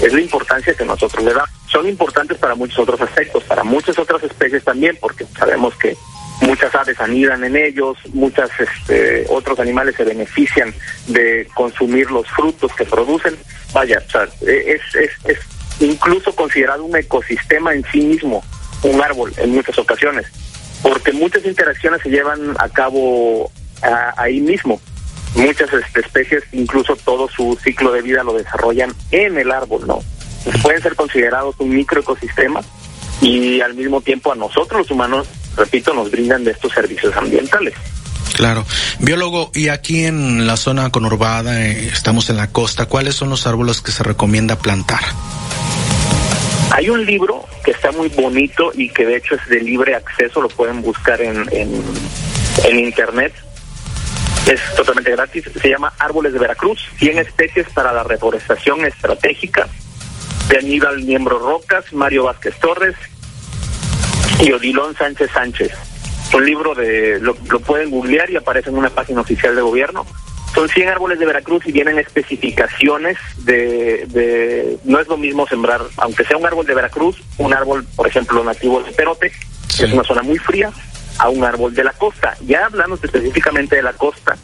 Es la importancia que nosotros le damos. Son importantes para muchos otros aspectos, para muchas otras especies también, porque sabemos que muchas aves anidan en ellos, muchos este, otros animales se benefician de consumir los frutos que producen. Vaya, es, es, es incluso considerado un ecosistema en sí mismo, un árbol en muchas ocasiones, porque muchas interacciones se llevan a cabo ahí mismo. Muchas este, especies, incluso todo su ciclo de vida lo desarrollan en el árbol, ¿no? pueden ser considerados un microecosistema y al mismo tiempo a nosotros los humanos, repito, nos brindan de estos servicios ambientales. Claro. Biólogo, y aquí en la zona conurbada, eh, estamos en la costa, ¿cuáles son los árboles que se recomienda plantar? Hay un libro que está muy bonito y que de hecho es de libre acceso, lo pueden buscar en, en, en internet. Es totalmente gratis. Se llama Árboles de Veracruz, 100 especies para la reforestación estratégica, de Aníbal Miembro Rocas, Mario Vázquez Torres y Odilón Sánchez Sánchez. Un libro de, lo, lo pueden googlear y aparece en una página oficial de gobierno. Son 100 árboles de Veracruz y vienen especificaciones de, de, no es lo mismo sembrar, aunque sea un árbol de Veracruz, un árbol, por ejemplo, nativo de Perote, que es una zona muy fría, a un árbol de la costa. Ya hablando específicamente de la costa,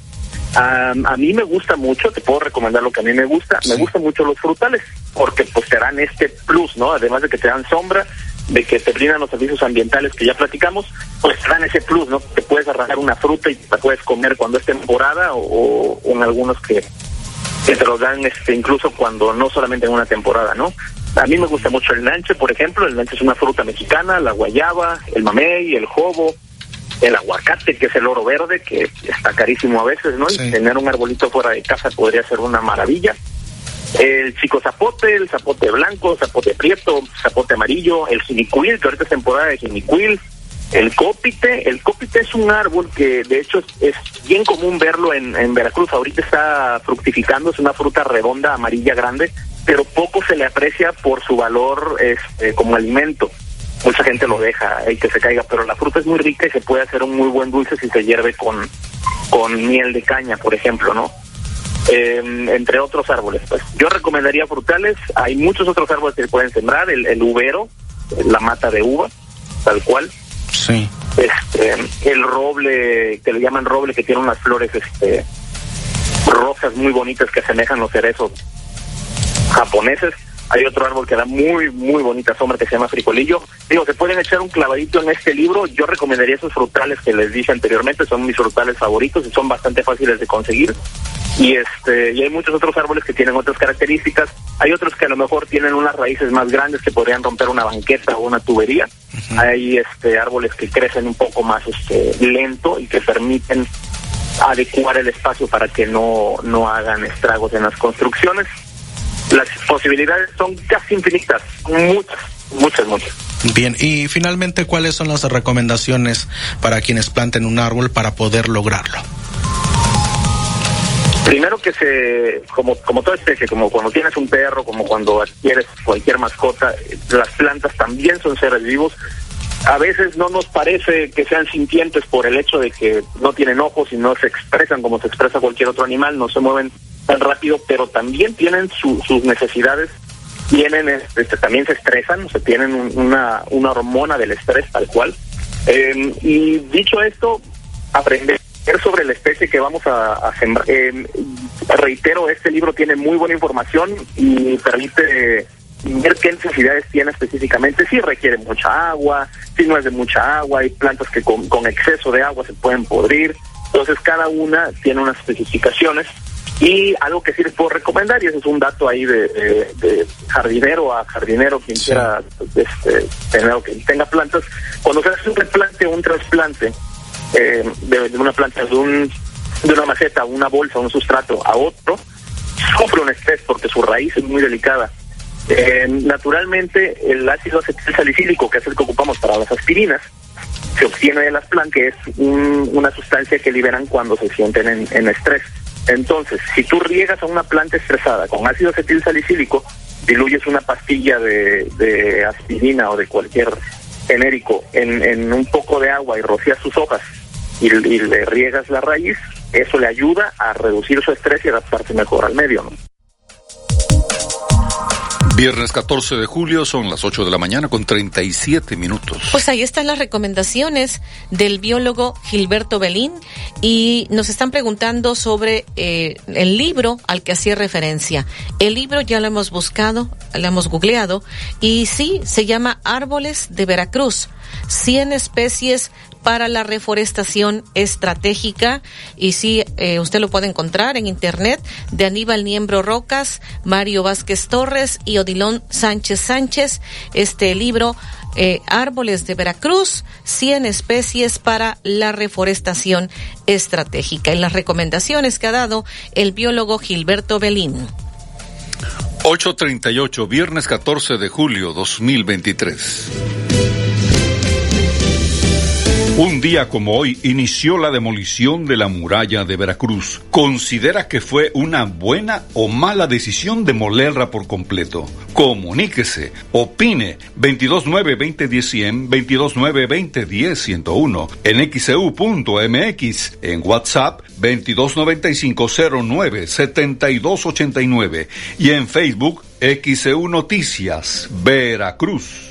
a, a mí me gusta mucho, te puedo recomendar lo que a mí me gusta, me gustan mucho los frutales, porque pues te dan este plus, ¿no? Además de que te dan sombra, de que te brindan los servicios ambientales que ya platicamos, pues te dan ese plus, ¿no? Te puedes arrancar una fruta y la puedes comer cuando es temporada o, o en algunos que, que te los dan este, incluso cuando no solamente en una temporada, ¿no? A mí me gusta mucho el lanche, por ejemplo, el lanche es una fruta mexicana, la guayaba, el mamey, el jobo, el aguacate, que es el oro verde, que está carísimo a veces, ¿no? Y tener un arbolito fuera de casa podría ser una maravilla. El chico zapote, el zapote blanco, zapote prieto, zapote amarillo, el jinicuil, que ahorita es temporada de jinicuil, el cópite. El cópite es un árbol que de hecho es, bien común verlo en, en Veracruz. Ahorita está fructificando, es una fruta redonda, amarilla, grande, pero poco se le aprecia por su valor este, como alimento mucha gente lo deja y que se caiga, pero la fruta es muy rica y se puede hacer un muy buen dulce si se hierve con, con miel de caña, por ejemplo, ¿no? Eh, entre otros árboles. Pues yo recomendaría frutales, hay muchos otros árboles que se pueden sembrar, el, el ubero, la mata de uva, tal cual. Sí. Este, el roble, que le llaman roble, que tiene unas flores este, rosas muy bonitas que asemejan los cerezos japoneses. Hay otro árbol que da muy, muy bonita sombra que se llama fricolillo. Digo, se pueden echar un clavadito en este libro. Yo recomendaría esos frutales que les dije anteriormente, son mis frutales favoritos y son bastante fáciles de conseguir. Y este, y hay muchos otros árboles que tienen otras características. Hay otros que a lo mejor tienen unas raíces más grandes que podrían romper una banqueta o una tubería. Hay este árboles que crecen un poco más este lento y que permiten adecuar el espacio para que no, no hagan estragos en las construcciones las posibilidades son casi infinitas, muchas, muchas, muchas. Bien, y finalmente, ¿cuáles son las recomendaciones para quienes planten un árbol para poder lograrlo? Primero que se, como, como toda especie, como cuando tienes un perro, como cuando adquieres cualquier mascota, las plantas también son seres vivos. A veces no nos parece que sean sintientes por el hecho de que no tienen ojos y no se expresan como se expresa cualquier otro animal, no se mueven tan rápido, pero también tienen su, sus necesidades, tienen, este, también se estresan, o sea, tienen un, una, una hormona del estrés tal cual. Eh, y dicho esto, aprender sobre la especie que vamos a, a sembrar. Eh, reitero, este libro tiene muy buena información y permite ver qué necesidades tiene específicamente, si requiere mucha agua, si no es de mucha agua, hay plantas que con, con exceso de agua se pueden podrir, entonces cada una tiene unas especificaciones y algo que sí les puedo recomendar, y ese es un dato ahí de, de, de jardinero a jardinero, quien sí. quiera este, tener que tenga plantas, cuando se hace un replante o un trasplante eh, de, una planta, de, un, de una maceta, una bolsa, un sustrato a otro, sufre un estrés porque su raíz es muy delicada. Eh, naturalmente, el ácido acetilsalicílico, que es el que ocupamos para las aspirinas, se obtiene de las plantas, que es un, una sustancia que liberan cuando se sienten en, en estrés. Entonces, si tú riegas a una planta estresada con ácido acetilsalicílico, diluyes una pastilla de, de aspirina o de cualquier genérico en, en, un poco de agua y rocías sus hojas y, y, le riegas la raíz, eso le ayuda a reducir su estrés y adaptarse mejor al medio. ¿no? Viernes 14 de julio son las 8 de la mañana con 37 minutos. Pues ahí están las recomendaciones del biólogo Gilberto Belín y nos están preguntando sobre eh, el libro al que hacía referencia. El libro ya lo hemos buscado, lo hemos googleado y sí, se llama Árboles de Veracruz. 100 especies para la reforestación estratégica y sí, eh, usted lo puede encontrar en internet de Aníbal Niembro Rocas, Mario Vázquez Torres y Odilón Sánchez Sánchez. Este libro, eh, Árboles de Veracruz, 100 especies para la reforestación estratégica y las recomendaciones que ha dado el biólogo Gilberto Belín. 838, viernes 14 de julio 2023. Un día como hoy inició la demolición de la muralla de Veracruz. ¿Considera que fue una buena o mala decisión demolerla por completo? Comuníquese, opine 229-2010-100, 229-2010-101, en xeu.mx, e en WhatsApp 229509-7289 y en Facebook XEU Noticias, Veracruz.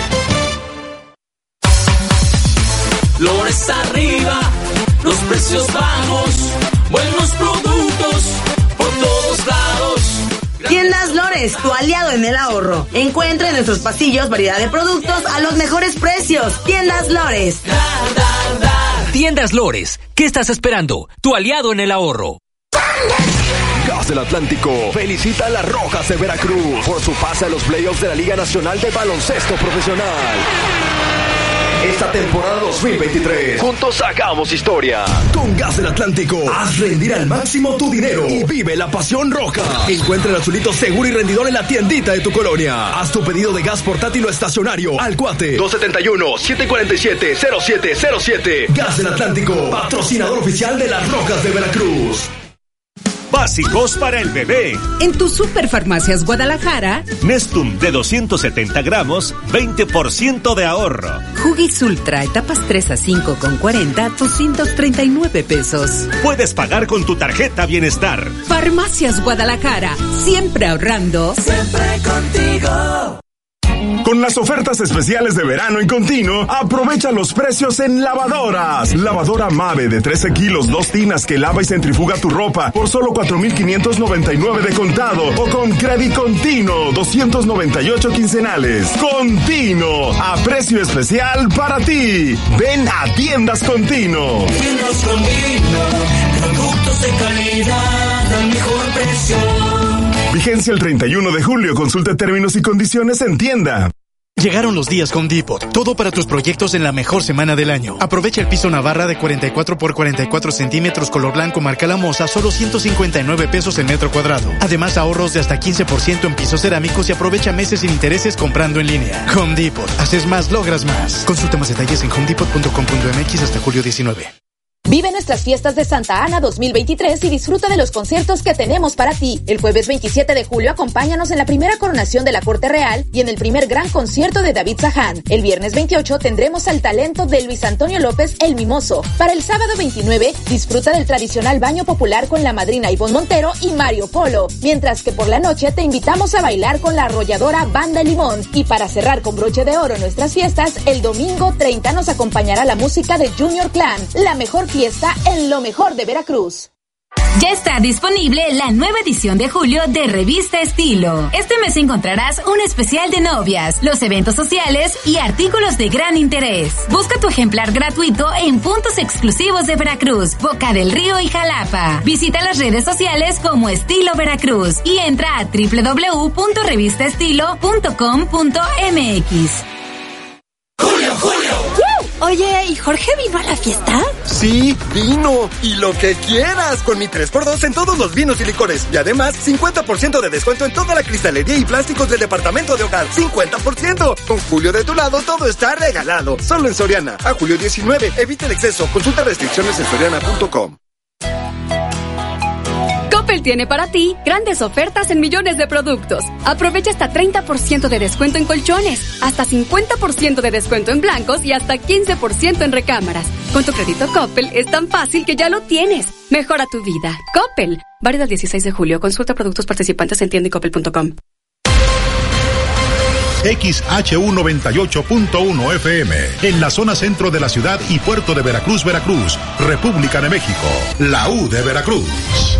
Flores arriba, los precios bajos, buenos productos por todos lados. Tiendas Lores, tu aliado en el ahorro. Encuentra en nuestros pasillos variedad de productos a los mejores precios. Tiendas Lores. Tiendas Lores, ¿qué estás esperando? Tu aliado en el ahorro. Gas del Atlántico felicita a las Rojas de Veracruz por su pase a los playoffs de la Liga Nacional de Baloncesto Profesional. Esta temporada 2023, juntos sacamos historia. Con Gas del Atlántico, haz rendir al máximo tu dinero y vive la pasión roja. Encuentra el azulito seguro y rendidor en la tiendita de tu colonia. Haz tu pedido de gas portátil o estacionario al cuate 271-747-0707. Gas del Atlántico, patrocinador oficial de las Rojas de Veracruz. Básicos para el bebé. En tu Superfarmacias Guadalajara. Nestum de 270 gramos, 20% de ahorro. Huggies Ultra, etapas 3 a 5 con 40, 239 pesos. Puedes pagar con tu tarjeta Bienestar. Farmacias Guadalajara, siempre ahorrando. Siempre contigo. Con las ofertas especiales de verano en continuo, aprovecha los precios en lavadoras. Lavadora Mave de 13 kilos, dos tinas que lava y centrifuga tu ropa por solo 4,599 de contado o con crédito continuo, 298 quincenales. Continuo, a precio especial para ti. Ven a Tiendas Continuo. Tiendas Continuo, productos de calidad al mejor precio. Vigencia el 31 de julio. Consulta términos y condiciones en tienda. Llegaron los días Home Depot. Todo para tus proyectos en la mejor semana del año. Aprovecha el piso Navarra de 44 por 44 centímetros color blanco marca la moza, solo 159 pesos el metro cuadrado. Además, ahorros de hasta 15% en pisos cerámicos y aprovecha meses sin intereses comprando en línea. Home Depot. Haces más, logras más. Consulta más detalles en homedepot.com.mx hasta julio 19. Vive nuestras fiestas de Santa Ana 2023 y disfruta de los conciertos que tenemos para ti. El jueves 27 de julio acompáñanos en la primera coronación de la Corte Real y en el primer gran concierto de David Saján. El viernes 28 tendremos al talento de Luis Antonio López El Mimoso. Para el sábado 29 disfruta del tradicional baño popular con la madrina Ivonne Montero y Mario Polo. Mientras que por la noche te invitamos a bailar con la arrolladora Banda Limón. Y para cerrar con broche de oro nuestras fiestas, el domingo 30 nos acompañará la música de Junior Clan, la mejor fiesta en lo mejor de Veracruz. Ya está disponible la nueva edición de julio de Revista Estilo. Este mes encontrarás un especial de novias, los eventos sociales y artículos de gran interés. Busca tu ejemplar gratuito en puntos exclusivos de Veracruz, Boca del Río y Jalapa. Visita las redes sociales como Estilo Veracruz y entra a www.revistaestilo.com.mx. Julio, Julio. Oye, ¿y Jorge vino a la fiesta? Sí, vino. Y lo que quieras con mi 3x2 en todos los vinos y licores. Y además, 50% de descuento en toda la cristalería y plásticos del departamento de hogar. 50%. Con Julio de tu lado, todo está regalado. Solo en Soriana. A julio 19. Evita el exceso. Consulta restricciones en soriana.com. Coppel tiene para ti grandes ofertas en millones de productos. Aprovecha hasta 30% de descuento en colchones, hasta 50% de descuento en blancos y hasta 15% en recámaras. Con tu crédito Coppel es tan fácil que ya lo tienes. Mejora tu vida. Coppel. Válido el 16 de julio. Consulta productos participantes en tienda y coppel.com. XHU 98.1 FM, en la zona centro de la ciudad y puerto de Veracruz, Veracruz, República de México, la U de Veracruz.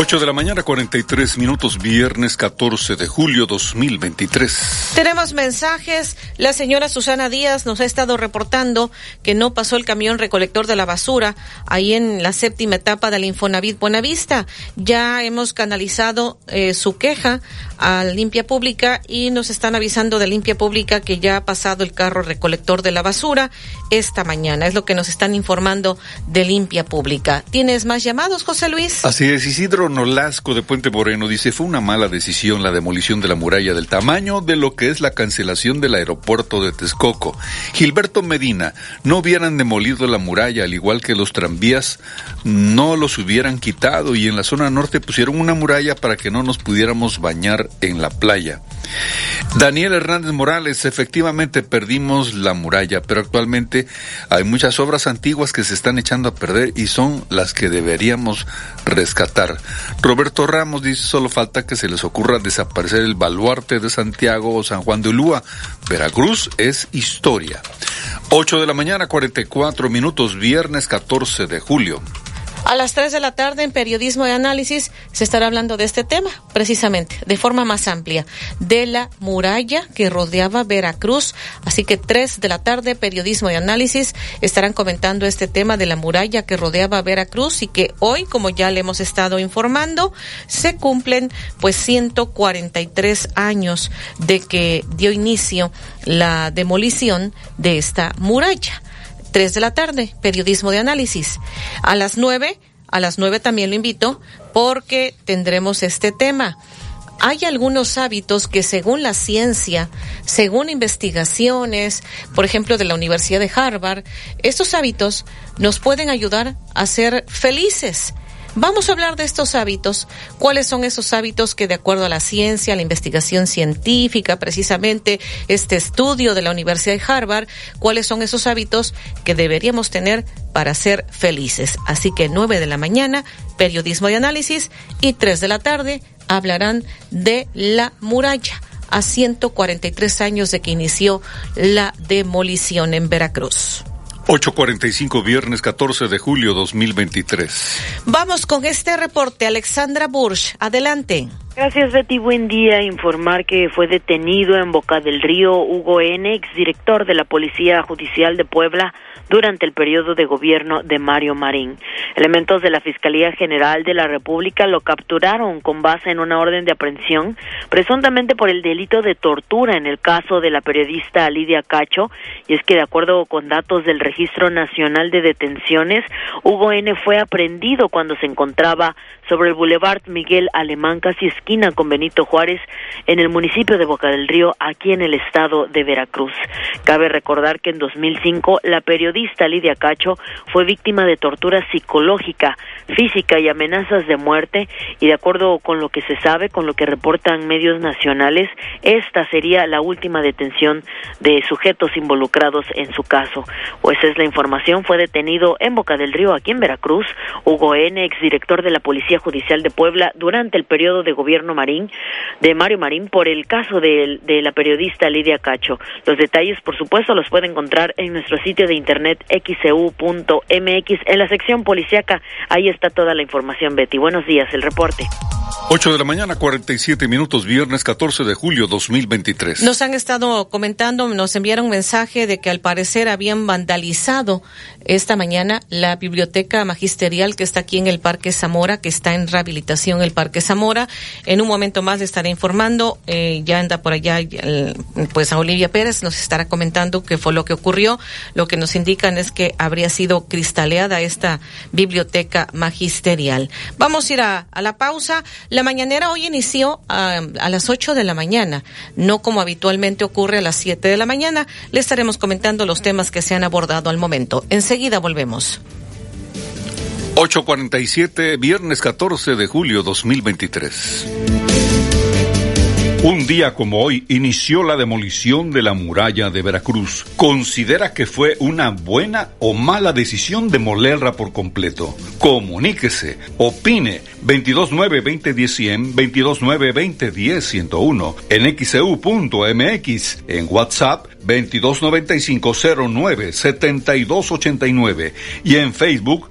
8 de la mañana, 43 minutos, viernes 14 de julio 2023. Tenemos mensajes. La señora Susana Díaz nos ha estado reportando que no pasó el camión recolector de la basura ahí en la séptima etapa del Infonavit Buenavista. Ya hemos canalizado eh, su queja a Limpia Pública y nos están avisando de Limpia Pública que ya ha pasado el carro recolector de la basura esta mañana. Es lo que nos están informando de Limpia Pública. ¿Tienes más llamados, José Luis? Así es, Isidro Nolasco de Puente Moreno dice, fue una mala decisión la demolición de la muralla del tamaño de lo que es la cancelación del aeropuerto de Texcoco. Gilberto Medina, no hubieran demolido la muralla, al igual que los tranvías, no los hubieran quitado y en la zona norte pusieron una muralla para que no nos pudiéramos bañar en la playa. Daniel Hernández Morales, efectivamente perdimos la muralla, pero actualmente hay muchas obras antiguas que se están echando a perder y son las que deberíamos rescatar. Roberto Ramos dice, solo falta que se les ocurra desaparecer el baluarte de Santiago o San Juan de Ulúa. Veracruz es historia. 8 de la mañana, 44 minutos, viernes 14 de julio. A las 3 de la tarde en Periodismo de Análisis se estará hablando de este tema, precisamente, de forma más amplia, de la muralla que rodeaba Veracruz. Así que 3 de la tarde, Periodismo de Análisis, estarán comentando este tema de la muralla que rodeaba Veracruz y que hoy, como ya le hemos estado informando, se cumplen pues 143 años de que dio inicio la demolición de esta muralla. 3 de la tarde, periodismo de análisis. A las 9, a las 9 también lo invito porque tendremos este tema. Hay algunos hábitos que según la ciencia, según investigaciones, por ejemplo de la Universidad de Harvard, estos hábitos nos pueden ayudar a ser felices. Vamos a hablar de estos hábitos. ¿Cuáles son esos hábitos que de acuerdo a la ciencia, la investigación científica, precisamente este estudio de la Universidad de Harvard, cuáles son esos hábitos que deberíamos tener para ser felices? Así que 9 de la mañana, periodismo y análisis y 3 de la tarde hablarán de la muralla a 143 años de que inició la demolición en Veracruz. 8.45 viernes 14 de julio 2023. Vamos con este reporte, Alexandra Bursch. Adelante. Gracias, Betty. Buen día. Informar que fue detenido en Boca del Río Hugo N., exdirector de la Policía Judicial de Puebla, durante el periodo de gobierno de Mario Marín. Elementos de la Fiscalía General de la República lo capturaron con base en una orden de aprehensión, presuntamente por el delito de tortura en el caso de la periodista Lidia Cacho, y es que de acuerdo con datos del Registro Nacional de Detenciones, Hugo N. fue aprendido cuando se encontraba sobre el Boulevard Miguel Alemán, casi esquina con Benito Juárez, en el municipio de Boca del Río, aquí en el estado de Veracruz. Cabe recordar que en 2005 la periodista Lidia Cacho fue víctima de tortura psicológica, física y amenazas de muerte, y de acuerdo con lo que se sabe, con lo que reportan medios nacionales, esta sería la última detención de sujetos involucrados en su caso. Pues es la información, fue detenido en Boca del Río, aquí en Veracruz, Hugo N., exdirector de la Policía Judicial de Puebla durante el periodo de gobierno Marín, de Mario Marín, por el caso de, de la periodista Lidia Cacho. Los detalles, por supuesto, los puede encontrar en nuestro sitio de internet xcu.mx en la sección policíaca. Ahí está toda la información, Betty. Buenos días, el reporte. 8 de la mañana, 47 minutos, viernes 14 de julio 2023. Nos han estado comentando, nos enviaron un mensaje de que al parecer habían vandalizado esta mañana la biblioteca magisterial que está aquí en el Parque Zamora, que está en rehabilitación el Parque Zamora. En un momento más le estaré informando, eh, ya anda por allá, pues a Olivia Pérez nos estará comentando qué fue lo que ocurrió. Lo que nos indican es que habría sido cristaleada esta biblioteca magisterial. Vamos a ir a, la pausa. La mañanera hoy inició a, a las 8 de la mañana, no como habitualmente ocurre a las 7 de la mañana. Le estaremos comentando los temas que se han abordado al momento. Enseguida volvemos. 847, viernes 14 de julio 2023. Un día como hoy inició la demolición de la muralla de Veracruz. ¿Considera que fue una buena o mala decisión demolerla por completo? Comuníquese, opine 229-2010-100, 229-2010-101, en xeu.mx, en WhatsApp 2295097289 y en Facebook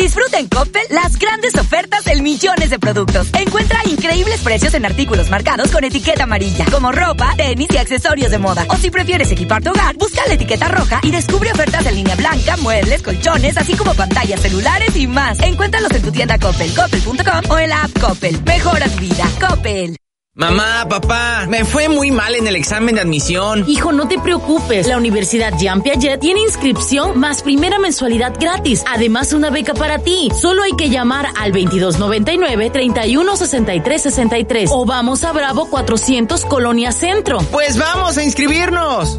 Disfruta en Coppel las grandes ofertas del millones de productos. Encuentra increíbles precios en artículos marcados con etiqueta amarilla, como ropa, tenis y accesorios de moda. O si prefieres equipar tu hogar, busca la etiqueta roja y descubre ofertas en línea blanca, muebles, colchones, así como pantallas, celulares y más. Encuéntralos en tu tienda Coppel, coppel.com o en la app Coppel. Mejora tu vida, Coppel. Mamá, papá, me fue muy mal en el examen de admisión. Hijo, no te preocupes. La Universidad Jean Piaget tiene inscripción más primera mensualidad gratis. Además, una beca para ti. Solo hay que llamar al 2299-316363 o vamos a Bravo 400 Colonia Centro. Pues vamos a inscribirnos.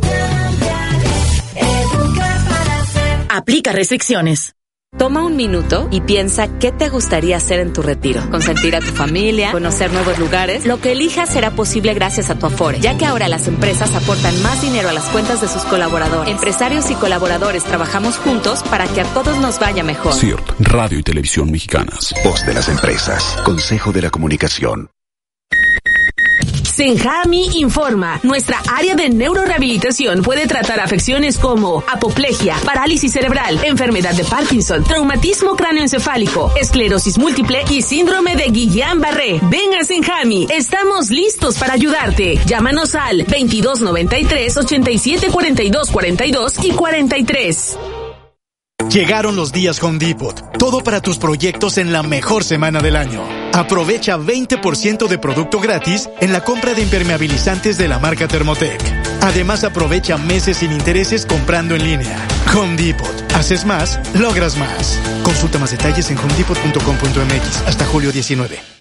Aplica restricciones. Toma un minuto y piensa qué te gustaría hacer en tu retiro. Consentir a tu familia, conocer nuevos lugares. Lo que elijas será posible gracias a tu Afore, ya que ahora las empresas aportan más dinero a las cuentas de sus colaboradores. Empresarios y colaboradores trabajamos juntos para que a todos nos vaya mejor. CIRT, Radio y Televisión Mexicanas. Voz de las empresas. Consejo de la Comunicación. Senjami informa, nuestra área de neurorehabilitación puede tratar afecciones como apoplejia, parálisis cerebral, enfermedad de Parkinson, traumatismo cráneoencefálico, esclerosis múltiple y síndrome de Guillain-Barré. Ven a Senjami, estamos listos para ayudarte. Llámanos al 2293 87 42 42 y 43. Llegaron los días Home Depot. Todo para tus proyectos en la mejor semana del año. Aprovecha 20% de producto gratis en la compra de impermeabilizantes de la marca Thermotec. Además aprovecha meses sin intereses comprando en línea. Home Depot. Haces más, logras más. Consulta más detalles en homedepot.com.mx hasta julio 19.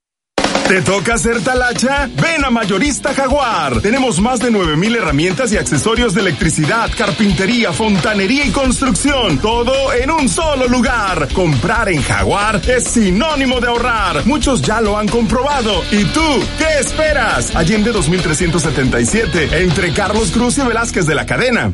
¿Te toca hacer talacha? Ven a Mayorista Jaguar. Tenemos más de 9000 herramientas y accesorios de electricidad, carpintería, fontanería y construcción. Todo en un solo lugar. Comprar en Jaguar es sinónimo de ahorrar. Muchos ya lo han comprobado. ¿Y tú qué esperas? Allende 2377, entre Carlos Cruz y Velázquez de la Cadena.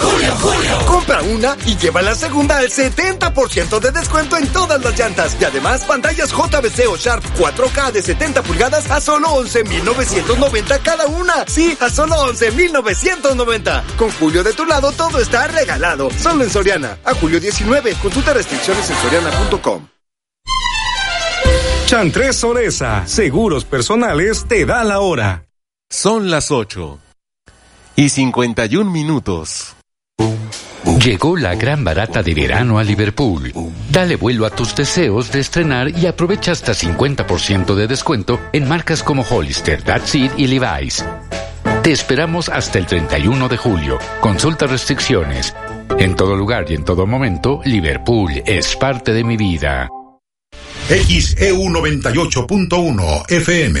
Julio, Julio. Compra una y lleva la segunda al 70% de descuento en todas las llantas. Y además, pantallas JBC o Sharp 4K de 70 pulgadas a solo 11,990 cada una. Sí, a solo 11,990. Con Julio de tu lado, todo está regalado. Solo en Soriana. A julio 19. Consulta restricciones en soriana.com. Chantres Soresa. Seguros personales te da la hora. Son las 8 y 51 minutos. Llegó la gran barata de verano a Liverpool. Dale vuelo a tus deseos de estrenar y aprovecha hasta 50% de descuento en marcas como Hollister, That's It y Levi's. Te esperamos hasta el 31 de julio. Consulta restricciones. En todo lugar y en todo momento, Liverpool es parte de mi vida. XEU 98.1 FM.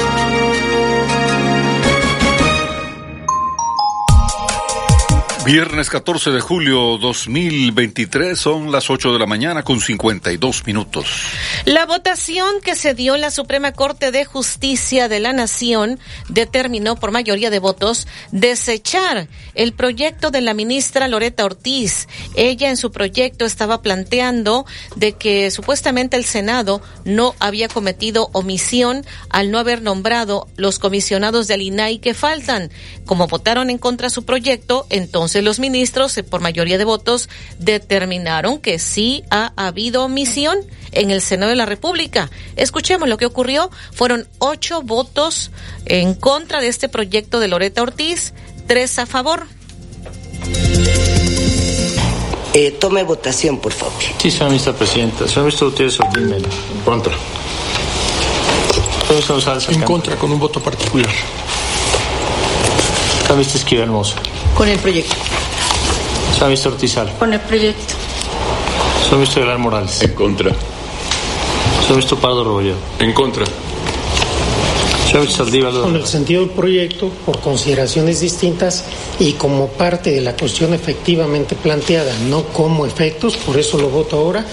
Viernes 14 de julio 2023 son las 8 de la mañana con 52 minutos. La votación que se dio en la Suprema Corte de Justicia de la Nación determinó por mayoría de votos desechar el proyecto de la ministra Loreta Ortiz. Ella en su proyecto estaba planteando de que supuestamente el Senado no había cometido omisión al no haber nombrado los comisionados del INAI que faltan. Como votaron en contra su proyecto, entonces Entonces los ministros, eh, por mayoría de votos, determinaron que sí ha habido omisión en el Senado de la República. Escuchemos lo que ocurrió. Fueron ocho votos en contra de este proyecto de Loreta Ortiz, tres a favor. Eh, tome votación, por favor. Sí, señora ministra presidenta. Señor ministro Gutiérrez Ortiz Mena. Contra. En contra, con un voto particular. Señor ministro Esquivel Hermoso. Con el proyecto. Ministro Ortizal. Con el proyecto. Señor ministro Aguilar Morales. En contra. Señor ministro Pardo Rebolledo. En contra. Con el sentido del proyecto, por consideraciones distintas y como parte de la cuestión efectivamente planteada, no como efectos, por eso lo voto ahora,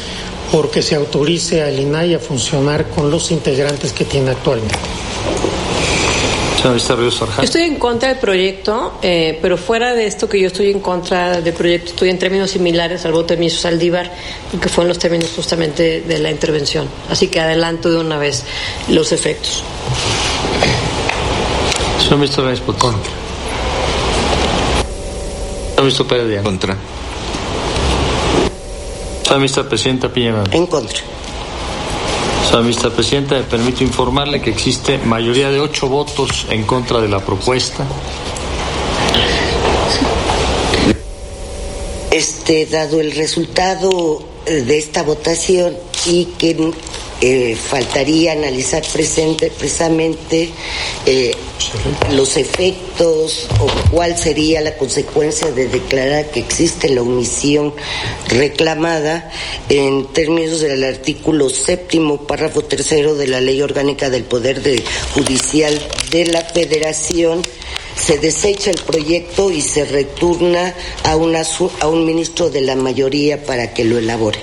porque se autorice al INAI a funcionar con los integrantes que tiene actualmente. Señor ministro Ríos Farján. Estoy en contra del proyecto, eh, pero fuera de esto que yo estoy en contra del proyecto, estoy en términos similares al voto de ministro Saldívar, porque fue en los términos justamente de la intervención. Así que adelanto de una vez los efectos. Señor ministro Reyes Potts. Contra. Señor ministro Pérez Díaz. Contra. Señora ministra presidenta Piñera. En contra. Señora presidenta, me permito informarle que existe mayoría de ocho votos en contra de la propuesta. Este, dado el resultado de esta votación y que eh, faltaría analizar presente, precisamente eh, los efectos o cuál sería la consecuencia de declarar que existe la omisión reclamada en términos del artículo séptimo, párrafo tercero de la Ley Orgánica del Poder de Judicial de la Federación se desecha el proyecto y se retorna a, una, a un ministro de la mayoría para que lo elabore.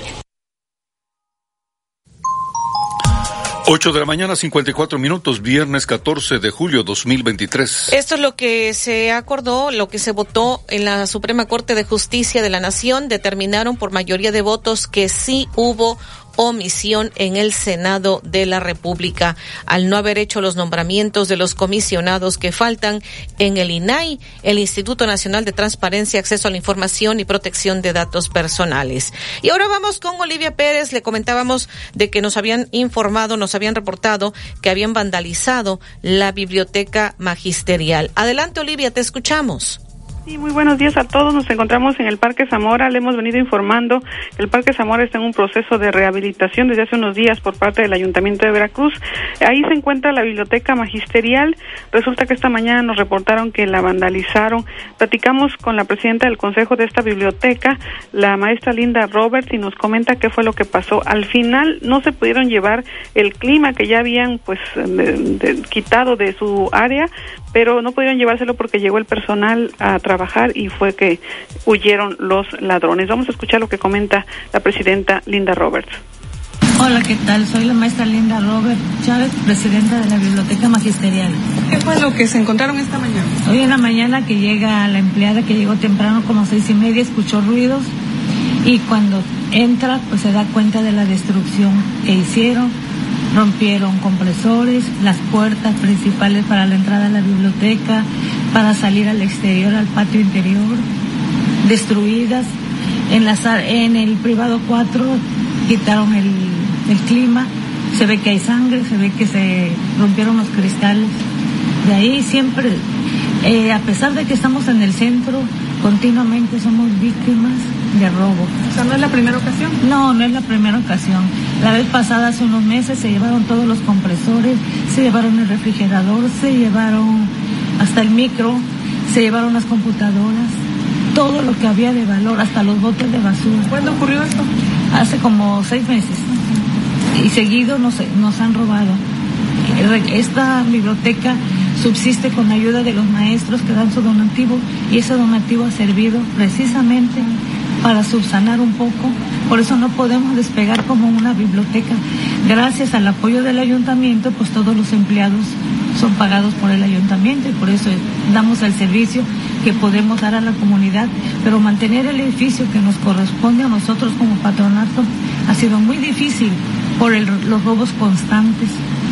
8 de la mañana, 54 minutos, viernes 14 de julio 2023. Esto es lo que se acordó, lo que se votó en la Suprema Corte de Justicia de la Nación. Determinaron por mayoría de votos que sí hubo omisión en el Senado de la República al no haber hecho los nombramientos de los comisionados que faltan en el INAI, el Instituto Nacional de Transparencia, Acceso a la Información y Protección de Datos Personales. Y ahora vamos con Olivia Pérez. Le comentábamos de que nos habían informado, nos habían reportado que habían vandalizado la biblioteca magisterial. Adelante, Olivia, te escuchamos. Sí, muy buenos días a todos. Nos encontramos en el Parque Zamora. Le hemos venido informando que el Parque Zamora está en un proceso de rehabilitación desde hace unos días por parte del Ayuntamiento de Veracruz. Ahí se encuentra la biblioteca magisterial. Resulta que esta mañana nos reportaron que la vandalizaron. Platicamos con la presidenta del consejo de esta biblioteca, la maestra Linda Roberts, y nos comenta qué fue lo que pasó. Al final no se pudieron llevar el clima que ya habían pues de, de, quitado de su área, pero no pudieron llevárselo porque llegó el personal a trabajar y fue que huyeron los ladrones. Vamos a escuchar lo que comenta la presidenta Linda Roberts. Hola, ¿qué tal? Soy la maestra Linda Robert Chávez, presidenta de la Biblioteca Magisterial. ¿Qué fue lo que se encontraron esta mañana? Hoy en la mañana que llega la empleada que llegó temprano como seis y media, escuchó ruidos y cuando entra pues se da cuenta de la destrucción que hicieron. Rompieron compresores, las puertas principales para la entrada a la biblioteca, para salir al exterior, al patio interior, destruidas. En, la, en el privado 4 quitaron el, el clima, se ve que hay sangre, se ve que se rompieron los cristales. De ahí siempre, eh, a pesar de que estamos en el centro, continuamente somos víctimas de robo. O sea, ¿no es la primera ocasión? No, no es la primera ocasión. La vez pasada, hace unos meses, se llevaron todos los compresores, se llevaron el refrigerador, se llevaron hasta el micro, se llevaron las computadoras, todo lo que había de valor, hasta los botes de basura. ¿Cuándo ocurrió esto? Hace como seis meses. Y seguido nos, nos han robado. Esta biblioteca subsiste con la ayuda de los maestros que dan su donativo y ese donativo ha servido precisamente para subsanar un poco. Por eso no podemos despegar como una biblioteca. Gracias al apoyo del ayuntamiento, pues todos los empleados son pagados por el ayuntamiento y por eso damos el servicio que podemos dar a la comunidad. Pero mantener el edificio que nos corresponde a nosotros como patronato ha sido muy difícil por el, los robos constantes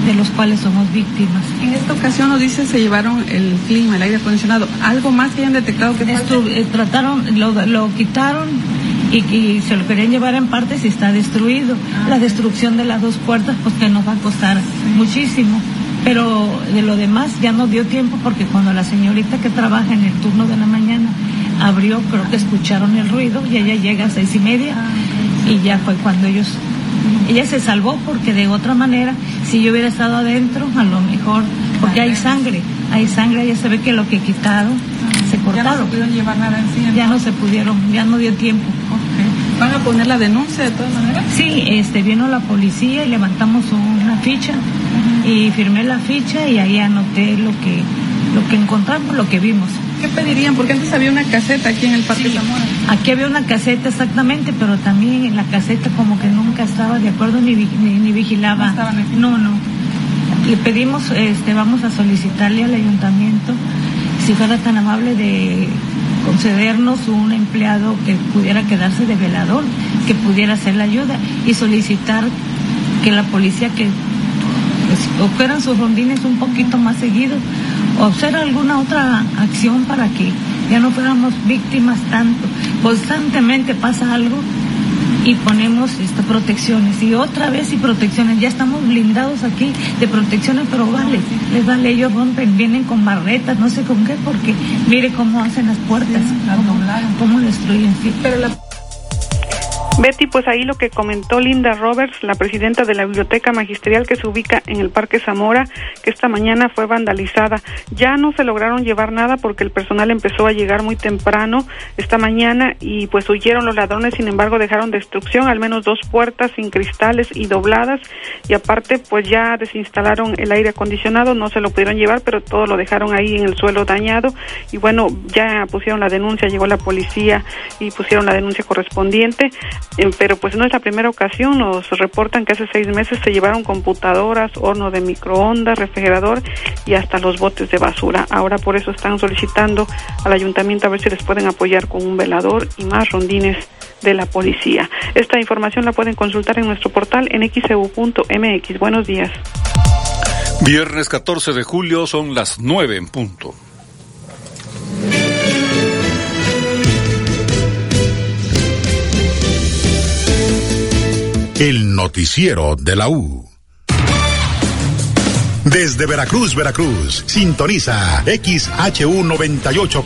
de los cuales somos víctimas. En esta ocasión nos dice se llevaron el clima, el aire acondicionado. ¿Algo más que hayan detectado que eh, trataron, lo, lo quitaron y, y, se lo querían llevar en partes y está destruido. Ah. La destrucción de las dos puertas pues que nos va a costar sí. muchísimo. Pero de lo demás ya no dio tiempo porque cuando la señorita que trabaja en el turno de la mañana abrió, creo que escucharon el ruido y ella llega a seis y media ah. y ya fue cuando ellos ella se salvó porque de otra manera, si yo hubiera estado adentro, a lo mejor, porque hay sangre, hay sangre, ya se ve que lo que quitaron se cortaron. Ya no se pudieron llevar nada encima. Ya no se pudieron, ya no dio tiempo. Okay. ¿Van a poner la denuncia de todas maneras? Sí, este, vino la policía y levantamos una ficha uh -huh. y firmé la ficha y ahí anoté lo que, lo que encontramos, lo que vimos. ¿Qué pedirían? Porque antes había una caseta aquí en el Parque sí, Zamora. Aquí había una caseta exactamente, pero también en la caseta como que nunca estaba de acuerdo ni, ni, ni vigilaba. No, no, no. Le pedimos, este, vamos a solicitarle al ayuntamiento si fuera tan amable de concedernos un empleado que pudiera quedarse de velador, que pudiera hacer la ayuda y solicitar que la policía que operan sus rondines un poquito más seguido o hacer alguna otra acción para que ya no fuéramos víctimas tanto. Constantemente pasa algo y ponemos esta, protecciones y otra vez y protecciones. Ya estamos blindados aquí de protecciones, pero vale, les vale, ellos rompen, vienen con barretas, no sé con qué, porque mire cómo hacen las puertas, cómo, cómo destruyen. Sí. Pero la Betty, pues ahí lo que comentó Linda Roberts, la presidenta de la Biblioteca Magisterial que se ubica en el Parque Zamora, que esta mañana fue vandalizada. Ya no se lograron llevar nada porque el personal empezó a llegar muy temprano esta mañana y pues huyeron los ladrones, sin embargo dejaron destrucción, al menos dos puertas sin cristales y dobladas. Y aparte pues ya desinstalaron el aire acondicionado, no se lo pudieron llevar, pero todo lo dejaron ahí en el suelo dañado. Y bueno, ya pusieron la denuncia, llegó la policía y pusieron la denuncia correspondiente pero pues no es la primera ocasión, nos reportan que hace seis meses se llevaron computadoras, horno de microondas, refrigerador y hasta los botes de basura. Ahora por eso están solicitando al ayuntamiento a ver si les pueden apoyar con un velador y más rondines de la policía. Esta información la pueden consultar en nuestro portal en xeu.mx. Buenos días. Viernes 14 de julio son las 9 en punto. El noticiero de la U. Desde Veracruz, Veracruz, sintoniza XHU 98.